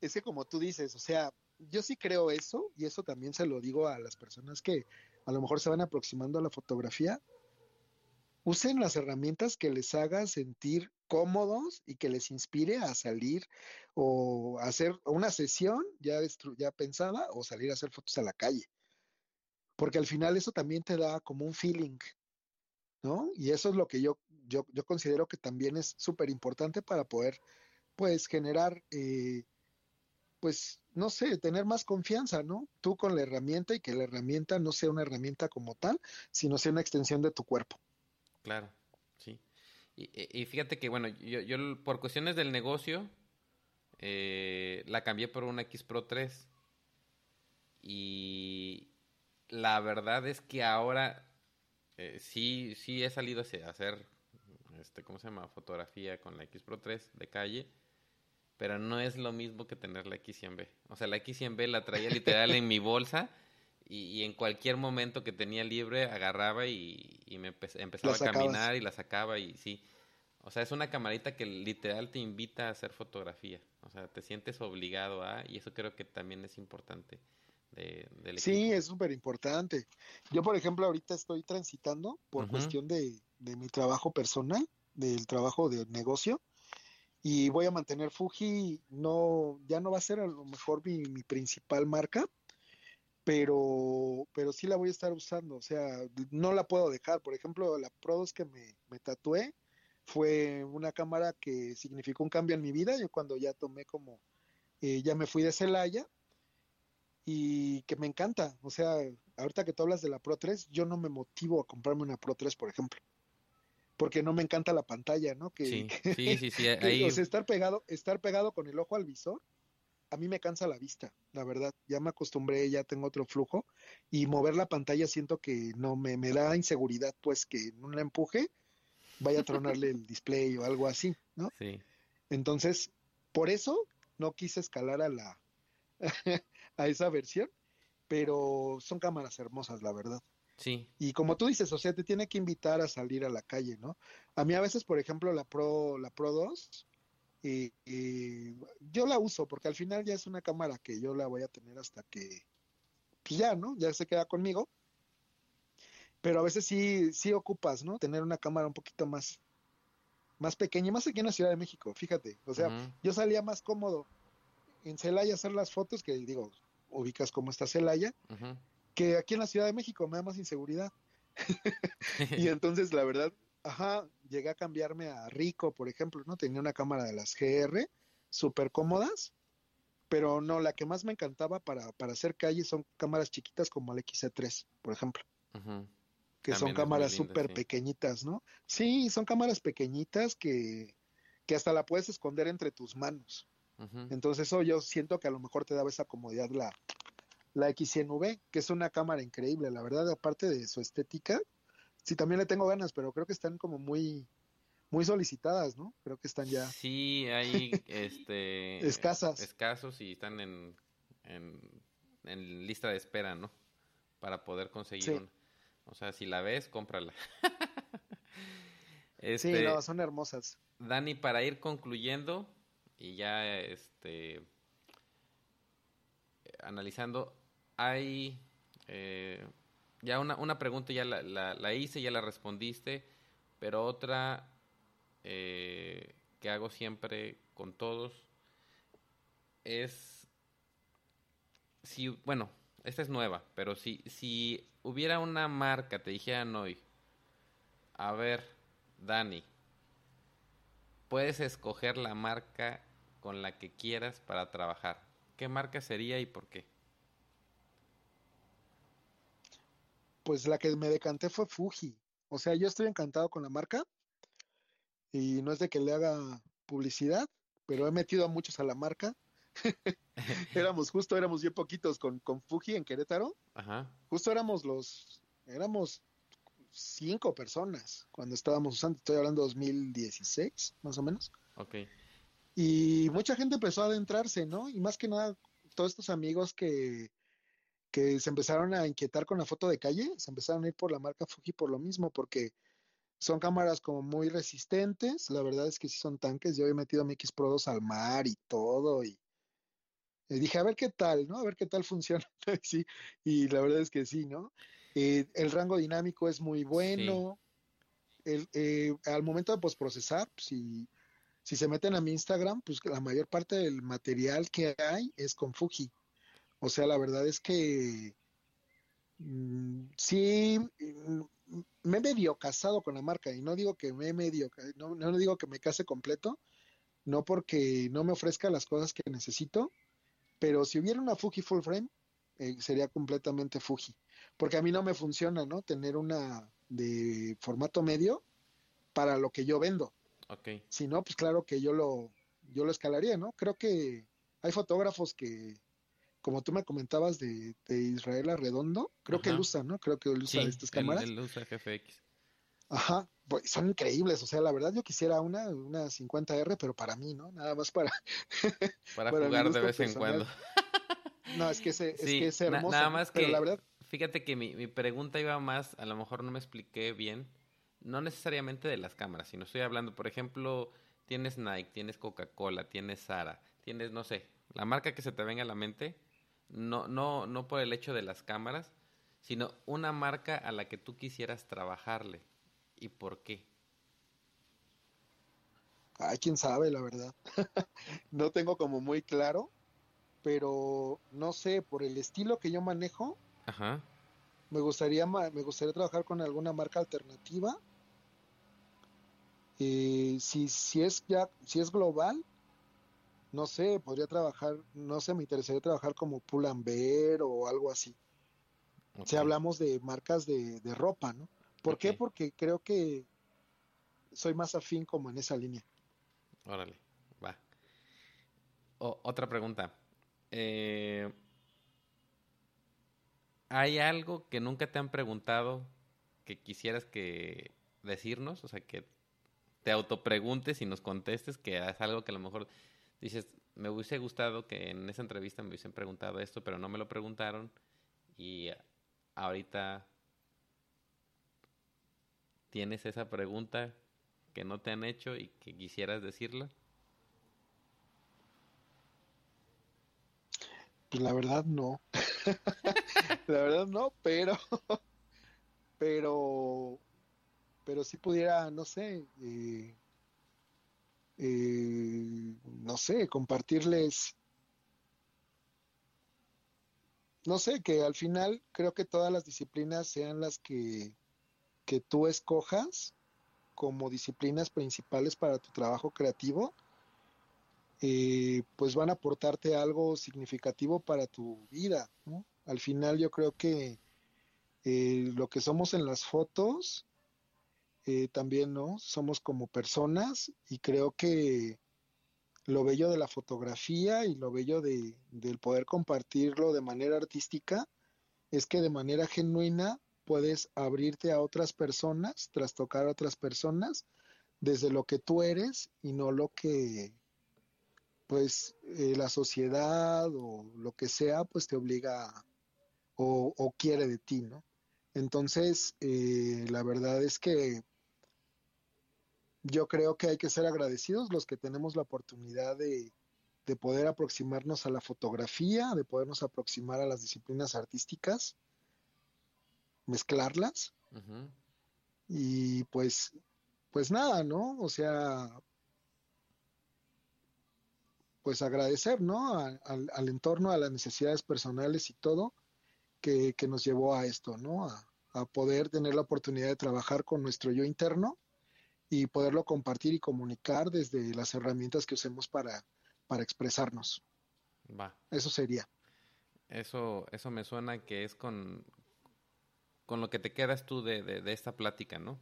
es que como tú dices, o sea, yo sí creo eso, y eso también se lo digo a las personas que a lo mejor se van aproximando a la fotografía. Usen las herramientas que les haga sentir cómodos y que les inspire a salir o hacer una sesión ya, ya pensada o salir a hacer fotos a la calle. Porque al final eso también te da como un feeling, ¿no? Y eso es lo que yo, yo, yo considero que también es súper importante para poder, pues, generar eh, pues, no sé, tener más confianza, ¿no? Tú con la herramienta y que la herramienta no sea una herramienta como tal, sino sea una extensión de tu cuerpo. Claro, sí. Y, fíjate que, bueno, yo, yo por cuestiones del negocio, eh, la cambié por una X Pro 3. Y la verdad es que ahora eh, sí, sí he salido a hacer, este, ¿cómo se llama? Fotografía con la X Pro 3 de calle pero no es lo mismo que tener la X100B. O sea, la X100B la traía literal en mi bolsa y, en cualquier momento que tenía libre agarraba y, me empezaba a caminar y la sacaba y sí. O sea, es una camarita que literal te invita a hacer fotografía. O sea, te sientes obligado a, y eso creo que también es importante. De, sí, es súper importante. Yo, por ejemplo, ahorita estoy transitando por cuestión de, de mi trabajo personal, del trabajo de negocio y voy a mantener Fuji, no, ya no va a ser a lo mejor mi, principal marca, pero, pero sí la voy a estar usando, o sea, no la puedo dejar. Por ejemplo, la Pro 2 que me, me tatué fue una cámara que significó un cambio en mi vida. Yo cuando ya tomé como, eh, ya me fui de Celaya y que me encanta. O sea, ahorita que tú hablas de la Pro 3, yo no me motivo a comprarme una Pro 3, por ejemplo porque no me encanta la pantalla, ¿no? Que, sí, sí, sí, Ahí... o sea, estar pegado, estar pegado con el ojo al visor, a mí me cansa la vista, la verdad. Ya me acostumbré, ya tengo otro flujo y mover la pantalla siento que no me, me da inseguridad, pues que en un empuje vaya a tronarle el display o algo así, ¿no? Sí. Entonces, por eso no quise escalar a la a esa versión, pero son cámaras hermosas, la verdad. Sí. Y como tú dices, o sea, te tiene que invitar a salir a la calle, ¿no? A mí a veces, por ejemplo, la Pro, la Pro 2, y, yo la uso porque al final ya es una cámara que yo la voy a tener hasta que, pues ya, ¿no? Ya se queda conmigo. pero a veces sí, sí ocupas, ¿no? Tener una cámara un poquito más, más pequeña, más aquí en la Ciudad de México, fíjate. O sea, yo salía más cómodo en Celaya hacer las fotos, que digo, ubicas cómo está Celaya, que aquí en la Ciudad de México me da más inseguridad. y entonces, la verdad, ajá, llegué a cambiarme a Rico, por ejemplo, ¿no? Tenía una cámara de las GR, súper cómodas, pero no, la que más me encantaba para, para hacer calle son cámaras chiquitas como el XC3, por ejemplo. Que son cámaras súper pequeñitas, ¿no? Sí, son cámaras pequeñitas que, que hasta la puedes esconder entre tus manos. Entonces eso yo siento que a lo mejor te daba esa comodidad la, la X100V, que es una cámara increíble, la verdad, aparte de su estética, sí también le tengo ganas, pero creo que están como muy muy solicitadas, ¿no? Creo que están ya Sí, hay este escasas. Escasos y están en, en, lista de espera, ¿no? Para poder conseguir una. O sea, si la ves, cómprala. sí, este, no, son hermosas. Dani, para ir concluyendo, y ya este analizando, hay eh, ya una, una, pregunta ya la, la, hice, ya la respondiste, pero otra eh, que hago siempre con todos es si bueno esta es nueva pero si si hubiera una marca te dijeran hoy a ver Dani puedes escoger la marca con la que quieras para trabajar. ¿Qué marca sería y por qué? Pues la que me decanté fue Fuji. O sea, yo estoy encantado con la marca y no es de que le haga publicidad, pero he metido a muchos a la marca. éramos justo, éramos bien poquitos con, con Fuji en Querétaro. Ajá. Justo éramos los, éramos cinco personas cuando estábamos usando, estoy hablando 2016, más o menos. Ok. Y mucha gente empezó a adentrarse, ¿no? Y más que nada, todos estos amigos que, que se empezaron a inquietar con la foto de calle, se empezaron a ir por la marca Fuji por lo mismo, porque son cámaras como muy resistentes, la verdad es que sí son tanques, yo he metido mi X Pro 2 al mar y todo, y, dije, a ver qué tal, ¿no? A ver qué tal funciona, sí, y la verdad es que sí, ¿no? Eh, el rango dinámico es muy bueno, el, eh, al momento de postprocesar, si si se meten a mi Instagram, pues la mayor parte del material que hay es con Fuji. O sea, la verdad es que mm, sí mm, me he medio casado con la marca y no digo que me medio, no, no digo que me case completo, no porque no me ofrezca las cosas que necesito, pero si hubiera una Fuji full frame, eh, sería completamente Fuji. Porque a mí no me funciona, ¿no? Tener una de formato medio para lo que yo vendo. Si no, pues claro que yo lo, yo lo escalaría, ¿no? Creo que hay fotógrafos que, como tú me comentabas de, Israel Arredondo, creo que él usa, ¿no? Creo que él usa estas cámaras. Él, usa GFX. Ajá, pues son increíbles, o sea, la verdad yo quisiera una, una 50R, pero para mí, ¿no? Nada más para... para, jugar de vez en cuando. no, es que, es, que es hermoso. nada más que, la verdad... Fíjate que mi, mi pregunta iba más, a lo mejor no me expliqué bien, no necesariamente de las cámaras, sino estoy hablando, por ejemplo, tienes Nike, tienes Coca-Cola, tienes Sara, tienes, no sé, la marca que se te venga a la mente, no, no, no por el hecho de las cámaras, sino una marca a la que tú quisieras trabajarle. ¿Y por qué? Ay, quién sabe, la verdad. no tengo como muy claro, pero no sé, por el estilo que yo manejo, Ajá. me gustaría me gustaría trabajar con alguna marca alternativa eh, si, si es ya, si es global, no sé, podría trabajar, no sé, me interesaría trabajar como Pull&Bear o algo así. Si hablamos de marcas de, ropa, ¿no? ¿Por qué? Porque creo que soy más afín como en esa línea. Órale, va. otra pregunta. Eh, ¿Hay algo que nunca te han preguntado que quisieras que decirnos? O sea, que te autopreguntes y nos contestes, que es algo que a lo mejor dices, me hubiese gustado que en esa entrevista me hubiesen preguntado esto, pero no me lo preguntaron y ahorita tienes esa pregunta que no te han hecho y que quisieras decirla. Pues la verdad no. la verdad no, pero pero, pero si pudiera, no sé, eh, eh, no sé, compartirles, no sé, que al final creo que todas las disciplinas sean las que, que tú escojas como disciplinas principales para tu trabajo creativo, eh, pues van a aportarte algo significativo para tu vida. Al final yo creo que eh, lo que somos en las fotos, eh, también, ¿no? Somos como personas y creo que lo bello de la fotografía y lo bello de, del poder compartirlo de manera artística es que de manera genuina puedes abrirte a otras personas, trastocar a otras personas desde lo que tú eres y no lo que pues eh, la sociedad o lo que sea pues te obliga o, quiere de ti, ¿no? Entonces, eh, la verdad es que yo creo que hay que ser agradecidos los que tenemos la oportunidad de, de poder aproximarnos a la fotografía, de podernos aproximar a las disciplinas artísticas mezclarlas. Y pues, pues nada, ¿no? O sea, pues agradecer, ¿no? al, entorno, a las necesidades personales y todo que, nos llevó a esto, ¿no? A, poder tener la oportunidad de trabajar con nuestro yo interno y poderlo compartir y comunicar desde las herramientas que usemos para, para expresarnos. Va. Eso sería. Eso, eso me suena que es con, con lo que te quedas tú de, de, esta plática, ¿no?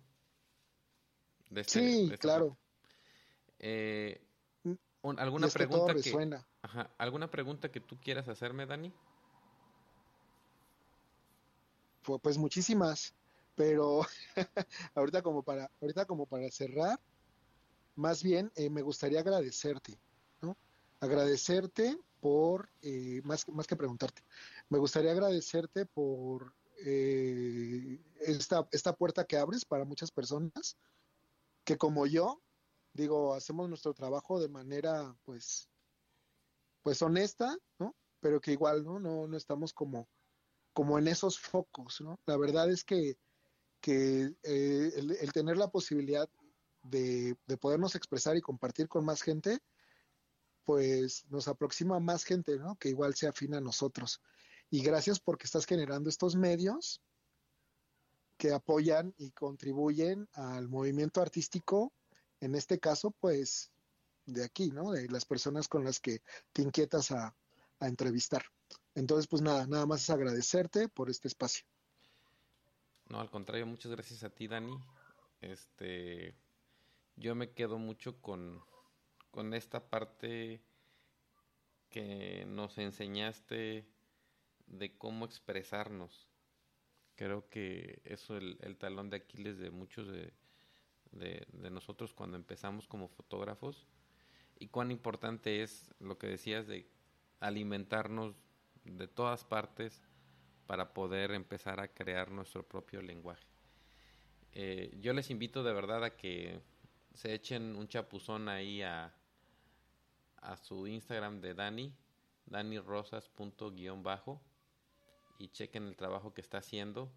Este, sí, claro. Eh, ¿Alguna pregunta que, suena. Ajá, ¿Alguna pregunta que tú quieras hacerme, Dani? Pues, muchísimas, pero ahorita como para ahorita como para cerrar, más bien eh, me gustaría agradecerte, ¿no? Agradecerte por eh, más más que preguntarte, me gustaría agradecerte por eh, esta, esta puerta que abres para muchas personas que como yo, digo, hacemos nuestro trabajo de manera pues, pues honesta, ¿no? Pero que igual, ¿no? No, no estamos como, como en esos focos, ¿no? La verdad es que, que eh, el, tener la posibilidad de, de, podernos expresar y compartir con más gente, pues nos aproxima a más gente, ¿no? Que igual se afina a nosotros y gracias porque estás generando estos medios que apoyan y contribuyen al movimiento artístico, en este caso, pues, de aquí, ¿no? De las personas con las que te inquietas a, entrevistar. Entonces, pues nada, nada más es agradecerte por este espacio. No, al contrario, muchas gracias a ti, Dani. Este, yo me quedo mucho con, con esta parte que nos enseñaste de cómo expresarnos. Creo que eso es el, talón de Aquiles de muchos de, de, nosotros cuando empezamos como fotógrafos y cuán importante es lo que decías de alimentarnos de todas partes para poder empezar a crear nuestro propio lenguaje. Eh, yo les invito de verdad a que se echen un chapuzón ahí a, su Instagram de Dani, danirosas.bajo y chequen el trabajo que está haciendo.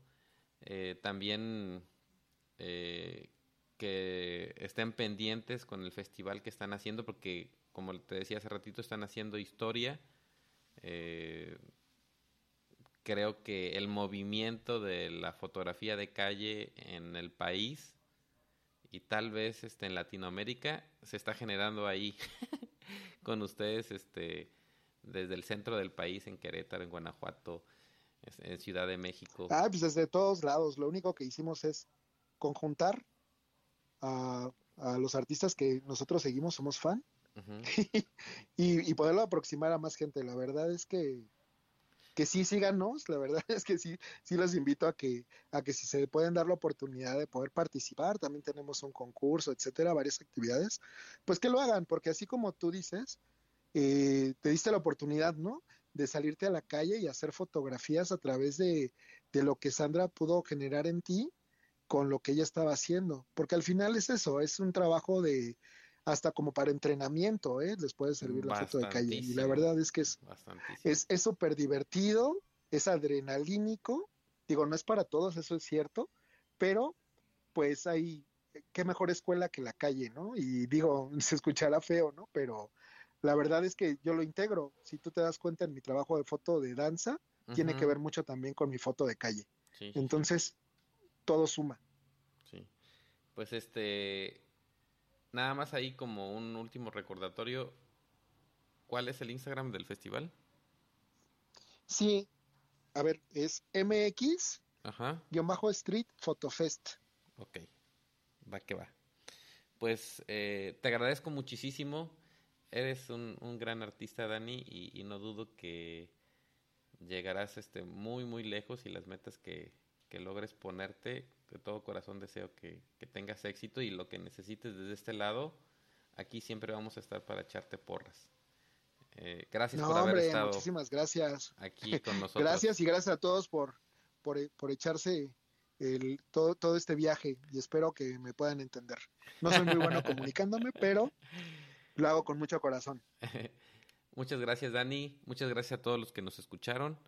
Eh, también eh, que estén pendientes con el festival que están haciendo porque como te decía hace ratito están haciendo historia. Creo que el movimiento de la fotografía de calle en el país y tal vez este en Latinoamérica se está generando ahí con ustedes este desde el centro del país en Querétaro, en Guanajuato, en Ciudad de México. Ah, pues desde todos lados. Lo único que hicimos es conjuntar a, los artistas que nosotros seguimos, somos fan, y, poderlo aproximar a más gente. La verdad es que que sí síganos, la verdad es que sí, sí los invito a que, a que si se pueden dar la oportunidad de poder participar, también tenemos un concurso, etcétera, varias actividades, pues que lo hagan, porque así como tú dices, eh, te diste la oportunidad, ¿no? de salirte a la calle y hacer fotografías a través de, lo que Sandra pudo generar en ti con lo que ella estaba haciendo, porque al final es eso, es un trabajo de hasta como para entrenamiento, ¿eh? les puede servir la foto de calle y la verdad es que es es súper divertido, es adrenalínico, digo, no es para todos, eso es cierto, pero pues hay, qué mejor escuela que la calle, ¿no? Y digo, se escuchará feo, ¿no? Pero la verdad es que yo lo integro. Si tú te das cuenta en mi trabajo de foto de danza, tiene que ver mucho también con mi foto de calle. Entonces, todo suma. Sí. Pues este, nada más ahí como un último recordatorio, ¿cuál es el Instagram del festival? Sí, a ver, es MX, Ajá. guion bajo Street Photofest. Ok, va que va. Pues eh, te agradezco muchísimo. Eres un, un gran artista, Dani, y, y, no dudo que llegarás este, muy, muy lejos y las metas que, que logres ponerte, de todo corazón deseo que, que, tengas éxito y lo que necesites desde este lado, aquí siempre vamos a estar para echarte porras. Eh, gracias no, por haber hombre, estado muchísimas gracias. aquí con nosotros. gracias y gracias a todos por, por, por echarse el, todo, todo este viaje y espero que me puedan entender. No soy muy bueno comunicándome, pero lo hago con mucho corazón. Muchas gracias, Dani. Muchas gracias a todos los que nos escucharon.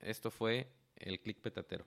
Esto fue el Click Petatero.